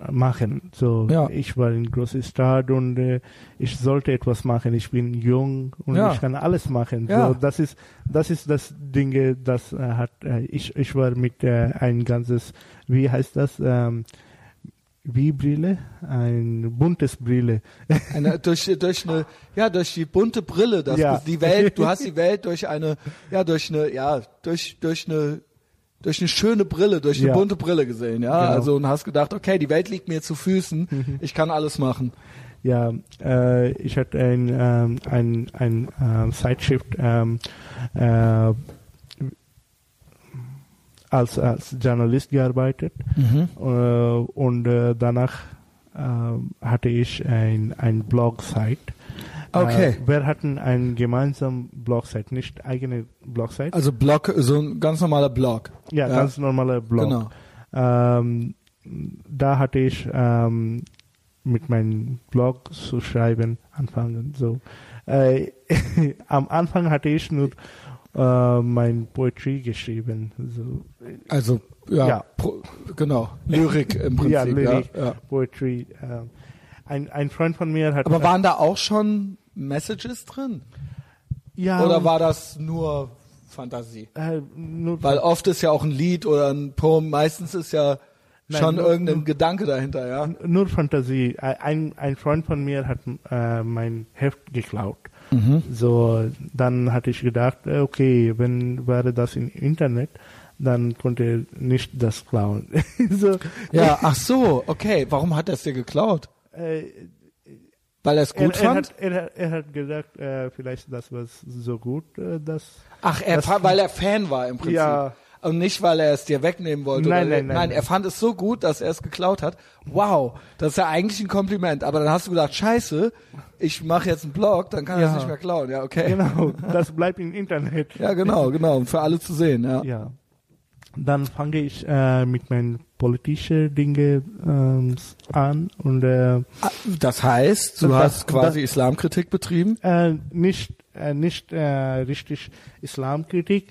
machen. So, Ja. ich war in großer Stadt und äh, ich sollte etwas machen. Ich bin jung und Ja. ich kann alles machen. Ja. So, das ist das ist das Ding, das äh, hat äh, ich ich war mit äh, ein ganzes wie heißt das ähm, wie Brille ein buntes Brille Eine, durch, durch eine, ja, durch die bunte Brille, das, Ja. die Welt, du hast die Welt durch eine, ja, durch eine, ja, durch, durch eine, durch eine schöne Brille, durch eine Ja. bunte Brille gesehen, ja, Genau. also und hast gedacht, okay, die Welt liegt mir zu Füßen, ich kann alles machen. Ja, äh, ich hatte ein, ähm, ein, ein ähm, Sideshift ähm, äh, als, als Journalist gearbeitet äh, und äh, danach äh, hatte ich ein, ein Blog-Site. Okay. Äh, wir hatten einen gemeinsamen Blog-Site, nicht eigene Blog-Site. Also Blog, so ein ganz normaler Blog. ja, ganz normaler Blog. Genau. Ähm, da hatte ich ähm, mit meinem Blog zu schreiben anfangen. So, äh, am Anfang hatte ich nur äh, mein Poetry geschrieben. So, Also, ja, Ja. Pro, genau. Lyrik im Prinzip. ja, Lyrik, Ja, ja. Poetry. Äh, ein, ein Freund von mir hat. Aber waren da auch schon Messages drin? ja, Oder war das nur Fantasie? äh, nur Weil oft ist ja auch ein Lied oder ein Poem, meistens ist ja Nein, schon nur- irgendein nur- Gedanke dahinter, ja. nur Fantasie. Ein, ein Freund von mir hat äh, mein Heft geklaut. Mhm. So, dann hatte ich gedacht, äh, okay, wenn wäre das im Internet, dann konnte er nicht das klauen. so, Ja, ach so, okay. Warum hat er es dir geklaut? Äh, Weil er es er, gut er, fand? hat, er, hat- er hat gedacht, äh, vielleicht das war so gut, äh, dass ach, er das- weil er Fan war im Prinzip. Ja. Und nicht, weil er es dir wegnehmen wollte. Nein, oder, nein, nein, Nein, er fand es so gut, dass er es geklaut hat. Wow, das ist ja eigentlich ein Kompliment. Aber dann hast du gedacht, scheiße, ich mache jetzt einen Blog, dann kann er es Ja. nicht mehr klauen. Ja, okay. genau, das bleibt im Internet. Ja, genau, genau. Und für alle zu sehen, ja. Ja. Dann fange ich äh, mit meinen politischen Dinge ähm, an und äh, Das heißt, du Das- hast quasi das- Islamkritik betrieben? äh, nicht äh, nicht äh, richtig Islamkritik.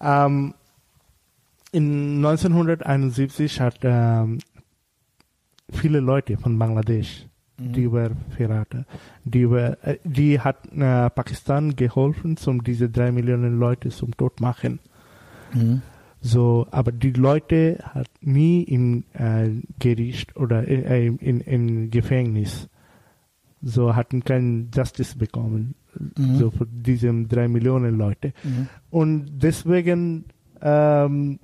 Ähm, in 1971 hat ähm, viele Leute von Bangladesch, die were Verräter, die, were, äh, die hat äh, Pakistan geholfen, um diese drei Millionen Leute zum Tod machen. So, aber die Leute hat nie im äh, Gericht oder äh, in, in Gefängnis so hatten kein Justice bekommen. So für diese drei Millionen Leute. Und deswegen ähm,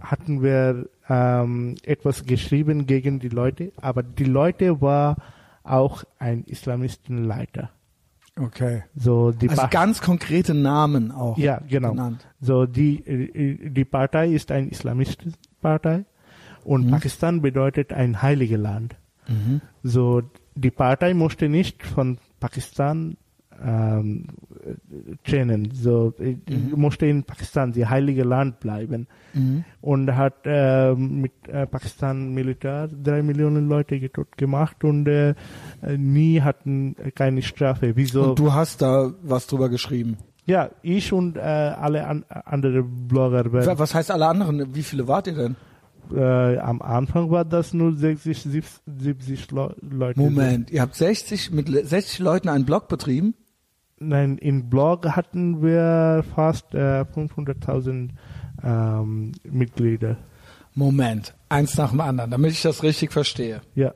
hatten wir ähm, etwas geschrieben gegen die Leute. Aber die Leute war auch ein Islamistenleiter Okay. so die Also ganz konkrete Namen auch. ja, genau. genannt. So die äh, die Partei ist eine islamistische Partei und Pakistan bedeutet ein heiliges Land. So die Partei musste nicht von Pakistan ähm, äh, trennen. So äh, musste in Pakistan, die heilige Land bleiben und hat äh, mit äh, Pakistan Militär drei Millionen Leute getot gemacht und äh, nie hatten keine Strafe. Wieso? Und du hast da was drüber geschrieben. Ja, ich und äh, alle an, andere Blogger. Was heißt alle anderen? Wie viele wart ihr denn? äh, am Anfang war das nur 60, 70, 70 Le Leute. Moment, ihr habt 60 mit le- 60 Leuten einen Blog betrieben? Nein, im Blog hatten wir fast äh, 500.000 ähm, Mitglieder. Moment, eins nach dem anderen, damit ich das richtig verstehe. Ja.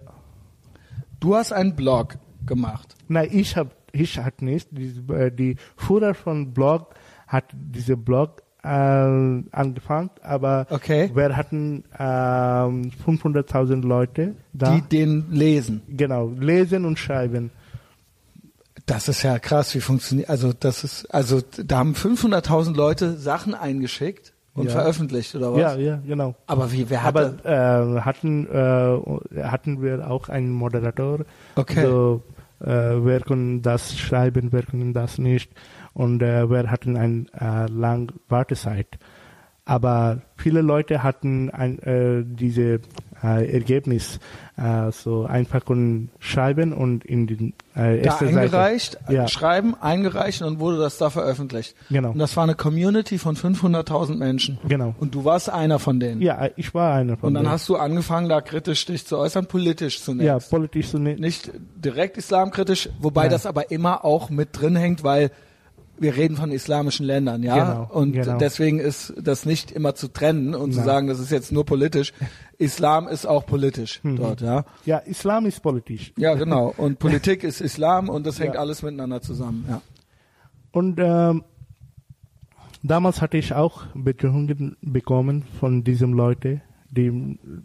Du hast einen Blog gemacht. Nein, ich hab, ich hat nicht. Die, äh, die Führer von Blog hat diese Blog äh, angefangen, aber Okay. wir hatten ähm, 500.000 Leute da. Die den lesen. Genau, lesen und schreiben. Das ist ja krass, wie funktioniert. Also das ist, also da haben 500.000 Leute Sachen eingeschickt und Ja. veröffentlicht oder was? Ja, ja, genau. Aber wie? Wer hat Aber äh, hatten äh, hatten wir auch einen Moderator. Okay. So, äh, wer kann das schreiben, wer kann das nicht. Und äh, wir hatten eine äh, lange Wartezeit. Aber viele Leute hatten ein, äh, diese äh, Ergebnis äh, so einfach können schreiben und in den äh, da erste eingereicht, Seite. Ja, schreiben, eingereicht und dann wurde das da veröffentlicht. Genau. Und das war eine Community von 500.000 Menschen. genau. Und du warst einer von denen. Ja, ich war einer von Und dann denen. hast du angefangen, da kritisch dich zu äußern, politisch zunächst. ja politisch ne Nicht direkt islamkritisch, wobei Nein. das aber immer auch mit drin hängt, weil wir reden von islamischen Ländern, ja. Genau, und genau. deswegen ist das nicht immer zu trennen und zu Nein. sagen, das ist jetzt nur politisch. Islam ist auch politisch Mhm. dort, ja. Ja, Islam ist politisch. Ja, genau. Und Politik ist Islam und das hängt Ja. alles miteinander zusammen, ja. Und ähm, damals hatte ich auch Bedrohungen bekommen von diesen Leuten, die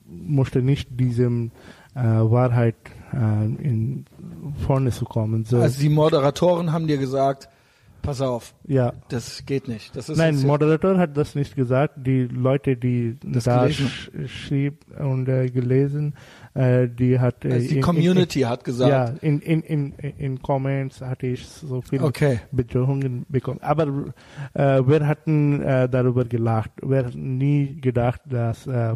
musste nicht diesem äh, Wahrheit äh, in vorne zu kommen. So, Also die Moderatoren haben dir gesagt, pass auf, Ja. das geht nicht. Das ist Nein, Moderator hat das nicht gesagt. Die Leute, die Das da schrieb und äh, gelesen, äh, die hat äh, also die in- Community hat In, gesagt. ja, in, in, in, in Comments hatte ich so viele Okay. Bedrohungen bekommen. Aber äh, wir hatten äh, darüber gelacht. Wir hatten nie gedacht, dass äh,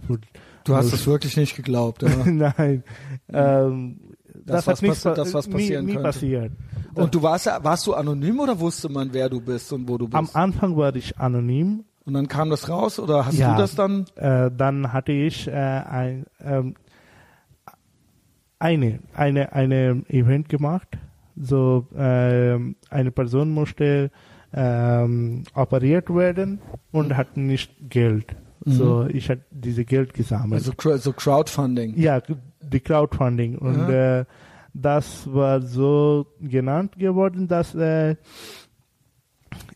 Du hast es wirklich nicht geglaubt. Ja. Nein. Ähm, Das, das, was hat nicht das, was nie, passieren nie könnte. passiert. Und du warst, warst du anonym oder wusste man, wer du bist und wo du Am bist? Anfang war ich anonym. Und dann kam das raus oder hast Ja. du das dann? Äh, dann hatte ich äh, ein, ähm, eine, eine, eine Event gemacht. So ähm, eine Person musste ähm, operiert werden und hat nicht Geld. So ich hatte diese Geld gesammelt. Also so Crowdfunding. ja, die Crowdfunding und Ja. äh, das war so genannt geworden, dass äh,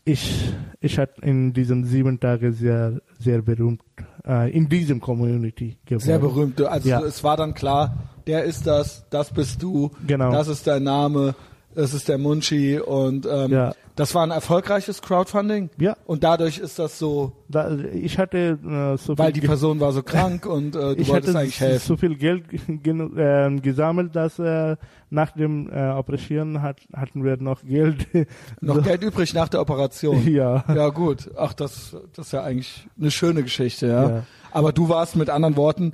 ich ich hatte in diesen sieben Tagen sehr sehr berühmt äh, in diesem Community geworden. Sehr berühmt. Also Ja. es war dann klar, der ist das, das bist du, Genau. das ist dein Name, das ist der Munchi und ähm, Ja. das war ein erfolgreiches Crowdfunding. Ja. Und dadurch ist das so, Da, ich hatte äh, so weil die Ge- Person war so krank und äh, du ich wolltest hatte eigentlich helfen. so viel Geld äh, gesammelt, dass äh, nach dem äh, Operation hat, hatten wir noch Geld. Noch so, Geld übrig nach der Operation. Ja. Ja gut, ach das, das ist ja eigentlich eine schöne Geschichte, ja. Ja. Aber du warst mit anderen Worten,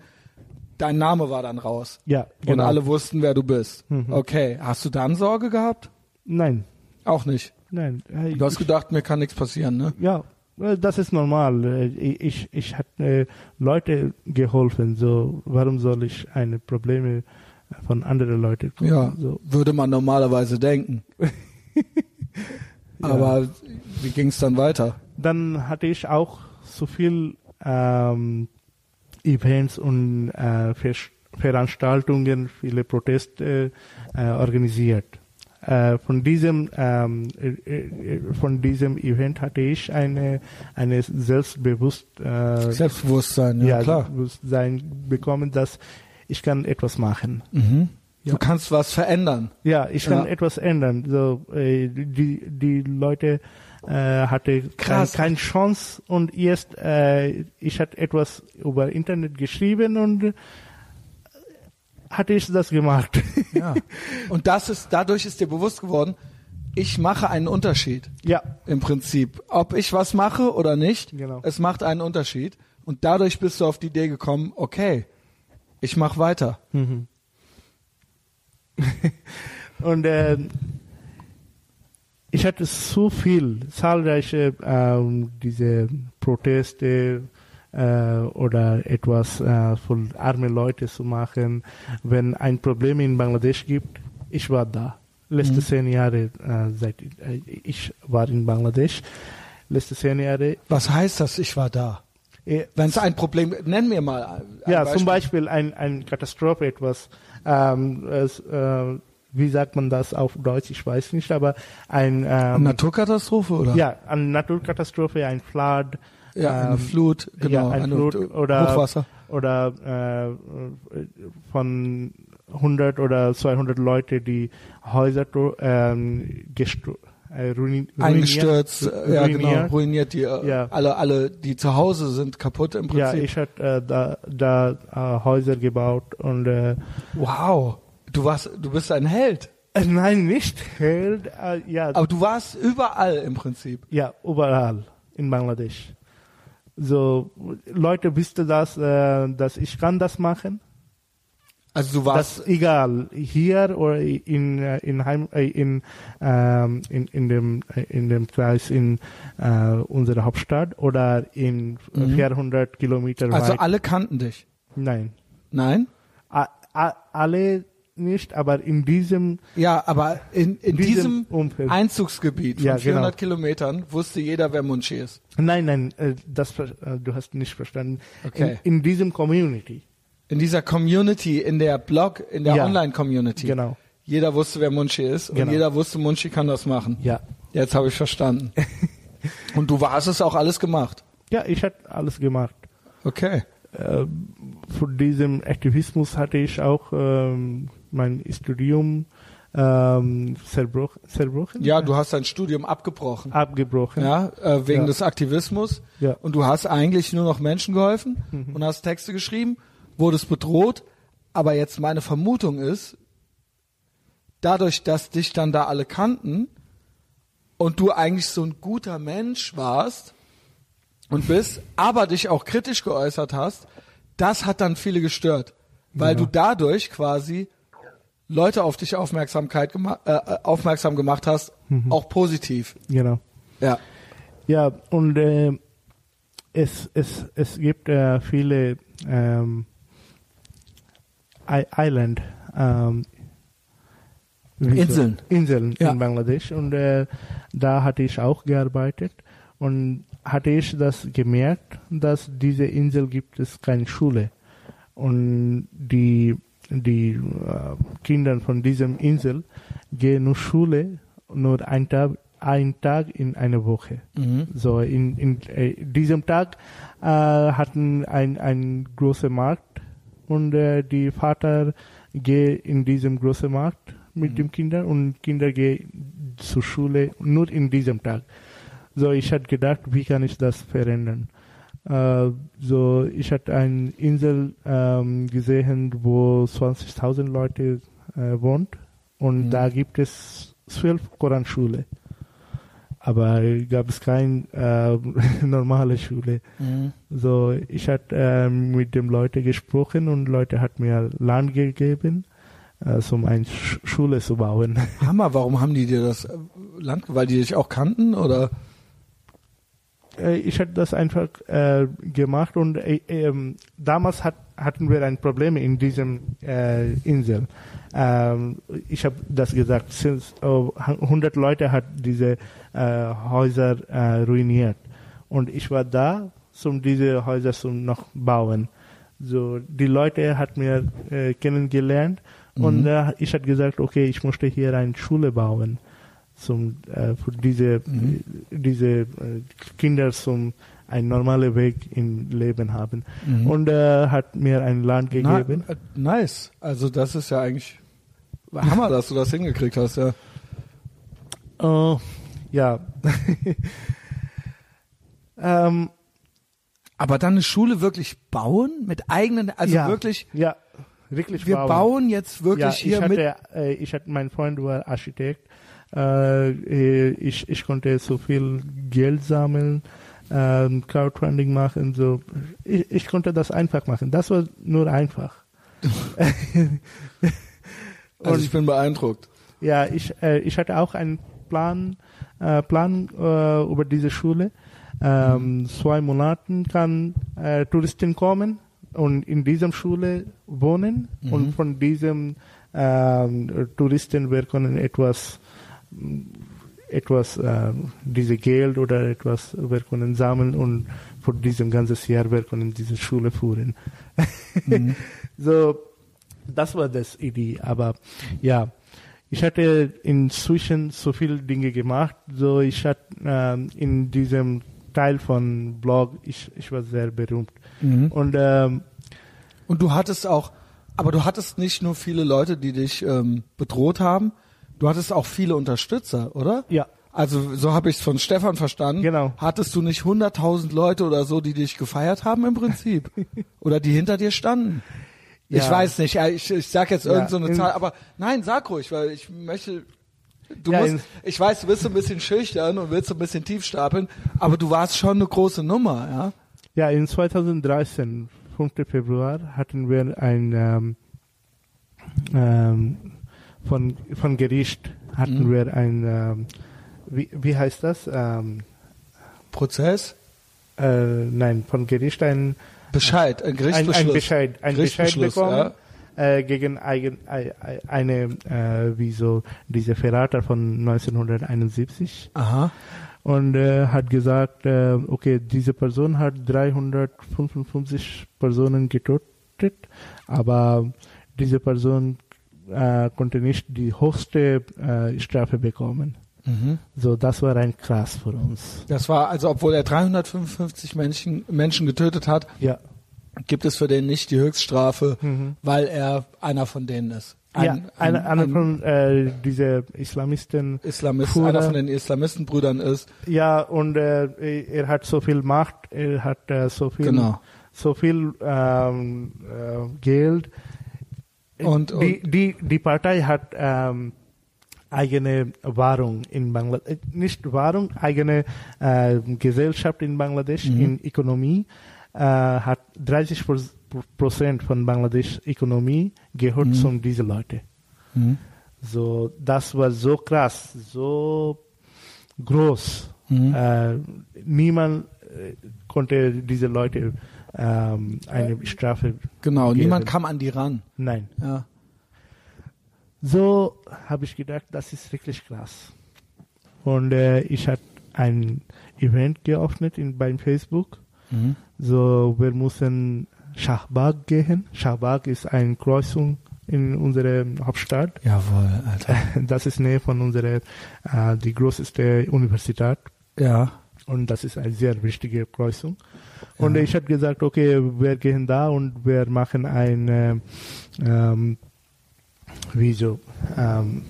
dein Name war dann raus Ja, und genau. alle wussten, wer du bist. Mhm. Okay, hast du dann Sorge gehabt? Nein, Auch nicht. nein. äh, Du hast gedacht, mir kann nichts passieren, ne? Ja, äh, das ist normal. Äh, Ich, ich hatte äh, Leute geholfen, so warum soll ich eine Probleme von anderen Leuten Ja, So. würde man normalerweise denken. Aber wie ging es dann weiter? Dann hatte ich auch so viel ähm, Events und äh, Ver Veranstaltungen, viele Proteste äh, organisiert. Äh, von diesem ähm, äh, äh, von diesem Event hatte ich eine eine selbstbewusst äh, Selbstbewusstsein, ja, ja, klar. Bewusstsein bekommen, dass ich kann etwas machen. Mhm. Ja. Du kannst was verändern. Ja, ich kann Ja. etwas ändern. So, äh, die, die Leute äh, hatte Krass. keine Chance und jetzt äh, ich hatte etwas über Internet geschrieben und äh, hatte ich das gemacht. Ja. Und das ist, dadurch ist dir bewusst geworden, ich mache einen Unterschied. ja, Im Prinzip. Ob ich was mache oder nicht, Genau. es macht einen Unterschied. Und dadurch bist du auf die Idee gekommen, okay, ich mache weiter. und äh, ich hatte so viel, zahlreiche ähm, diese Proteste äh, oder etwas äh, für arme Leute zu machen. Wenn ein Problem in Bangladesch gibt, ich war da. Letzte Mhm. zehn Jahre, äh, seit äh, ich war in Bangladesch. Letzte zehn Jahre. Was heißt das, ich war da? Äh, Wenn es ein Problem, nenn mir mal ein ja, Beispiel. zum Beispiel ein, ein Katastrophe, etwas, ähm, es, äh, wie sagt man das auf Deutsch, ich weiß nicht, aber ein, ähm, Naturkatastrophe oder? ja, eine Naturkatastrophe, ein Flood, Ja, eine ähm, Flut, genau, ja, ein eine Flut oder, Hochwasser. oder äh, von 100 oder 200 Leute, die Häuser ähm, äh, ruini- Eingestürzt, ruiniert, äh, ja genau, ruiniert. die, äh, Ja. alle, alle, die zu Hause sind kaputt im Ja, Prinzip. ich hatte äh, da, da äh, Häuser gebaut und äh, wow, du warst, du bist ein Held. Äh, Nein, nicht Held. Ja, Aber du warst überall im Prinzip. ja, überall in Bangladesch. So Leute wussten das, äh, dass ich kann das machen. Also du warst, Das egal hier oder in äh, in Heim, äh, in, ähm, in in dem äh, in dem Kreis in äh, unserer Hauptstadt oder in Mhm. 400 Kilometer also weit. alle kannten dich. Nein, Nein? a, a, alle nicht, aber in diesem Ja, aber in, in Diesem diesem Umfeld. Einzugsgebiet von Ja, 400 genau. Kilometern wusste jeder, wer Munchi ist. Nein, nein, das du hast nicht verstanden. Okay. In, in diesem Community. In dieser Community, in der Blog, in der Ja. Online-Community. Genau. Jeder wusste, wer Munchi ist und Genau. jeder wusste, Munchi kann das machen. Ja. Jetzt habe ich verstanden. und du hast es auch alles gemacht. Ja, ich hatte alles gemacht. Okay. Äh, für diesen Aktivismus hatte ich auch ähm, mein Studium ähm, zerbroch, zerbrochen. Ja, du hast dein Studium abgebrochen. abgebrochen. Ja, äh, wegen Ja. des Aktivismus. Ja. Und du hast eigentlich nur noch Menschen geholfen und hast Texte geschrieben, wurdest bedroht. Aber jetzt meine Vermutung ist, dadurch, dass dich dann da alle kannten und du eigentlich so ein guter Mensch warst und bist, aber dich auch kritisch geäußert hast, das hat dann viele gestört, weil Ja. du dadurch quasi Leute auf dich Aufmerksamkeit gema äh, äh, aufmerksam gemacht hast, auch positiv. Genau. Ja. Ja, und äh, es, es, es gibt äh, viele ähm, Island ähm, Inseln. Inseln Ja. in Bangladesch und äh, da hatte ich auch gearbeitet und hatte ich das gemerkt, dass diese Insel gibt es keine Schule und die die äh, Kinder von diesem Insel gehen nur Schule nur ein Tag ein Tag in einer Woche. So in, in äh, diesem Tag äh, hatten ein ein großer Markt und äh, die Vater geht in diesem großen Markt mit den Kindern und Kinder gehen zur Schule nur in diesem Tag. So ich hatte gedacht, wie kann ich das verändern? Äh, so ich hatte eine Insel ähm, gesehen, wo 20.000 Leute äh, wohnt und da gibt es zwölf Koranschule. Aber gab es keine äh, normale Schule. So, ich hatte äh, mit den Leuten gesprochen und Leute hat mir Land gegeben, äh, um eine Sch Schule zu bauen. Hammer, warum haben die dir das äh, Land, weil die dich auch kannten oder? Äh, ich hatte das einfach äh, gemacht und äh, ähm, damals hat, hatten wir ein Problem in diesem äh, Insel. Ähm, ich habe das gesagt, since, oh, 100 Leute hat diese Häuser äh, ruiniert und ich war da, um diese Häuser zu noch bauen. So die Leute hat mir äh, kennengelernt und äh, ich hatte gesagt, okay, ich möchte hier eine Schule bauen zum äh, für diese diese äh, Kinder zum einen normalen Weg im Leben haben und äh, hat mir ein Land Na, gegeben. äh, nice. Also das ist ja eigentlich Hammer, dass du das hingekriegt hast, ja. Äh, ja. ähm, Aber dann eine Schule wirklich bauen mit eigenen, also ja, wirklich, ja, wirklich wir bauen, jetzt wirklich ja, hier ich mit. hatte, äh, ich hatte, mein Freund war Architekt. Äh, äh, ich, ich konnte so viel Geld sammeln, ähm, Crowdfunding machen, so. Ich, ich konnte das einfach machen. Das war nur einfach. Also ich bin beeindruckt. Ja, ich, äh, ich hatte auch einen Plan, äh, Plan äh, über diese Schule. Ähm, Zwei Monaten kann äh, Touristen kommen und in diesem Schule wohnen und von diesem ähm, Touristen wir können etwas etwas äh, diese Geld oder etwas wir können sammeln und für diesem ganzes Jahr wir können diese Schule führen. so das war das Idee, aber ja, ich hatte inzwischen so viele Dinge gemacht, so ich hatte ähm, in diesem Teil von Blog, ich, ich war sehr berühmt. Und ähm, Und du hattest auch, aber du hattest nicht nur viele Leute, die dich ähm, bedroht haben, du hattest auch viele Unterstützer, oder? Ja. Also so habe ich es von Stefan verstanden. Genau. Hattest du nicht 100.000 Leute oder so, die dich gefeiert haben im Prinzip? oder die hinter dir standen? Ich Ja. weiß nicht, ja, ich, ich sag jetzt Ja, irgend so eine in- Zahl, aber nein, sag ruhig, weil ich möchte, du Ja, musst, ich weiß, du bist so ein bisschen schüchtern und willst so ein bisschen tief stapeln, aber du warst schon eine große Nummer, ja? ja, in 2013, 5. Februar, hatten wir ein ähm, ähm, von, von Gericht hatten wir ein ähm, wie, wie heißt das? Ähm, Prozess? äh, nein, von Gericht ein Bescheid, ein ein, Gerichtsbeschluss. ein Bescheid, ein Bescheid bekommen äh, gegen eigen, ei- ei- eine, äh, wie so, diese Verrater von 1971 Aha. und äh, hat gesagt, äh, okay, diese Person hat 355 Personen getötet, aber diese Person äh, konnte nicht die höchste äh, Strafe bekommen. Mhm. So, das war ein krass für uns. Das war, also obwohl er 355 Menschen, Menschen getötet hat, Ja, gibt es für den nicht die Höchststrafe, Mhm. weil er einer von denen ist. ja, ein, einer, einer von äh, diese Islamisten. Islamist, einer von den Islamistenbrüdern ist. Ja, und äh, er hat so viel Macht, er hat äh, so viel, Genau. so viel ähm, äh, Geld. Und- die, die, die Partei hat ähm, eigene Währung in Bangladesch, nicht Währung, eigene äh, Gesellschaft in Bangladesch, in Ökonomie, äh, hat 30 Pro- Prozent von Bangladesch Ökonomie gehört zu diese Leute. Mhm. So, das war so krass, so groß. Mhm. Äh, niemand äh, konnte diese Leute ähm, eine Strafe. Genau, geben. niemand kam an die ran. Nein. Ja. So habe ich gedacht, das ist wirklich krass. Und äh, ich hatte ein Event geöffnet in, beim Facebook. Mhm. So, wir mussten Shahbag gehen. Shahbag ist eine Kreuzung in unserer Hauptstadt. Jawohl, Alter. Das ist nähe von unserer, äh, die größte Universität. Ja. Und das ist eine sehr wichtige Kreuzung. Und ich habe gesagt, okay, wir gehen da und wir machen ein, äh, ähm, wie so, ähm,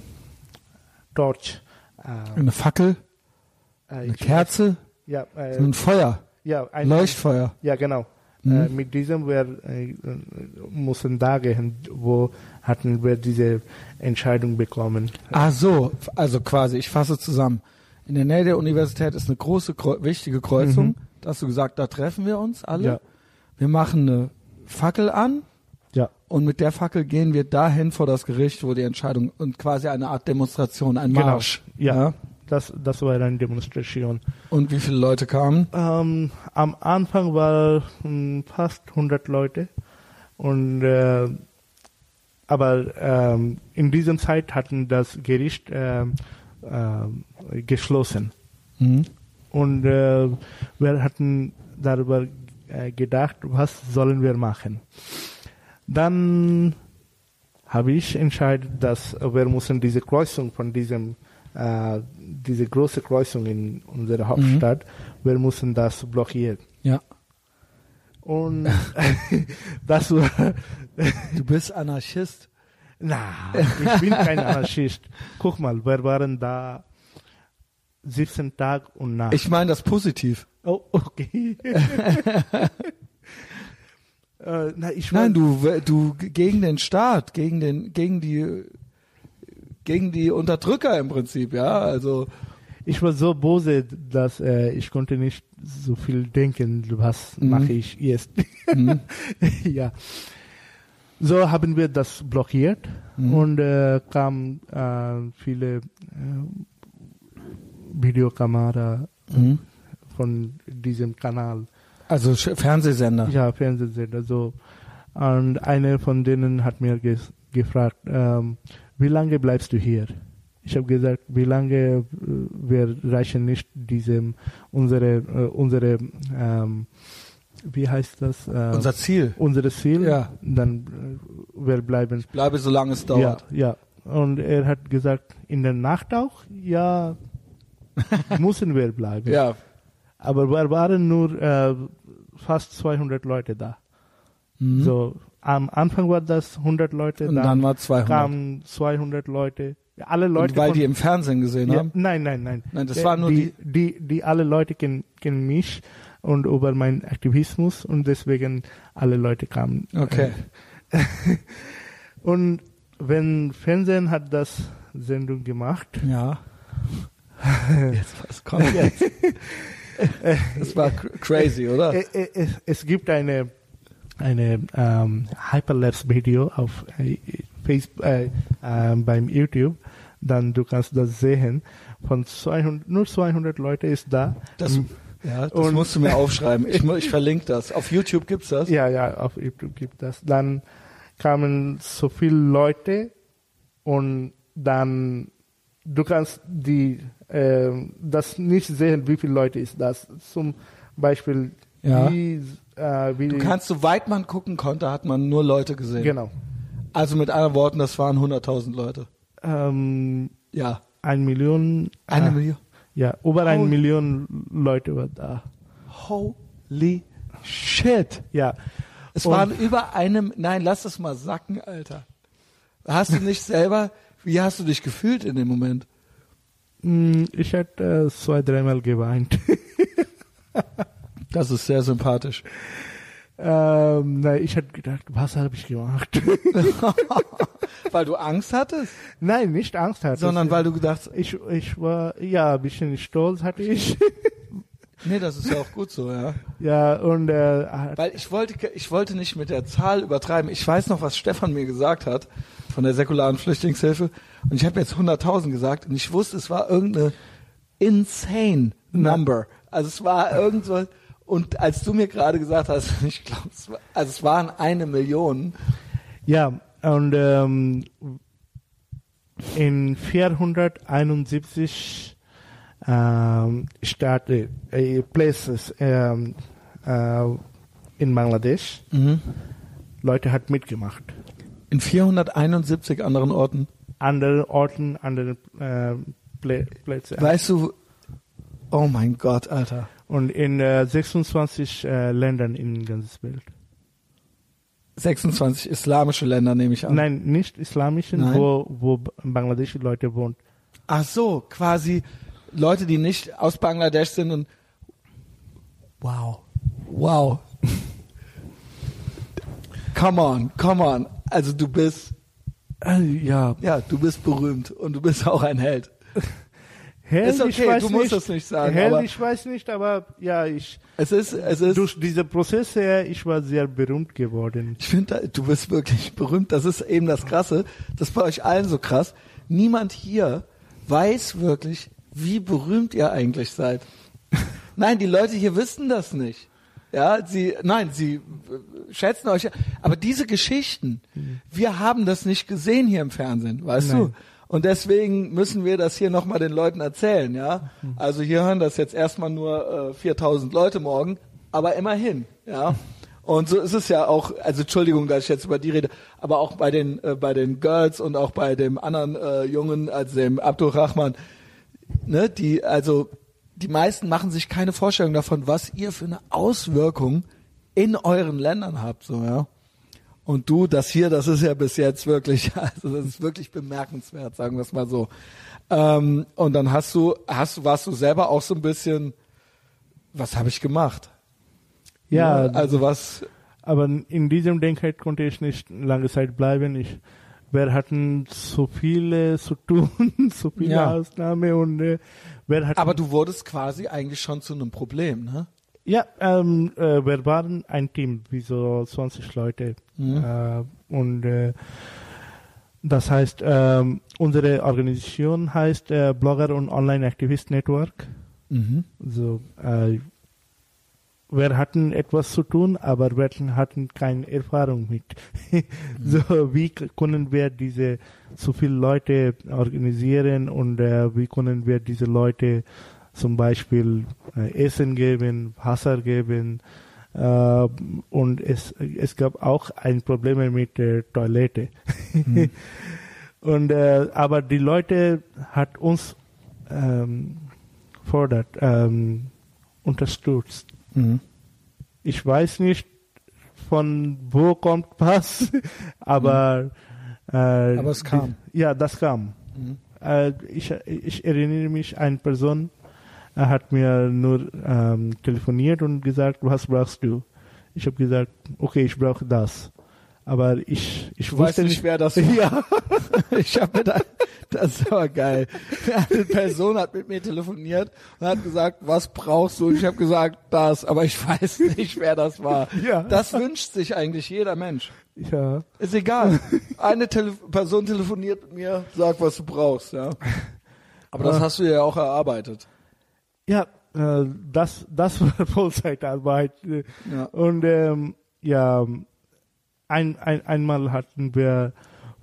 Torch. Ähm, Eine Fackel, äh, eine Kerze, Ja, äh, so ein Feuer, ja, ein Leuchtfeuer. Ja, genau. Mhm. Äh, mit diesem wir äh, mussten da gehen, wo hatten wir diese Entscheidung bekommen. Ah so, also quasi, ich fasse zusammen. In der Nähe der Universität ist eine große, wichtige Kreuzung. Da hast du gesagt, da treffen wir uns alle. Mhm. Ja. Wir machen eine Fackel an und mit der Fackel gehen wir dahin vor das Gericht, wo die Entscheidung und quasi eine Art Demonstration, ein Genau. Marsch. ja. Das, das war eine Demonstration. Und wie viele Leute kamen? Ähm, am Anfang war hm, fast 100 Leute und äh, aber ähm, in dieser Zeit hatten das Gericht ähm, ähm, geschlossen Mhm. und äh, wir hatten darüber äh, gedacht, was sollen wir machen. Dann habe ich entschieden, dass wir müssen diese Kreuzung von diesem äh, diese große Kreuzung in unserer Hauptstadt, wir müssen das blockieren. Ja. Und das war Du bist Anarchist. na, ich bin kein Anarchist. Guck mal, wir waren da 17 Tage und Nacht. Ich meine das positiv. oh, okay. äh, na, ich Nein, du, du gegen den Staat, gegen den, gegen die, gegen die Unterdrücker im Prinzip, ja. Also ich war so böse, dass äh, ich konnte nicht so viel denken, was Mhm. mache ich jetzt. mhm. ja. So haben wir das blockiert Mhm. und äh, kamen äh, viele äh, Videokamera Mhm. von diesem Kanal. Also Fernsehsender. Ja, Fernsehsender. So. Und eine von denen hat mir ges gefragt, ähm, wie lange bleibst du hier? Ich habe gesagt, wie lange äh, wir reichen nicht diesem unsere äh, unsere ähm, wie heißt das äh, Unser Ziel. unser Ziel, Ja. dann äh, wir bleiben. Bleibe solange es dauert. Ja, ja. Und er hat gesagt, in der Nacht auch, ja, müssen wir bleiben. Ja. Aber wir waren nur äh, fast 200 Leute da. Mhm. So am Anfang war das 100 Leute, Und dann, dann war 200. kamen 200 Leute. Alle Leute Und weil von, die im Fernsehen gesehen ja, haben. nein, nein, nein. Nein, das Äh, waren nur die, die, die alle Leute kennen, kennen mich und über meinen Aktivismus und deswegen alle Leute kamen. Okay. Und wenn Fernsehen hat das Sendung gemacht, Ja. Jetzt, was kommt jetzt? Das war cr- crazy, oder? äh, äh, es, es gibt eine eine ähm, Hyperlapse-Video auf äh, Facebook, äh, ähm, beim YouTube, dann du kannst das sehen. Von 200, nur 200 Leute ist da. Das, ja, das Und- musst du mir aufschreiben. Ich, ich verlinke das. Auf YouTube gibt's das. Ja, ja, auf YouTube gibt das. Dann kamen so viele Leute und dann du kannst die ähm, das nicht sehen, wie viele Leute ist das. Zum Beispiel Ja. wie, äh, wie Du kannst, soweit man gucken konnte, hat man nur Leute gesehen. genau Also mit anderen Worten, das waren 100.000 Leute. ähm, Ja. ein Million Eine äh, Million. Ja, über eine Holy- Million Leute war da. Holy shit. Ja. Es Und- waren über einem, nein, lass es mal sacken, Alter. Hast du nicht selber, wie hast du dich gefühlt in dem Moment? Mm, Ich hatte äh, zwei, dreimal geweint. Das ist sehr sympathisch. ähm, nein, ich hatte gedacht, was habe ich gemacht? Weil du Angst hattest? nein, nicht Angst hatte. Sondern weil du gedacht ich, ich war, ja, ein bisschen stolz hatte ich. nee, das ist ja auch gut so, ja. ja, und äh, Weil ich wollte, ich wollte nicht mit der Zahl übertreiben. Ich weiß noch, was Stefan mir gesagt hat von der säkularen Flüchtlingshilfe. Und ich habe jetzt 100.000 gesagt und ich wusste, es war irgendeine insane number. Also es war irgendwas. Und als du mir gerade gesagt hast, ich glaube, es war, also es waren eine Million. Ja, und ähm, in 471 ähm, Staaten, äh, Places ähm, äh, in Bangladesch, Leute hat mitgemacht. In 471 anderen Orten. Andere Orten, andere äh, Plätze. Weißt du, oh mein Gott, Alter. Und in äh, 26 äh, Ländern in ganzes Welt. 26 islamische Länder nehme ich an. Nein, nicht islamischen, Nein. wo, wo bangladesche Leute wohnen. Ach so, quasi Leute, die nicht aus Bangladesch sind und wow, wow. come on, come on. Also du bist, Äh, ja, ja, du bist berühmt und du bist auch ein Held. Hell, Ist okay, ich weiß du musst nicht, das nicht sagen, Hell, ich weiß nicht, aber ja, ich Es ist, es ist, durch diese Prozesse, ich war sehr berühmt geworden. ich finde, du bist wirklich berühmt. Das ist eben das Krasse. Das ist bei euch allen so krass. Niemand hier weiß wirklich, wie berühmt ihr eigentlich seid. Nein, die Leute hier wissen das nicht. Ja, sie, nein, sie äh, schätzen euch. Aber diese Geschichten, wir haben das nicht gesehen hier im Fernsehen, weißt Nein. du? Und deswegen müssen wir das hier nochmal den Leuten erzählen, ja? Also hier hören das jetzt erstmal nur äh, 4000 Leute morgen, aber immerhin, ja? Und so ist es ja auch, also Entschuldigung, dass ich jetzt über die rede, aber auch bei den, äh, bei den Girls und auch bei dem anderen äh, Jungen, also dem Abdul Rahman, ne, die, also die meisten machen sich keine Vorstellung davon, was ihr für eine Auswirkung in euren Ländern habt, so, ja. Und du, das hier, das ist ja bis jetzt wirklich, also das ist wirklich bemerkenswert, sagen wir es mal so. Ähm, und dann hast du, hast du, warst du selber auch so ein bisschen, was habe ich gemacht? Ja, Ne? also was, aber in diesem Denkheit konnte ich nicht lange Zeit bleiben. Ich, wir hatten so viele zu tun, so viele Ja. Ausnahmen und äh, wir hatten, aber du wurdest quasi eigentlich schon zu einem Problem, ne? ja, ähm, äh, wir waren ein Team, wie so 20 Leute Mhm. äh, und äh, das heißt, ähm, unsere Organisation heißt äh, Blogger und Online Activist Network. Mhm. So, äh, wir hatten etwas zu tun, aber wir hatten keine Erfahrung mit. so, wie k- können wir diese so viele Leute organisieren und äh, wie können wir diese Leute zum Beispiel äh, Essen geben, Wasser geben äh, und es, es gab auch ein Problem mit der Toilette. und äh, aber die Leute hat uns ähm, fordert, ähm, unterstützt. Mhm. Ich weiß nicht, von wo kommt was, aber, äh, Aber es kam. Ja, das kam. Mhm. Äh, ich, ich erinnere mich, eine Person er hat mir nur ähm, telefoniert und gesagt, was brauchst du? Ich habe gesagt, okay, ich brauche das. Aber ich, ich Du wusste nicht, wer das war. Ja, Ich habe da, das ist aber geil. Eine Person hat mit mir telefoniert und hat gesagt, was brauchst du? Und ich habe gesagt, das, aber ich weiß nicht, wer das war. Ja. Das wünscht sich eigentlich jeder Mensch. Ja. Ist egal. Eine Tele Person telefoniert mit mir, sagt, was du brauchst, ja. Aber das hast du ja auch erarbeitet. Ja, äh, das, das war Vollzeitarbeit. Ja. Und ähm, ja, ein, ein, einmal hatten wir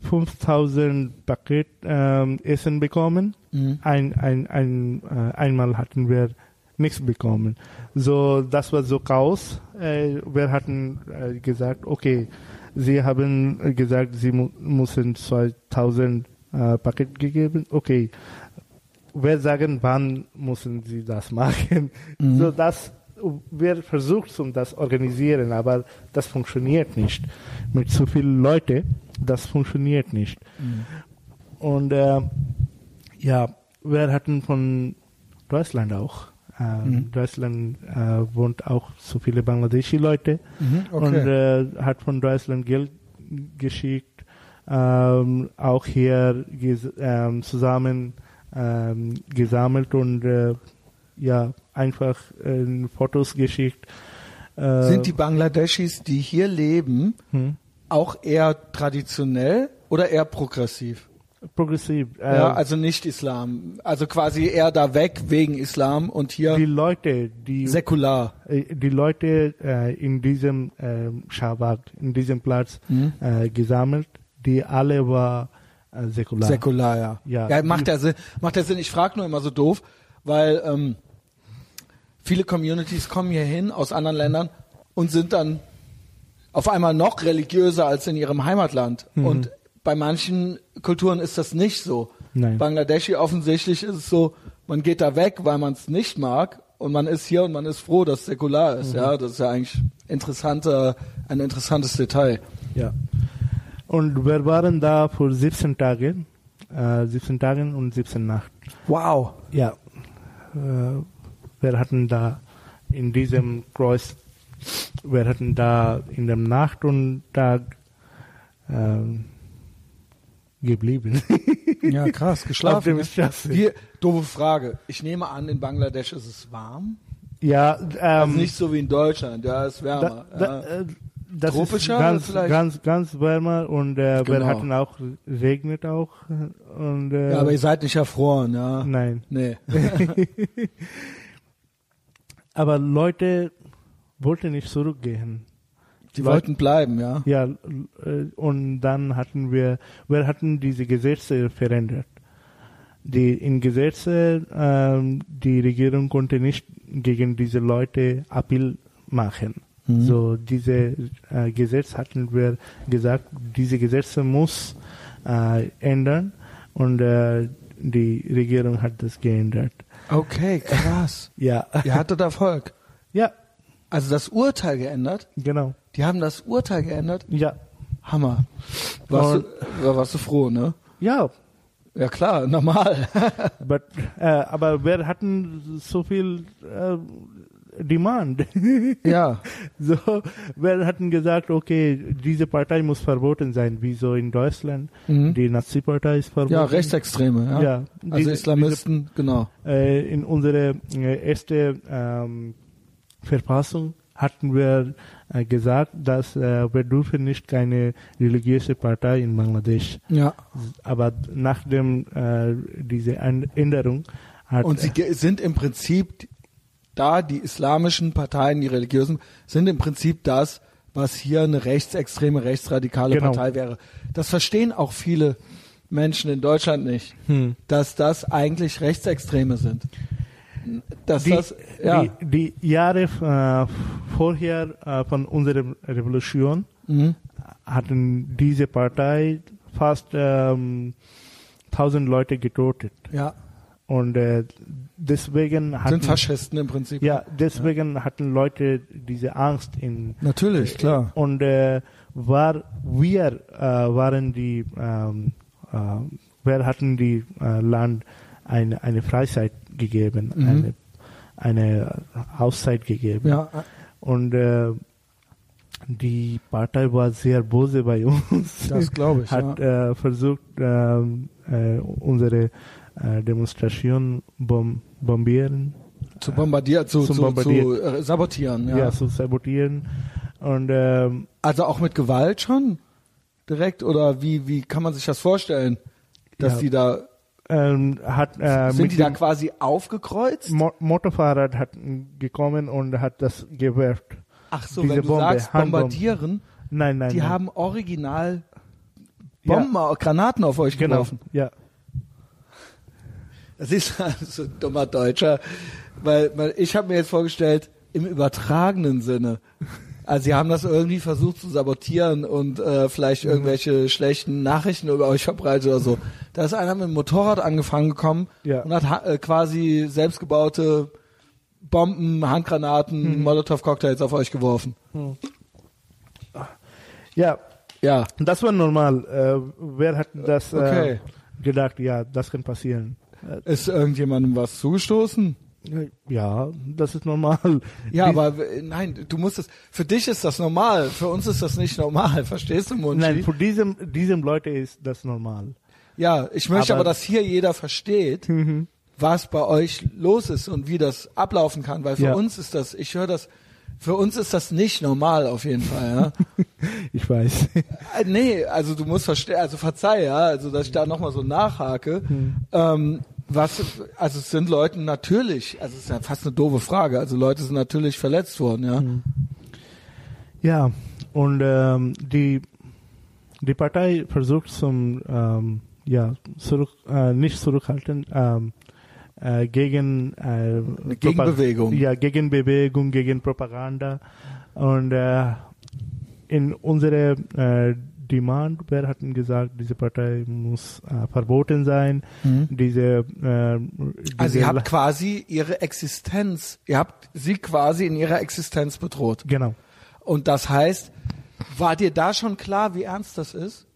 5000 Paket ähm, Essen bekommen. Mhm. Ein, ein, ein, äh, einmal hatten wir nichts bekommen. So, das war so Chaos. Äh, wir hatten äh, gesagt, okay, Sie haben gesagt, Sie mu müssen 2000 äh, Paket gegeben. Okay, wir sagen, wann müssen Sie das machen? Mhm. So, das, wir versucht um das organisieren, aber das funktioniert nicht. Mit so vielen Leuten, das funktioniert nicht. Mhm. Und äh, ja, wir hatten von Deutschland auch. Äh, Mhm. Deutschland äh, wohnt auch so viele Bangladeschi Leute Mhm, okay. und äh, hat von Deutschland Geld geschickt, ähm, auch hier ges ähm, zusammen ähm, gesammelt und äh, ja einfach äh, Fotos geschickt. Äh, Sind die Bangladeschis, die hier leben, hm, auch eher traditionell oder eher progressiv? Progressiv. Äh, ja, also nicht Islam. Also quasi eher da weg wegen Islam und hier die Leute, die säkular. äh, die Leute äh, in diesem äh, Schabak, in diesem Platz Mhm. äh, gesammelt, die alle war äh, säkular. Säkular, ja. Ja. ja macht ja Sinn. Macht ja Sinn. Ich frage nur immer so doof, weil ähm, viele Communities kommen hier hin aus anderen Ländern und sind dann auf einmal noch religiöser als in ihrem Heimatland. Mhm. Und bei manchen Kulturen ist das nicht so. Nein. Bangladeschi offensichtlich ist es so, man geht da weg, weil man es nicht mag und man ist hier und man ist froh, dass es säkular ist. Mhm. Ja, das ist ja eigentlich interessanter, ein interessantes Detail. Ja. Und wir waren da für 17 Tage, äh, 17 Tagen und 17 Nacht. Wow. Ja. Äh, wir hatten da in diesem Kreuz, wir hatten da in der Nacht und Tag ähm, geblieben. Ja, krass, Auf geschlafen. dem? Straße. Hier, doofe Frage. Ich nehme an, in Bangladesch ist es warm. Ja, ähm, Also nicht so wie in Deutschland, ja, ist wärmer. Da, da, ja. äh, das Tropischer ist ganz, vielleicht? ganz, ganz wärmer und äh, Genau. wir hatten auch regnet auch und äh, ja, aber ihr seid nicht erfroren, ja. nein. Nee. Aber Leute wollten nicht zurückgehen. Die Leute- wollten bleiben, ja. Ja, äh, und dann hatten wir, wir hatten diese Gesetze verändert. Die in Gesetze, ähm, die Regierung konnte nicht gegen diese Leute Appeal machen. Mhm. So diese äh, Gesetz hatten wir gesagt, diese Gesetze muss äh, ändern und äh, die Regierung hat das geändert. Okay, krass. Ja, Ihr hattet Erfolg. ja, Also das Urteil geändert? genau, Die haben das Urteil geändert? ja, Hammer. Warst, Und- du, ja, warst du froh, ne? ja. Ja klar, normal. But, äh, aber wir hatten so viel äh, Demand. ja. so, wir hatten gesagt, okay, diese Partei muss verboten sein, wie so in Deutschland. Mhm. Die Nazi-Partei ist verboten. Ja, Rechtsextreme, ja. Ja, Also diese- Islamisten, genau. Äh, in unsere äh, erste ähm, Verfassung hatten wir äh, gesagt, dass äh, wir dürfen nicht keine religiöse Partei in Bangladesch. Ja. Aber nachdem äh, diese Änderung hat Und sie ge- sind im Prinzip da, die islamischen Parteien, die religiösen, sind im Prinzip das, was hier eine rechtsextreme, rechtsradikale Genau. Partei wäre. Das verstehen auch viele Menschen in Deutschland nicht, Hm. dass das eigentlich Rechtsextreme sind. Dass die, das, ja, die, die Jahre äh, vorher äh, von unserer Revolution mhm. hatten diese Partei fast ähm, 1000 Leute getötet. ja, Und äh, deswegen hatten, sind Faschisten im Prinzip. ja, deswegen hatten Leute diese Angst in Natürlich, klar. und äh, war wir äh, waren die ähm, äh, wir hatten die äh, Land eine eine Freizeit gegeben Mhm. eine eine Auszeit gegeben Ja, und äh, die Partei war sehr böse bei uns das glaube ich. hat ja. äh, versucht ähm, äh, unsere äh, Demonstration bom bombieren zu bombardieren, zu, zu, Bombardieren. zu äh, sabotieren. Ja. ja, zu sabotieren und ähm, Also auch mit Gewalt schon direkt oder wie wie kann man sich das vorstellen, dass Ja. die da ähm, hat äh, sind die da quasi aufgekreuzt? Mo Motorfahrrad hat gekommen und hat das gewerft. Ach so, diese wenn du Bombe, sagst Handbombe. bombardieren, Nein, nein, die nein. haben original Ja. Bomben, Granaten auf euch genau, geworfen. ja, Das ist so ein dummer Deutscher, weil, weil ich habe mir jetzt vorgestellt im übertragenen Sinne. Also sie haben das irgendwie versucht zu sabotieren und äh, vielleicht Mhm. irgendwelche schlechten Nachrichten über euch verbreitet oder so. Da ist einer mit dem Motorrad angefangen gekommen Ja. und hat ha- äh, quasi selbstgebaute Bomben, Handgranaten, Molotow-Cocktails auf euch geworfen. Ja, Ja. das war normal. Äh, wer hat das äh, Okay. gedacht? Ja, das kann passieren. Ist irgendjemandem was zugestoßen? Äh, Ja, das ist normal. Ja, aber w- nein, du musst es, für dich ist das normal, für uns ist das nicht normal, verstehst du, Munchi? Nein, für diesem, diesem Leute ist das normal. Ja, ich möchte aber, Aber- dass hier jeder versteht, was bei euch los ist und wie das ablaufen kann, weil für Ja. uns ist das, ich höre das, für uns ist das nicht normal auf jeden Fall, ja. Ich weiß. Äh, nee, also du musst verstehen, also verzeih, ja, also dass ich da nochmal so nachhake. Hm. Ähm, was, also es sind Leuten natürlich, also es ist ja fast eine doofe Frage, also Leute sind natürlich verletzt worden, ja. Hm. Ja, und ähm, die, die Partei versucht zum, ähm, ja, zurück, äh, nicht zurückhalten, ähm, äh, gegen äh, Gegenbewegung. Propa- Ja, Gegenbewegung, gegen Propaganda. Und äh, in unsere äh, Demand, wer hat denn gesagt, diese Partei muss äh, verboten sein, diese, äh, Also diese ihr habt quasi ihre Existenz, ihr habt sie quasi in ihrer Existenz bedroht. genau, Und das heißt, war dir da schon klar, wie ernst das ist?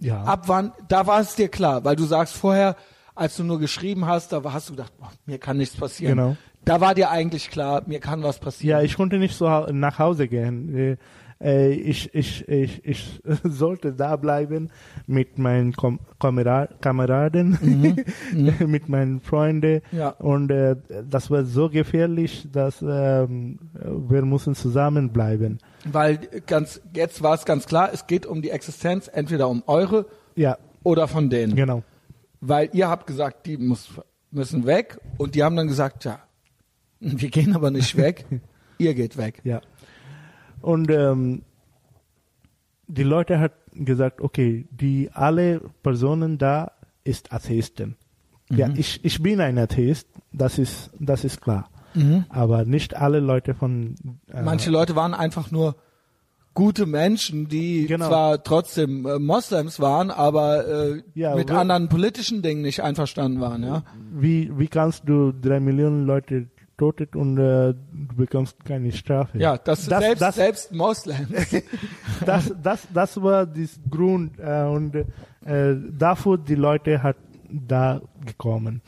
ja. Ab wann, da war es dir klar, weil du sagst vorher, als du nur geschrieben hast, da hast du gedacht, oh, mir kann nichts passieren. Genau. Da war dir eigentlich klar, mir kann was passieren. Ja, ich konnte nicht so nach Hause gehen. Äh, äh, Ich, ich, ich, ich sollte da bleiben mit meinen Kom Kamera Kameraden, mit meinen Freunden. Mhm. Ja. Und äh, das war so gefährlich, dass ähm, wir mussten zusammenbleiben. Weil ganz, jetzt war es ganz klar, es geht um die Existenz, entweder um eure Ja, oder von denen. genau. Weil ihr habt gesagt, die muss, müssen weg und die haben dann gesagt, ja, wir gehen aber nicht weg, ihr geht weg. Ja. Und ähm, die Leute hat gesagt, okay, die alle Personen da ist Atheisten. Ja, ich, ich bin ein Atheist, das ist, das ist klar. Aber nicht alle Leute von äh, Manche Leute waren einfach nur gute Menschen, die Genau. zwar trotzdem äh, Moslems waren, aber äh, Ja, mit anderen politischen Dingen nicht einverstanden waren, ja. wie, wie kannst du drei Millionen Leute totet und äh, du bekommst keine Strafe? Ja, das, das, selbst, das, selbst Moslems. das, das, das war der Grund äh, und äh, dafür die Leute hat da gekommen.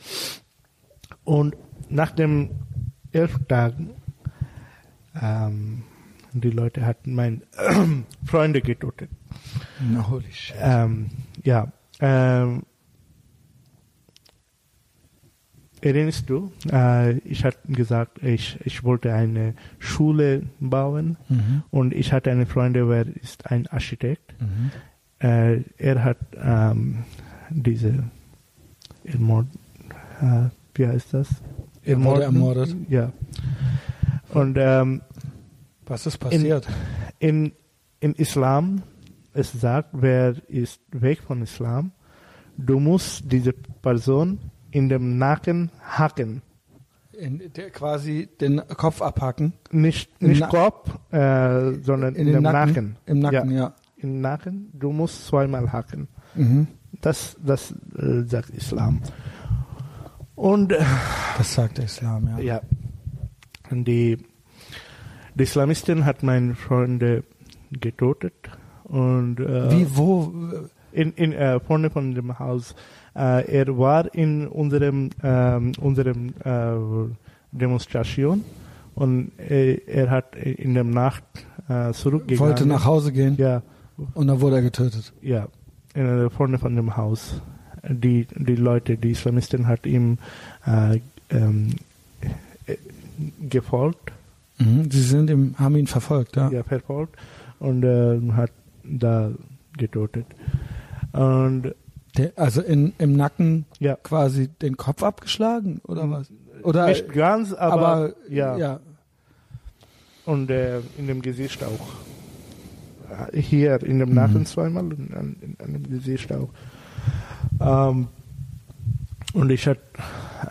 Und nach dem elf Tagen ähm, die Leute hatten meine Freunde getötet. Na, holy shit. Ähm, ja, ähm, erinnerst du? Äh, ich hatte gesagt, ich, ich wollte eine Schule bauen und ich hatte einen Freund, der ist ein Architekt. Äh, er hat ähm, diese Ermord, äh, wie heißt das? Er wurde ermordet. Ja. Und ähm, Was ist passiert? in, in Islam, es sagt, wer ist weg von Islam, du musst diese Person in dem Nacken hacken. In, der, quasi den Kopf abhacken. Nicht, nicht Na- Kopf, äh, sondern in, den dem Nacken. Nacken. Im Nacken, ja. ja. Im Nacken, du musst zweimal hacken. Mhm. Das, das äh, sagt Islam. Und äh, Das sagt der Islam, ja. ja, die, die Islamisten hat meine Freunde getötet und äh, Wie, wo? in, in äh, vorne von dem Haus. Äh, er war in unserem ähm, unserem äh, Demonstration und äh, er hat in der Nacht äh, zurückgegangen. Wollte nach Hause gehen Ja, und dann wurde er getötet. ja, in, äh, vorne von dem Haus. Die die Leute, die Islamisten hat ihm äh, ähm, äh, gefolgt, Mhm. Sie sind ihm, haben ihn verfolgt, ja. ja, verfolgt und hat da getötet. Und Der, also in, im Nacken ja, quasi den Kopf abgeschlagen oder was? Oder nicht ganz, aber, aber ja. ja. Und äh, in dem Gesicht auch. Hier in dem Nacken zweimal und an, in, an dem Gesicht auch. Ähm, und ich hatte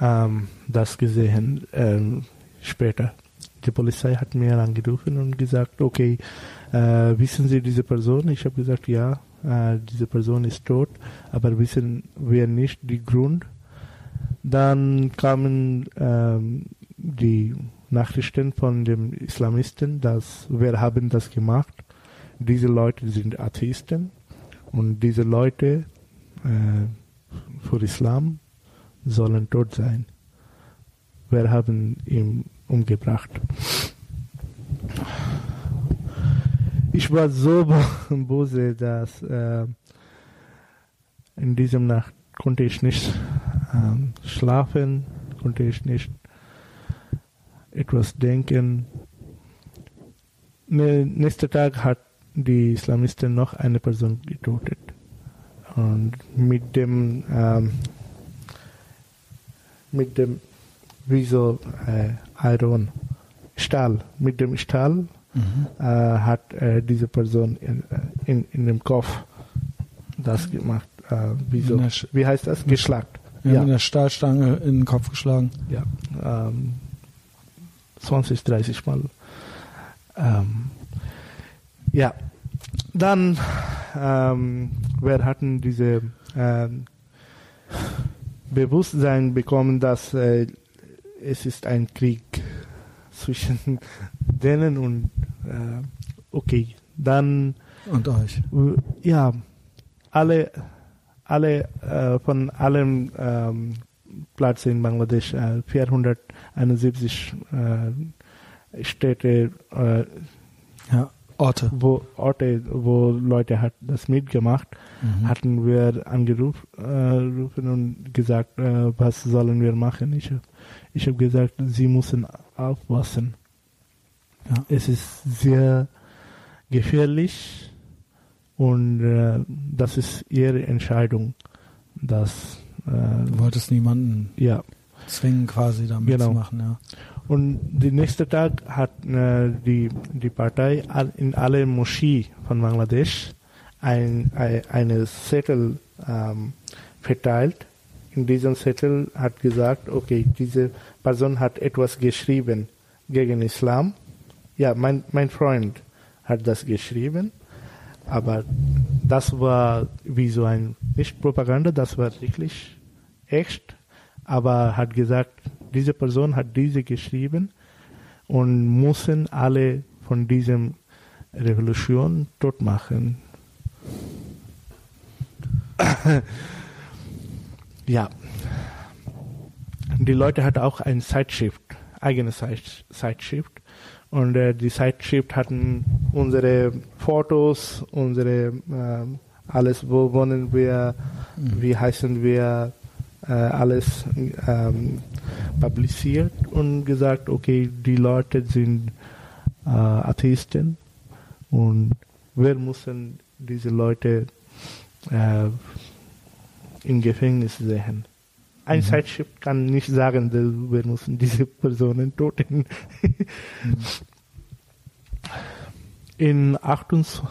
ähm, das gesehen ähm, später. Die Polizei hat mir angerufen und gesagt, okay, äh, wissen Sie diese Person? Ich habe gesagt, ja, äh, diese Person ist tot, aber wissen wir nicht den Grund. Dann kamen ähm, die Nachrichten von den Islamisten, dass wir haben das gemacht. Diese Leute sind Atheisten und diese Leute äh, für Islam sollen tot sein. Wir haben ihn umgebracht. Ich war so böse, dass äh, in diesem Nacht konnte ich nicht ähm, schlafen, konnte ich nicht etwas denken. Ne, nächsten Tag hat die Islamisten noch eine Person getötet. Und mit dem, ähm, mit dem, wie so, äh, Iron, Stahl, mit dem Stahl mhm. äh, hat äh, diese Person in, in, in dem Kopf das gemacht. Äh, wie, so, wie heißt das? Geschlagt. Ja, ja. Mit einer Stahlstange in den Kopf geschlagen. Ja. Ähm, 20, 30 Mal. Ähm, ja, dann, ähm, wir hatten diese ähm, Bewusstsein bekommen, dass äh, es ist ein Krieg zwischen denen und äh, okay, dann und euch. Ja, alle, alle äh, von allen ähm, Plätzen in Bangladesch, äh, 471 äh, Städte, äh, ja, Orte. Wo, Orte, wo Leute hat das mitgemacht, mhm. hatten wir angerufen äh, und gesagt, äh, was sollen wir machen. Ich, ich habe gesagt, sie müssen aufpassen. Ja. Es ist sehr gefährlich und äh, das ist ihre Entscheidung. Dass, äh, du wolltest niemanden ja. zwingen, quasi damit genau. zu machen. Ja. Und den nächsten Tag hat äh, die, die Partei in alle Moschee von Bangladesch ein, ein, eine Zettel ähm, verteilt. In diesem Zettel hat gesagt, okay, diese Person hat etwas geschrieben gegen Islam. Ja, mein, mein Freund hat das geschrieben, aber das war wie so ein, nicht Propaganda, das war wirklich echt, aber hat gesagt, diese Person hat diese geschrieben und müssen alle von diesem Revolution tot machen. ja. Die Leute hatten auch ein Sideshift, eigenes Sideshift. Und äh, die Sideshift hatten unsere Fotos, unsere äh, alles, wo wohnen wir, mhm. wie heißen wir, äh, alles ähm, publiziert und gesagt, okay, die Leute sind äh, Atheisten und wir müssen diese Leute äh, im Gefängnis sehen. Ein mhm. Zeitschrift kann nicht sagen, wir müssen diese Personen töten. mhm. In 28,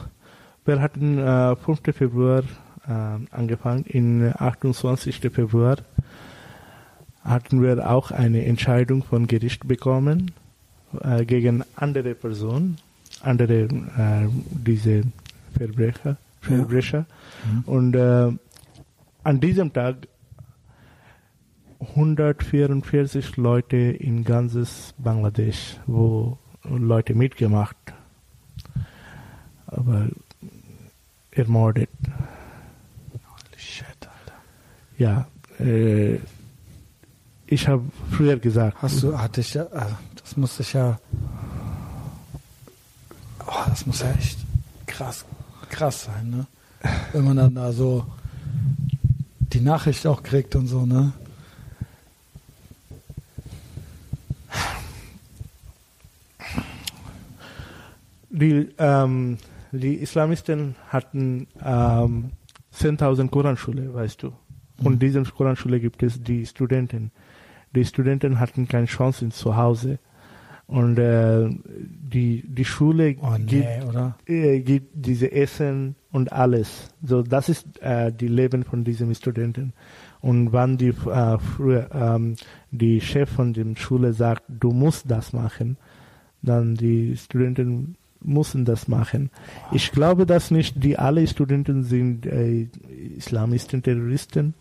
wir hatten äh, 5. Februar äh, angefangen. In 28. Februar hatten wir auch eine Entscheidung von Gericht bekommen äh, gegen andere Personen, andere äh, diese Verbrecher, Verbrecher. Ja. Mhm. Und äh, an diesem Tag 144 Leute in ganzes Bangladesch, wo Leute mitgemacht, aber ermordet. Holy shit, Alter. Ja, äh, ich habe früher gesagt. Hast du, hatte ich ja, also das muss ich ja, oh, das muss ja echt krass, krass sein, ne? Wenn man dann da so die Nachricht auch kriegt und so, ne? Die, ähm, die Islamisten hatten ähm, 10.000 Koranschule, weißt du. Und in dieser Koranschule gibt es die Studenten. Die Studenten hatten keine Chance zu Hause. Und äh, die, die Schule oh, nee, gibt? Äh, gibt diese Essen und alles. So, das ist äh, die Leben von diesen Studenten. Und wenn die, äh, früher, ähm, die Chef von der Schule sagt, du musst das machen, dann die Studenten müssen das machen. Ich glaube, dass nicht die alle Studenten sind äh, Islamisten, Terroristen,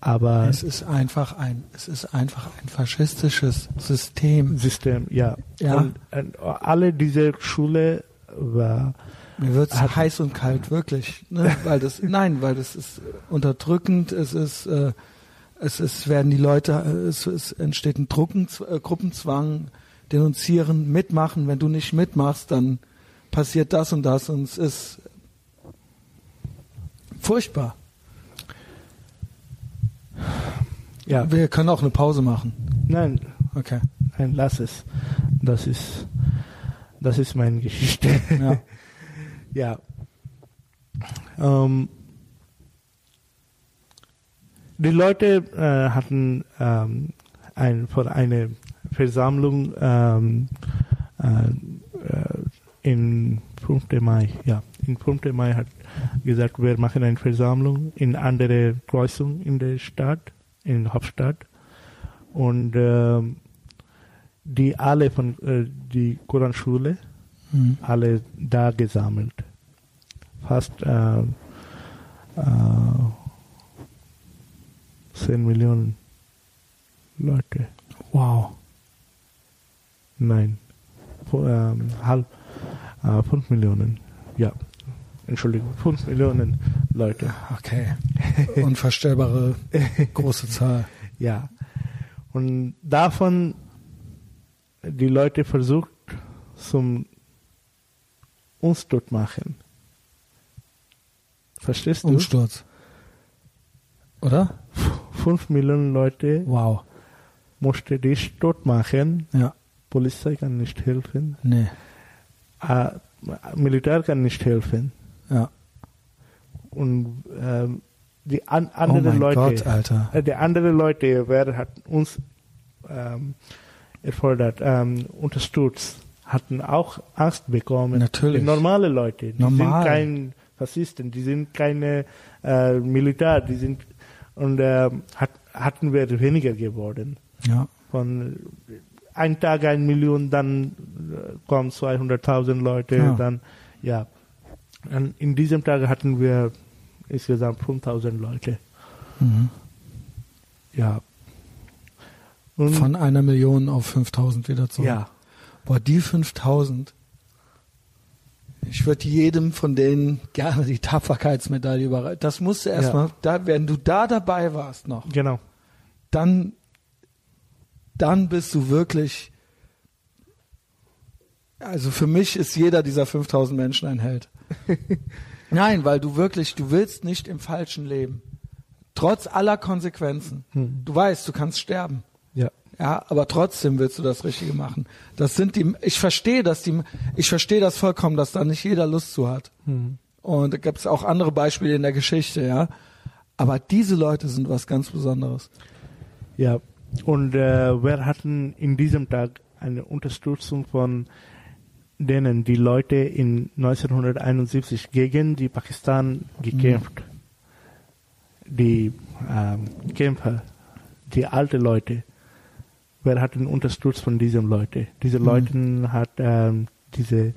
Aber Es ist einfach ein, es ist einfach ein faschistisches System. System, ja. Ja. Und, und alle diese Schule war Mir wird's Hat- heiß und kalt, wirklich. Ne? Weil das, nein, weil das ist unterdrückend, es ist, äh, es ist, werden die Leute, äh, es, es entsteht ein Drucken, äh, Gruppenzwang, denunzieren, mitmachen. Wenn du nicht mitmachst, dann passiert das und das und es ist furchtbar. ja. Wir können auch eine Pause machen. Nein, Okay. nein, lass es. Das ist das ist meine Geschichte. Ja. Ja. Ähm, die Leute äh, hatten ähm, ein, vor eine Versammlung ähm, äh, äh, in 5. Mai. Ja, in 5. Mai hat gesagt, wir machen eine Versammlung in andere Kreuzung in der Stadt, in der Hauptstadt. Und ähm, die alle von äh, die Koranschule Hm. alle da gesammelt. Fast äh, äh, 10 Millionen Leute. Wow. Nein, ähm, halb, äh, 5 Millionen. Ja, Entschuldigung, 5 Millionen Leute. Okay. Unvorstellbare große Zahl. Ja. Und davon die Leute versucht zum uns tot machen. Verstehst du? Umsturz. Oder? 5 Millionen Leute Wow. musste dich tot machen. Ja. Polizei kann nicht helfen. Nee. Äh, Militär kann nicht helfen. Ja. Und ähm, die an, Oh anderen mein Leute, Gott, äh, die anderen Leute, wer hat uns ähm, erfordert, ähm, unterstützt, hatten auch Angst bekommen. Natürlich. Die normale Leute, die Normal. sind kein Faschisten, die sind keine äh, Militär, die sind und ähm, hat, hatten wir weniger geworden. Ja. Von ein Tag ein Million, dann äh, kommen 200.000 Leute, Ja. dann ja. Und in diesem Tag hatten wir insgesamt 5.000 Leute. Mhm. Ja. Und Von einer Million auf 5000 wieder zurück. ja, Boah, die 5000. Ich würde jedem von denen gerne die Tapferkeitsmedaille überreichen. Das musst du Ja. erstmal, da, wenn du da dabei warst noch, genau. dann, dann bist du wirklich, also für mich ist jeder dieser 5000 Menschen ein Held. Nein, weil du wirklich, du willst nicht im Falschen leben. Trotz aller Konsequenzen. Hm. Du weißt, du kannst sterben. Ja. Ja, aber trotzdem willst du das Richtige machen. Das sind die, ich verstehe, dass die, ich verstehe das vollkommen, dass da nicht jeder Lust zu hat. Hm. Und da gibt es auch andere Beispiele in der Geschichte, ja. Aber diese Leute sind was ganz Besonderes. Ja. Und äh, wir hatten in diesem Tag eine Unterstützung von denen, die Leute in 1971 gegen die Pakistan gekämpft. Die ähm, Kämpfer, die alte Leute. Wir hatten unterstützt von diesen Leuten. Diese Mhm. Leute hat ähm, diese,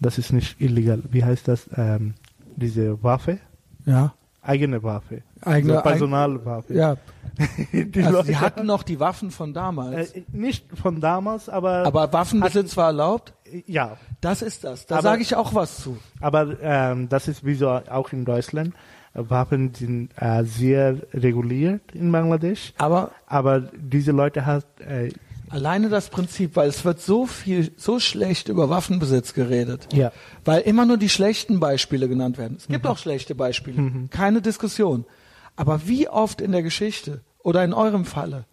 das ist nicht illegal, wie heißt das, ähm, diese Waffe, Ja. eigene Waffe, Eigene- so Personalwaffe. Ja. die Also Leute die hatten noch die Waffen von damals. äh, nicht von damals, aber, aber Waffenbesitz war erlaubt? ja, Das ist das. Da sage ich auch was zu. aber ähm, das ist wie so auch in Deutschland. Waffen sind äh, sehr reguliert in Bangladesch, Aber aber diese Leute hat äh, alleine das Prinzip, weil es wird so viel, so schlecht über Waffenbesitz geredet. ja Weil immer nur die schlechten Beispiele genannt werden. Es gibt auch schlechte Beispiele, keine Diskussion. Aber wie oft in der Geschichte oder in eurem Falle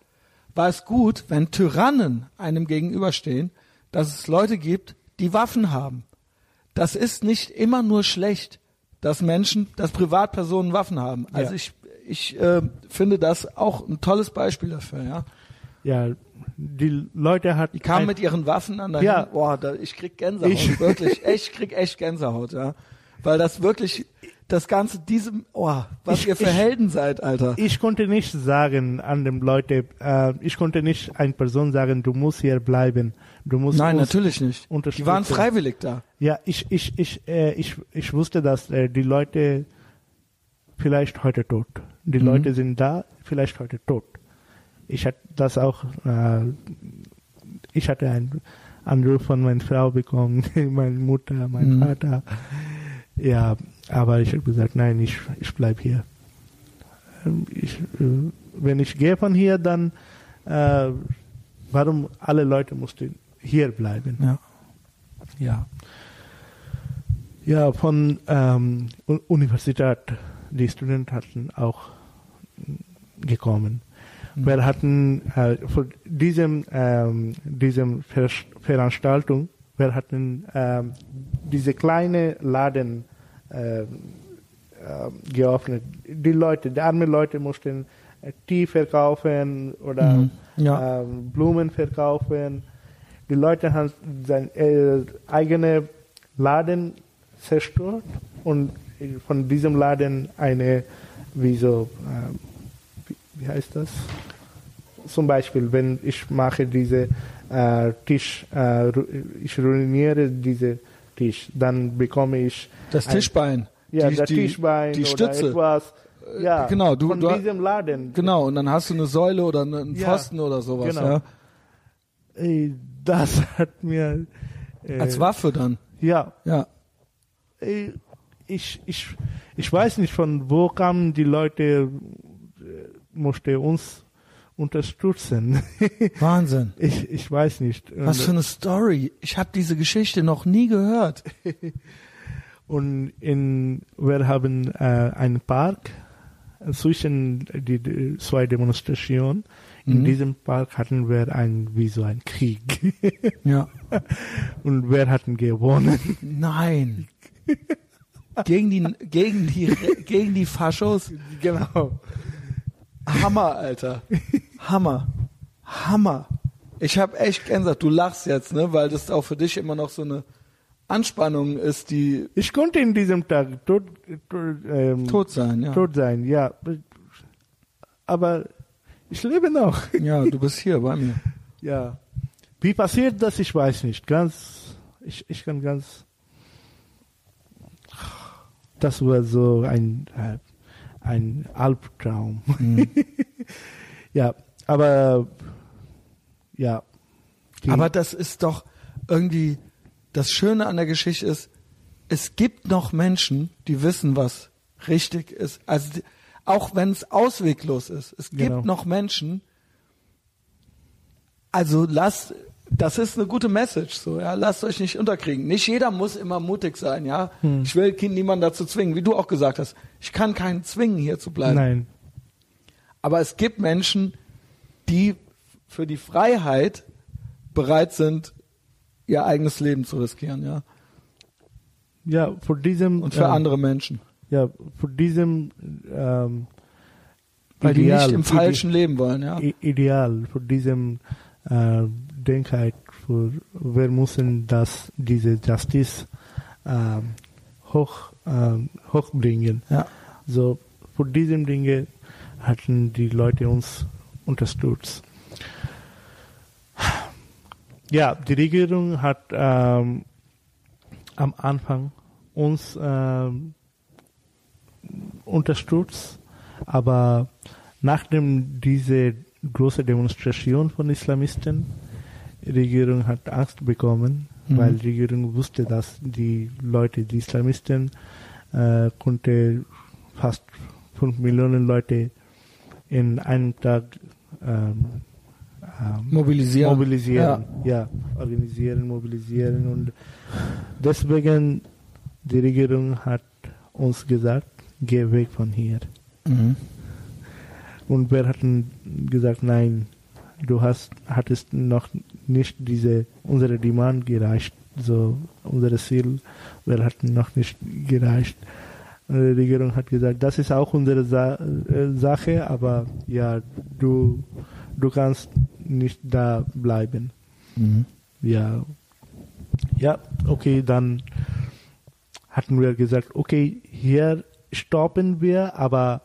war es gut, wenn Tyrannen einem gegenüberstehen, dass es Leute gibt, die Waffen haben. Das ist nicht immer nur schlecht, dass Menschen, dass Privatpersonen Waffen haben. Also Ja. ich, ich äh, finde das auch ein tolles Beispiel dafür. Ja, ja die Leute hat die kamen ein- mit ihren Waffen an dahin. Ja. Boah, da, ich krieg Gänsehaut, Ich- wirklich. Ich krieg echt Gänsehaut, ja. Weil das wirklich, das Ganze, diesem, oh, was Ich- ihr für ich- Helden seid, Alter. ich konnte nicht sagen an dem Leute, äh, ich konnte nicht einer Person sagen, du musst hier bleiben, du musst Nein, natürlich nicht. Die waren freiwillig da. Ja, ich, ich, ich, äh, ich, ich wusste, dass äh, die Leute vielleicht heute tot. Die Mhm. Leute sind da, vielleicht heute tot. Ich hatte das auch, äh, ich hatte einen Anruf von meiner Frau bekommen, meine Mutter, mein Mhm. Vater. Ja, aber ich habe gesagt, nein, ich, ich bleib hier. Ähm, Ich, äh, wenn ich gehe von hier, dann äh, warum alle Leute mussten hier bleiben? Ja. Ja. Ja, von ähm, Universität, die Studenten hatten auch mm, gekommen. Mhm. Wir hatten äh, für diesem, ähm, diesem Ver Veranstaltung, wir hatten ähm, diese kleine Laden äh, äh, geöffnet. Die Leute, die armen Leute mussten äh, Tee verkaufen oder Mhm. Ja. ähm, Blumen verkaufen. Die Leute haben sein äh, eigene Laden zerstört und von diesem Laden eine, wie so, ähm, wie, wie heißt das? Zum Beispiel, wenn ich mache diese äh, Tisch, äh, ich ruiniere diese Tisch, dann bekomme ich Das ein- Tischbein. ja, die, der die, Tischbein die oder Stütze. etwas. Ja, genau, du- von du- diesem Laden. Genau, und dann hast du eine Säule oder einen Ja, Pfosten oder sowas. genau. Ja. Das hat mir äh, Als Waffe dann. ja Ja. ey, ich ich ich weiß nicht von wo kamen die Leute äh, musste uns unterstützen Wahnsinn. ich ich weiß nicht Was für eine Story. Ich habe diese Geschichte noch nie gehört. und in wir haben äh, einen Park zwischen die, die zwei Demonstrationen in Mhm. diesem Park hatten wir ein wie so ein Krieg Ja. und wir hatten gewonnen Nein. Gegen die, gegen die, gegen die Faschos. genau Hammer, Alter. Hammer. Hammer. Ich habe echt Gänsehaut. Du lachst jetzt, ne, weil das auch für dich immer noch so eine Anspannung ist, die Ich konnte in diesem Tag tot, tot, ähm, tot sein, ja. tot sein, ja. Aber ich lebe noch. Ja, du bist hier bei mir. ja. Wie passiert das? Ich weiß nicht. Ganz, ich, ich kann ganz. Das war so ein, äh, ein Albtraum. Mhm. ja, aber ja. Aber das ist doch irgendwie das Schöne an der Geschichte ist, es gibt noch Menschen, die wissen, was richtig ist. Also auch wenn es ausweglos ist, es gibt Genau. noch Menschen. Also lasst, das ist eine gute Message, so ja, lasst euch nicht unterkriegen. Nicht jeder muss immer mutig sein, ja. Hm. Ich will niemanden dazu zwingen, wie du auch gesagt hast. Ich kann keinen zwingen, hier zu bleiben. Nein. Aber es gibt Menschen, die für die Freiheit bereit sind, ihr eigenes Leben zu riskieren, ja. Ja, vor diesem. Und für ähm, andere Menschen. Ja, vor diesem. Ähm, Weil die Ideal, nicht im Falschen leben wollen, ja. Ideal vor diesem äh, Denkheit, für, wir müssen das, diese Justice ähm, hoch, ähm, hochbringen. Ja. So, vor diesem Dinge hatten die Leute uns unterstützt. Ja, die Regierung hat ähm, am Anfang uns ähm, unterstützt, aber nachdem diese große Demonstration von Islamisten, die Regierung hat Angst bekommen, Mhm. weil die Regierung wusste, dass die Leute, die Islamisten, äh, konnte fast fünf Millionen Leute in einem Tag ähm, ähm, Mobilisieren. mobilisieren, ja. organisieren, mobilisieren und deswegen die Regierung hat uns gesagt, geh weg von hier. Mhm. Und wir hatten gesagt, nein, du hast, hattest noch nicht diese, unsere Demand gereicht, so unsere Ziel, wir hatten noch nicht gereicht. Und Die Regierung hat gesagt, das ist auch unsere Sa äh, Sache, aber ja, du, du kannst nicht da bleiben. Mhm. Ja, ja, okay, dann hatten wir gesagt, okay, hier stoppen wir, aber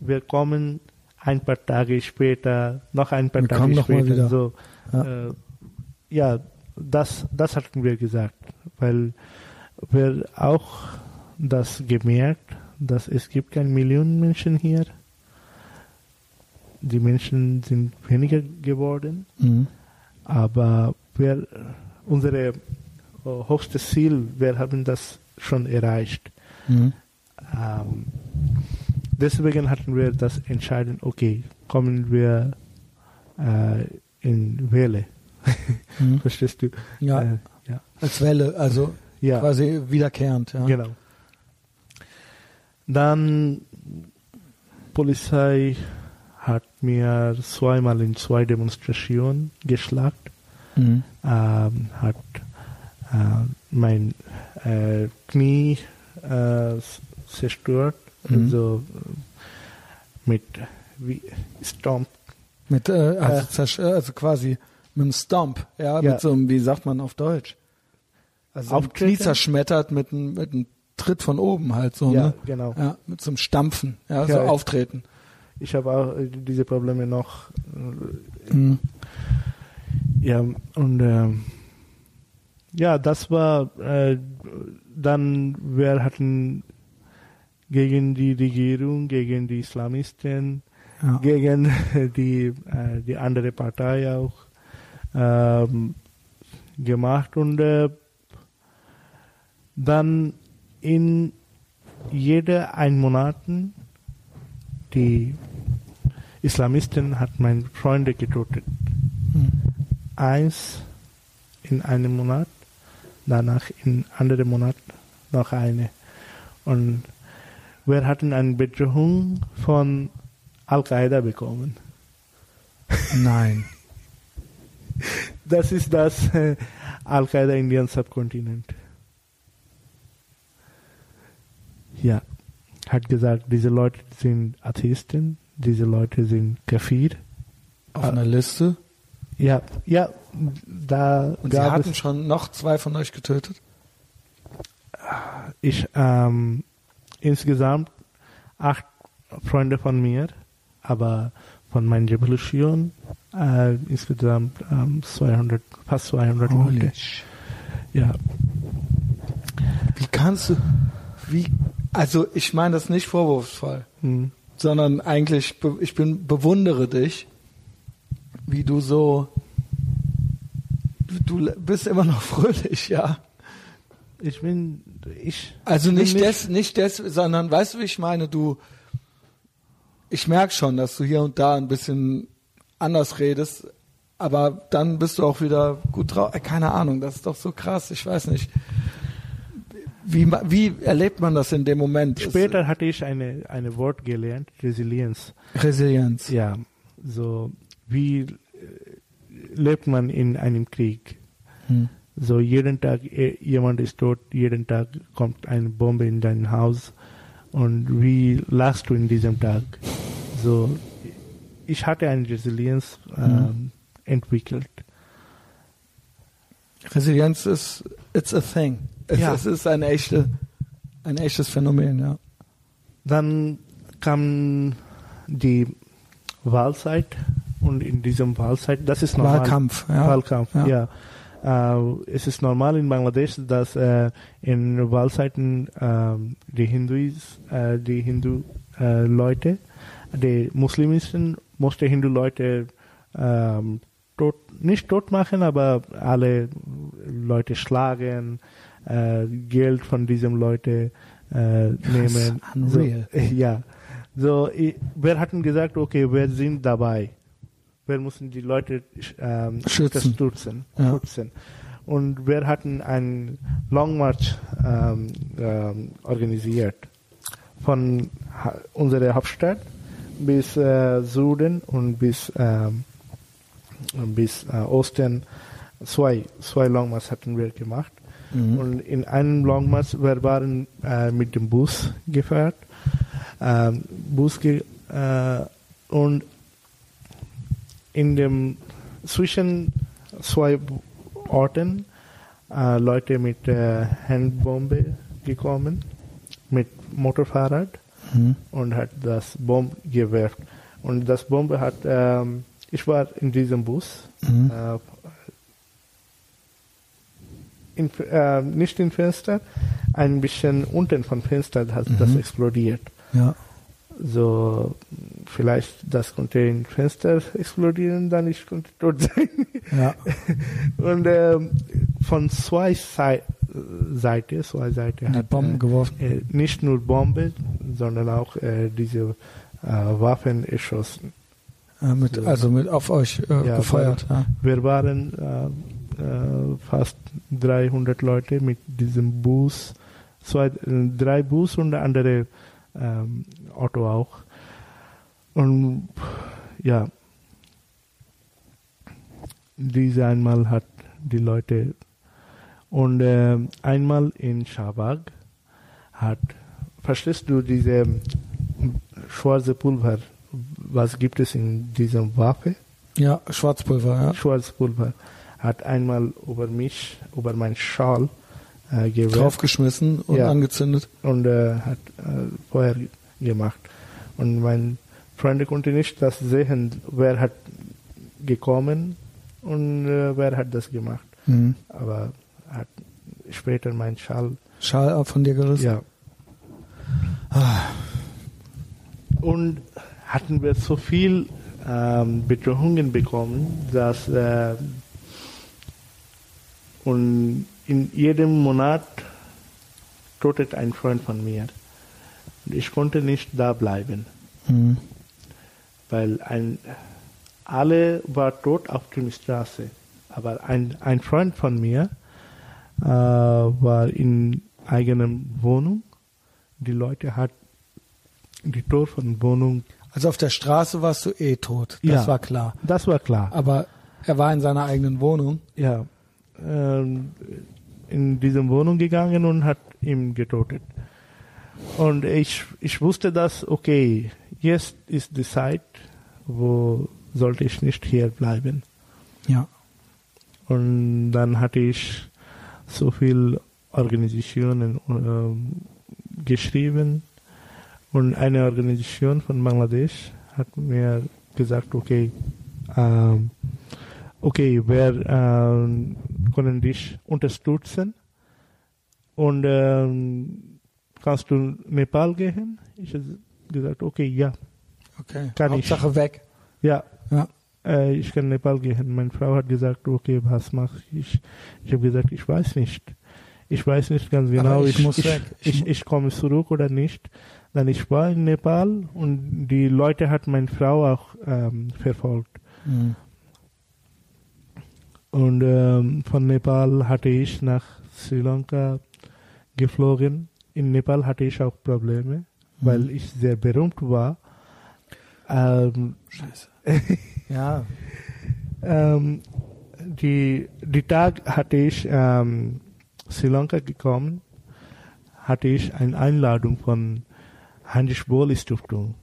wir kommen ein paar Tage später, noch ein paar Wir Tage später. So, Ja. ja, äh, ja das, das hatten wir gesagt, weil wir auch das gemerkt, dass es gibt keine Millionen Menschen hier die Menschen sind weniger geworden, Mhm. aber wir, unsere äh, höchstes Ziel, wir haben das schon erreicht. Mhm. Ähm, deswegen hatten wir das entscheiden, okay, kommen wir äh, in Wähle. Mhm. Verstehst du? Ja, Äh, ja. als Welle, also ja. quasi wiederkehrend. Ja. Genau. Dann Polizei hat mir zweimal in zwei Demonstrationen geschlagt, Mhm. ähm, hat äh, mein äh, Knie äh, zerstört, Mhm. also äh, mit wie Stomp. Mit, äh, also, Äh. zersch- äh, also quasi mit einem Stomp, ja, Ja. mit so einem, wie sagt man auf Deutsch? Also Auftreten? Knie zerschmettert mit einem, mit einem Tritt von oben halt so, Ja, ne? genau. Ja, mit so einem Stampfen, ja, so Ja. auftreten. Ich habe auch äh, diese Probleme noch. Äh, Mhm. Ja, und ähm, ja, das war äh, dann, wir hatten gegen die Regierung, gegen die Islamisten, Ja. gegen die, äh, die andere Partei auch ähm, gemacht und äh, dann in jeder ein Monaten die Islamisten hat meine Freunde getötet. Mhm. Eins in einem Monat, danach in anderen Monat noch eine. Und wir hatten eine Bedrohung von Al-Qaida bekommen. Nein. Das ist das äh, Al-Qaida Indian Subkontinent. Ja, hat gesagt, diese Leute sind Atheisten, diese Leute sind Kafir. Auf Ah. einer Liste. Ja, ja, da Und sie hatten schon noch zwei von euch getötet? ich ähm, insgesamt acht Freunde von mir, aber von meiner Revolution äh, insgesamt ähm, 200, fast 200 Leute. sh- Ja, Wie kannst du, wie, also ich meine das nicht vorwurfsvoll, hm. sondern eigentlich, ich bin, bewundere dich, wie du so, du bist immer noch fröhlich, ja. Ich bin, ich Also nicht des, nicht des, sondern weißt du, wie ich meine, du, ich merke schon, dass du hier und da ein bisschen anders redest, aber dann bist du auch wieder gut drauf. Äh, Keine Ahnung, das ist doch so krass, ich weiß nicht. Wie, wie erlebt man das in dem Moment? Später hatte ich eine, eine Wort gelernt, Resilienz. Resilienz. Ja, so wie äh, lebt man in einem Krieg? Hm. So jeden Tag eh, jemand ist tot, jeden Tag kommt eine Bombe in dein Haus und wie lachst du in diesem Tag? So ich hatte eine Resilienz ähm, entwickelt. Resilienz ist, it's a thing. Es, Ja. es ist eine echte, ein echtes Phänomen, ja. Dann kam die Wahlzeit und in diesem Wahlzeit, das ist normal. Wahlkampf, ja. Wahlkampf, Ja. ja. Es ist normal in Bangladesch, dass äh, in Wahlzeiten die Hindus, äh, die Hindu äh, Leute, die muslimischen, musste Hindu Leute ähm, tot, nicht tot machen, aber alle Leute schlagen, Geld von diesen Leuten nehmen. unreal. So, ja. So, wir hatten gesagt, okay, wir sind dabei. Wir müssen die Leute ähm, Schützen. unterstützen. Ja. schützen. Und wir hatten einen Long March ähm, ähm, organisiert von ha unserer Hauptstadt bis äh, Süden und bis, ähm, bis äh, Osten. Zwei, zwei Long March hatten wir gemacht. Mhm. Und in einem Long March, wir waren äh, mit dem Bus gefahren. Ähm, Bus ge äh, und in dem zwischen zwei Orten äh, Leute mit äh, Handbombe gekommen, mit Motorfahrrad Mhm. und hat das Bomb gewerfen. Und das Bombe hat, ähm, ich war in diesem Bus, Mhm. äh, in, äh, nicht im Fenster, ein bisschen unten vom Fenster hat das Mhm. explodiert. Ja. So vielleicht das konnte ein Fenster explodieren, dann ich konnte tot sein. Ja. Und ähm, von zwei Sei Seite, zwei Seiten Die hat Bomben äh, geworfen. äh, nicht nur Bombe, sondern auch äh, diese äh, Waffen erschossen. Äh, mit, So. also mit auf euch äh, Ja, gefeuert. Ja. Wir waren fast 300 Leute mit diesem Bus, zwei, drei Bus und der andere ähm, Auto auch. Und ja, diese einmal hat die Leute und äh, einmal in Schabag hat, verstehst du diese schwarze Pulver, was gibt es in diesem Waffe? ja, Schwarzpulver, ja. Schwarzpulver hat einmal über mich, über meinen Schal äh, Draufgeschmissen und Ja. angezündet. und äh, hat äh, Feuer gemacht. Und mein Freund konnte nicht das sehen, wer hat gekommen und äh, wer hat das gemacht. Mhm. Aber hat später mein Schal Schal ab von dir gerissen. ja. Und hatten wir so viel ähm, Bedrohungen bekommen, dass äh, und in jedem Monat totet ein Freund von mir. Und ich konnte nicht da bleiben, Mhm. weil ein, alle war tot auf der Straße. Aber ein, ein Freund von mir äh, war in eigener Wohnung. Die Leute hat die Tor von Wohnung. Also auf der Straße warst du eh tot. Das Ja. war klar. Das war klar. Aber er war in seiner eigenen Wohnung. Ja. Ähm, in diese Wohnung gegangen und hat ihn getötet. Und ich, ich wusste das, okay, jetzt ist die Zeit, wo sollte ich nicht hier bleiben. Ja. Und dann hatte ich so viel Organisationen ähm, geschrieben und eine Organisation von Bangladesch hat mir gesagt, okay, ähm, okay, wir ähm, können dich unterstützen und ähm, kannst du Nepal gehen? Ich habe gesagt, okay, ja, Okay. Kann ich. Hauptsache weg. ja, Ja. äh, ich kann Nepal gehen. Meine Frau hat gesagt, okay, was mache ich? Ich habe gesagt, ich weiß nicht. Ich weiß nicht ganz genau. Aber ich muss ich, weg. Ich Ich, ich, komme zurück oder nicht. Dann ich war in Nepal und die Leute hat meine Frau auch ähm, verfolgt. Mhm. Und ähm, von Nepal hatte ich nach Sri Lanka geflogen. In Nepal hatte ich auch Probleme, weil ich sehr berühmt war. Ähm, Scheiße. ja. ähm, die, die Tag hatte ich ähm, Sri Lanka gekommen, hatte ich eine Einladung von Heinrich Boll Stiftung,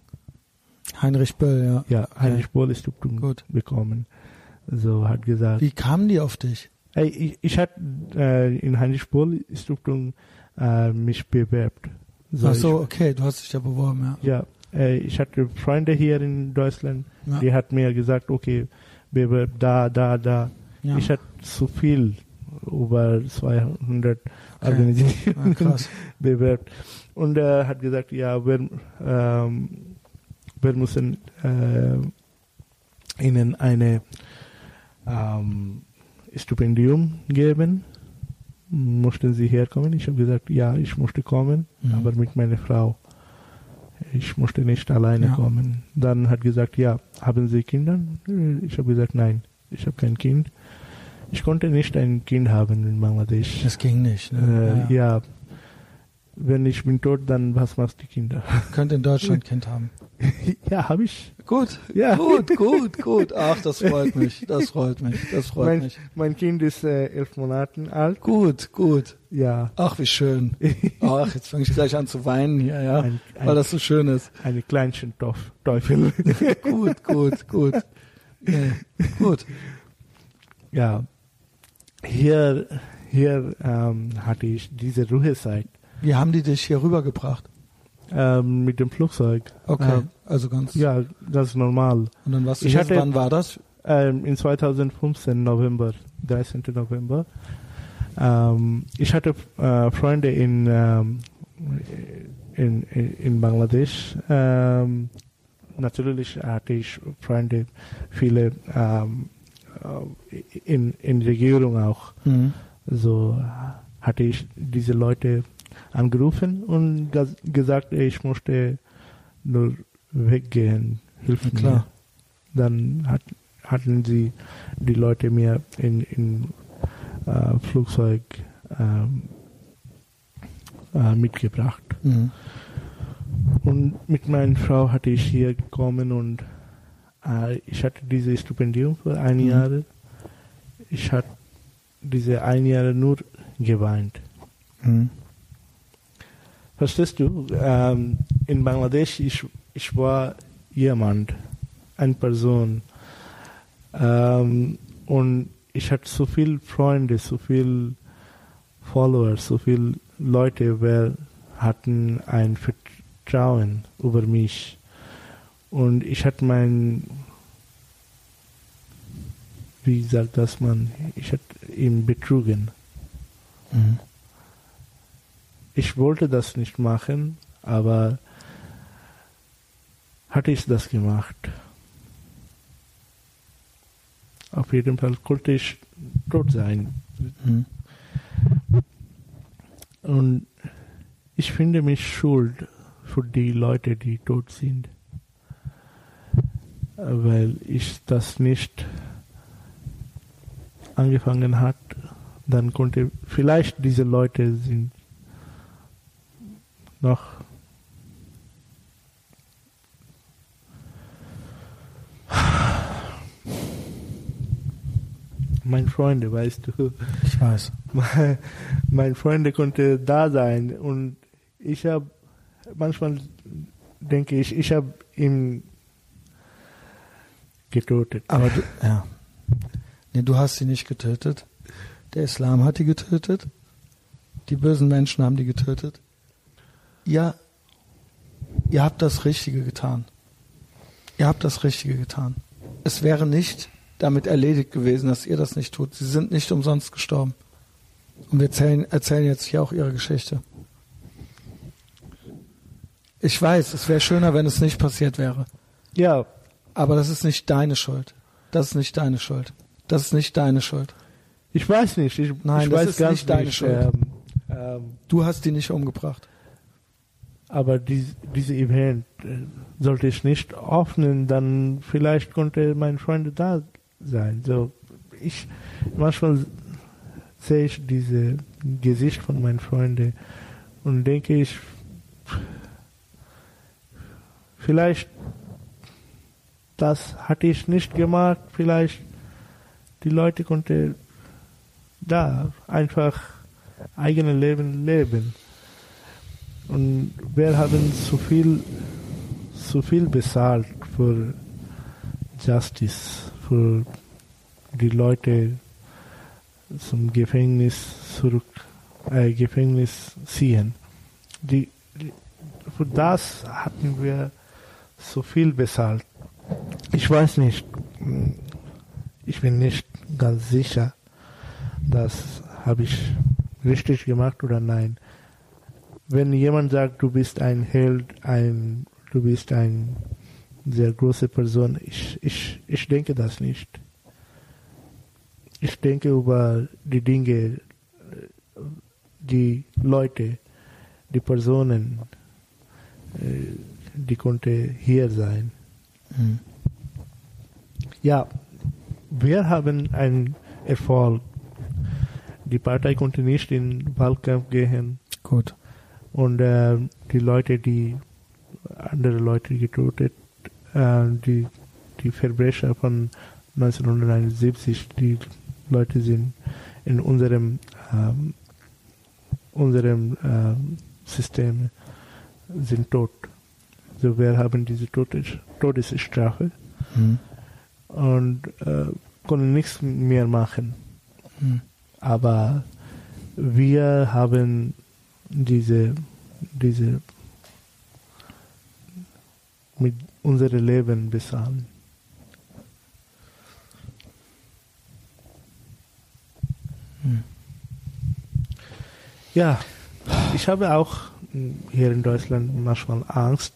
Heinrich Böll, ja. ja, Heinrich Boll Stiftung Gut. bekommen. So hat gesagt, Wie kamen die auf dich? hey, ich, ich hatte äh, in Heinrich Boll Stiftung äh, mich bewerbt. Ach so, okay, du hast dich da beworben, ja. Ich, ja, äh, ich hatte Freunde hier in Deutschland, Ja. die hat mir gesagt, okay, bewerb da, da, da. ja. Ich hatte zu viel, über 200 Okay. Organisationen ja, krass. bewerbt. Und er hat gesagt, ja, wir, ähm, wir müssen äh, ihnen eine ähm, Stipendium geben. Mussten sie herkommen? Ich habe gesagt, ja, ich musste kommen, Mhm. aber mit meiner Frau. Ich musste nicht alleine Ja. kommen. Dann hat gesagt, ja, haben Sie Kinder? Ich habe gesagt, nein, ich habe kein Kind. Ich konnte nicht ein Kind haben in Bangladesch. Das ging nicht. Ne? Äh, ja. Wenn ich bin tot, dann was machst die Kinder? Könnt in Deutschland Kind haben. ja, habe ich. Gut, Ja. gut, gut, gut. Ach, das freut mich. Das freut mich. Das freut Mein, mich. mein Kind ist äh, elf Monate alt. Gut, gut. Ja. Ach, wie schön. Ach, jetzt fange ich gleich an zu weinen hier, ja. Ein, Weil ein, das so schön ist. eine kleinchen Teuf- Teufel. Gut, gut, gut. Nee, gut. ja. Hier, hier ähm, hatte ich diese Ruhezeit Wie haben die dich hier rübergebracht? ähm, mit dem Flugzeug. Okay, Ähm, also ganz. ja, das ist normal. Und dann warst du Ich hier, hatte- wann war das? ähm, in 2015 November, 13. November. Ähm, ich hatte äh, Freunde in, ähm, in, in, in Bangladesch. Ähm, natürlich hatte ich Freunde, viele äh, in, in Regierung auch. Mhm. So hatte ich diese Leute angerufen und gesagt, ich möchte nur weggehen, hilf Ja, mir. klar. Dann hat, hatten sie die Leute mir in, in äh, Flugzeug ähm, äh, mitgebracht. Mhm. Und mit meiner Frau hatte ich hier gekommen und äh, ich hatte dieses Stipendium für ein Mhm. Jahr. Ich hatte diese ein Jahr nur geweint. Mhm. Verstehst du? Ähm, in Bangladesch, ich, ich war jemand, eine Person. Ähm, und ich hatte so viele Freunde, so viele Follower, so viele Leute, wer hatten ein Vertrauen über mich. Und ich hatte mein, wie sagt das man, ich hatte ihn betrogen. Mhm. Ich wollte das nicht machen, aber hatte ich das gemacht. Auf jeden Fall konnte ich tot sein. Mhm. Und ich finde mich schuld für die Leute, die tot sind. Weil ich das nicht angefangen hat, dann konnte vielleicht diese Leute sind noch mein Freunde, weißt du, Ich weiß. mein, mein Freunde konnte da sein und ich habe manchmal denke ich, ich habe ihn getötet. Aber du, ja. Nee, du hast sie nicht getötet. Der Islam hat die getötet. Die bösen Menschen haben die getötet. Ja, ihr habt das Richtige getan. Ihr habt das Richtige getan. Es wäre nicht damit erledigt gewesen, dass ihr das nicht tut. Sie sind nicht umsonst gestorben. Und wir erzählen, erzählen jetzt hier auch ihre Geschichte. Ich weiß, es wäre schöner, wenn es nicht passiert wäre. Ja, Aber das ist nicht deine Schuld. Das ist nicht deine Schuld. Das ist nicht deine Schuld. ich weiß nicht. Ich, Nein, ich das weiß ist nicht deine nicht. Schuld. Ähm, ähm, Du hast die nicht umgebracht. Aber dies, diese Event äh, sollte ich nicht öffnen, dann vielleicht konnte mein Freund da sein. So, ich manchmal sehe ich diese Gesicht von meinen Freunden und denke ich, vielleicht das hatte ich nicht gemacht, vielleicht die Leute konnten da einfach eigene Leben leben. Und wir haben zu viel, zu viel bezahlt für Justice, für die Leute zum Gefängnis zurück, äh, Gefängnis ziehen. Die, die, für das hatten wir so viel bezahlt. Ich weiß nicht, ich bin nicht ganz sicher, das habe ich richtig gemacht oder nein. Wenn jemand sagt, du bist ein Held, ein, du bist eine sehr große Person, ich, ich, ich denke das nicht. Ich denke über die Dinge, die Leute, die Personen, äh, die konnte hier sein. Mhm. Ja, wir haben einen Erfolg. Die Partei konnte nicht in den Wahlkampf gehen Gut. Und äh, die Leute, die andere Leute getötet, äh, die, die Verbrecher von 1971, die Leute sind in unserem, ähm, unserem ähm, System sind tot. So wir haben diese Todes Todesstrafe Mhm. und äh, können nichts mehr machen. Mhm. Aber wir haben diese, diese mit unserem Leben bezahlen. Mhm. Ja, ich habe auch mh, hier in Deutschland manchmal Angst,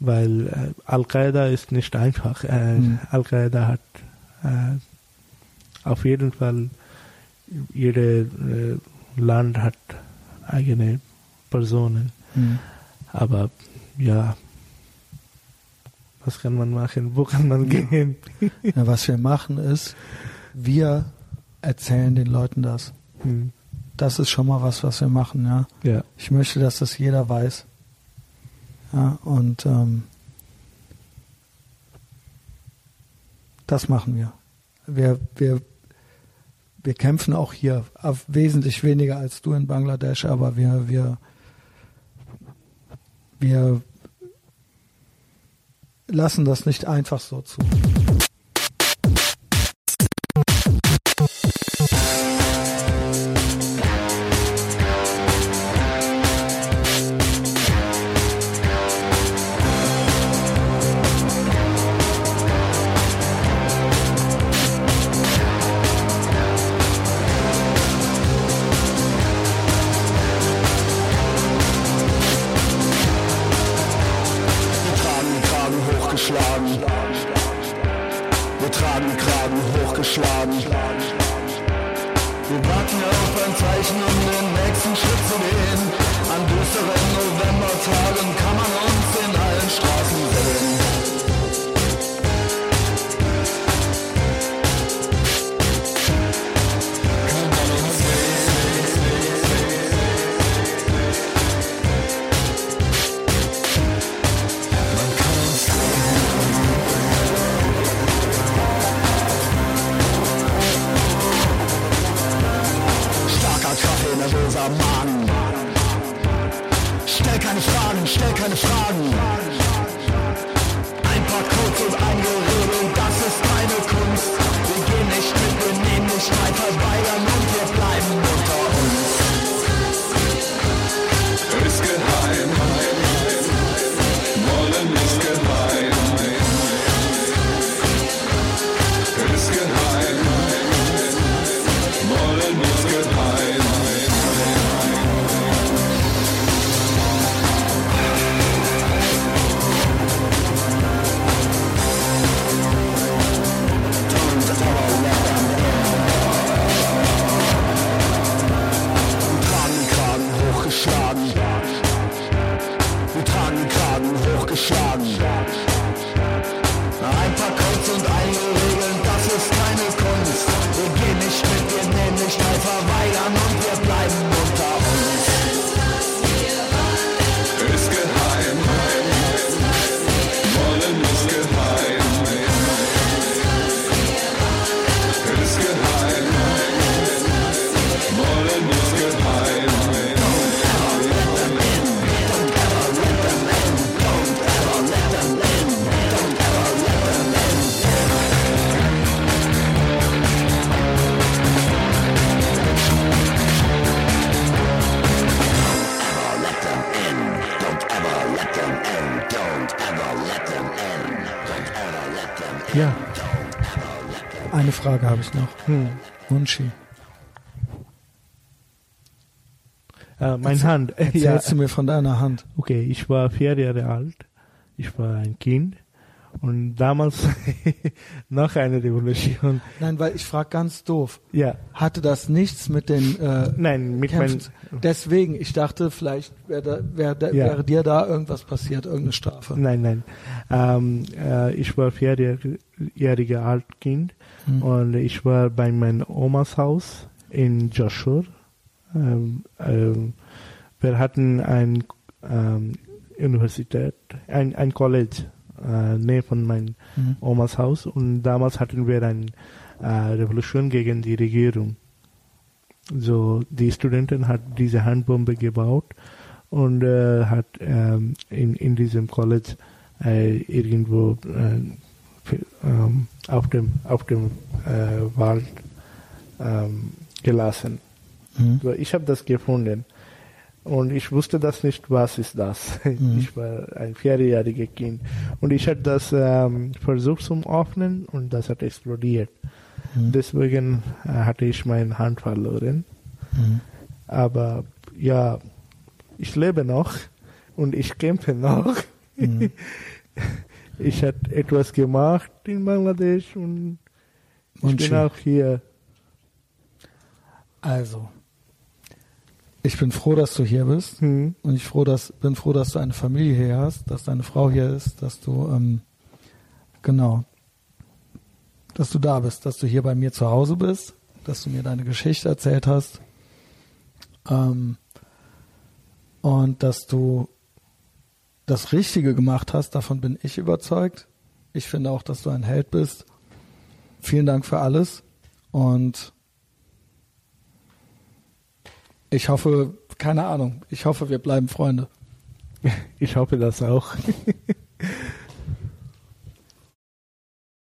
weil äh, Al-Qaida ist nicht einfach. Äh, Mhm. Al-Qaida hat äh, auf jeden Fall, jedes Land hat eigene Personen. Mhm. Aber ja, was kann man machen? Wo kann man gehen? Ja, was wir machen ist, wir erzählen den Leuten das. Hm, Das ist schon mal was, was wir machen, ja. ja, Ich möchte, dass das jeder weiß. Ja, und ähm, das machen wir. Wir, wir, wir kämpfen auch hier, wesentlich weniger als du in Bangladesch, aber wir, wir, wir lassen das nicht einfach so zu. Frage habe ich noch. hm. Munchi, Äh, mein Hand. ja, erzählst du mir von deiner Hand? okay, ich war vier Jahre alt. Ich war ein Kind. Und damals noch eine Revolution. Nein, weil ich frage ganz doof. Ja, Hatte das nichts mit den äh, nein, mit meinen. Deswegen, ich dachte, vielleicht wäre da, wär, da, Ja. wäre dir da irgendwas passiert, irgendeine Strafe. Nein, nein. Ähm, äh, ich war vierjährige alt Kind Hm. und ich war bei meiner Omas Haus in Joshua. Ähm, ähm, wir hatten ein ähm, Universität, ein, ein College äh, nähe von meinem Mhm. Omas Haus und damals hatten wir eine äh, Revolution gegen die Regierung. So die Studenten hat diese Handbombe gebaut und äh, hat ähm, in, in diesem College äh, irgendwo äh, ähm, auf dem auf dem äh, Wald ähm, gelassen. Mhm. So, Ich habe das gefunden und ich wusste das nicht, was ist das. Mhm. Ich war ein vierjähriges Kind und ich habe das ähm, versucht zum Öffnen und das hat explodiert. Mhm. Deswegen äh, hatte ich meine Hand verloren. Mhm. Aber ja, ich lebe noch und ich kämpfe noch. Mhm. Ich habe etwas gemacht in Bangladesch und ich bin auch hier. Also, ich bin froh, dass du hier bist. Hm. Und ich froh, dass, bin froh, dass du eine Familie hier hast, dass deine Frau hier ist, dass du, ähm, genau, dass du da bist, dass du hier bei mir zu Hause bist, dass du mir deine Geschichte erzählt hast. Ähm, und dass du das Richtige gemacht hast, davon bin ich überzeugt. Ich finde auch, dass du ein Held bist. Vielen Dank für alles. Und ich hoffe, keine Ahnung, ich hoffe, wir bleiben Freunde. Ich hoffe das auch.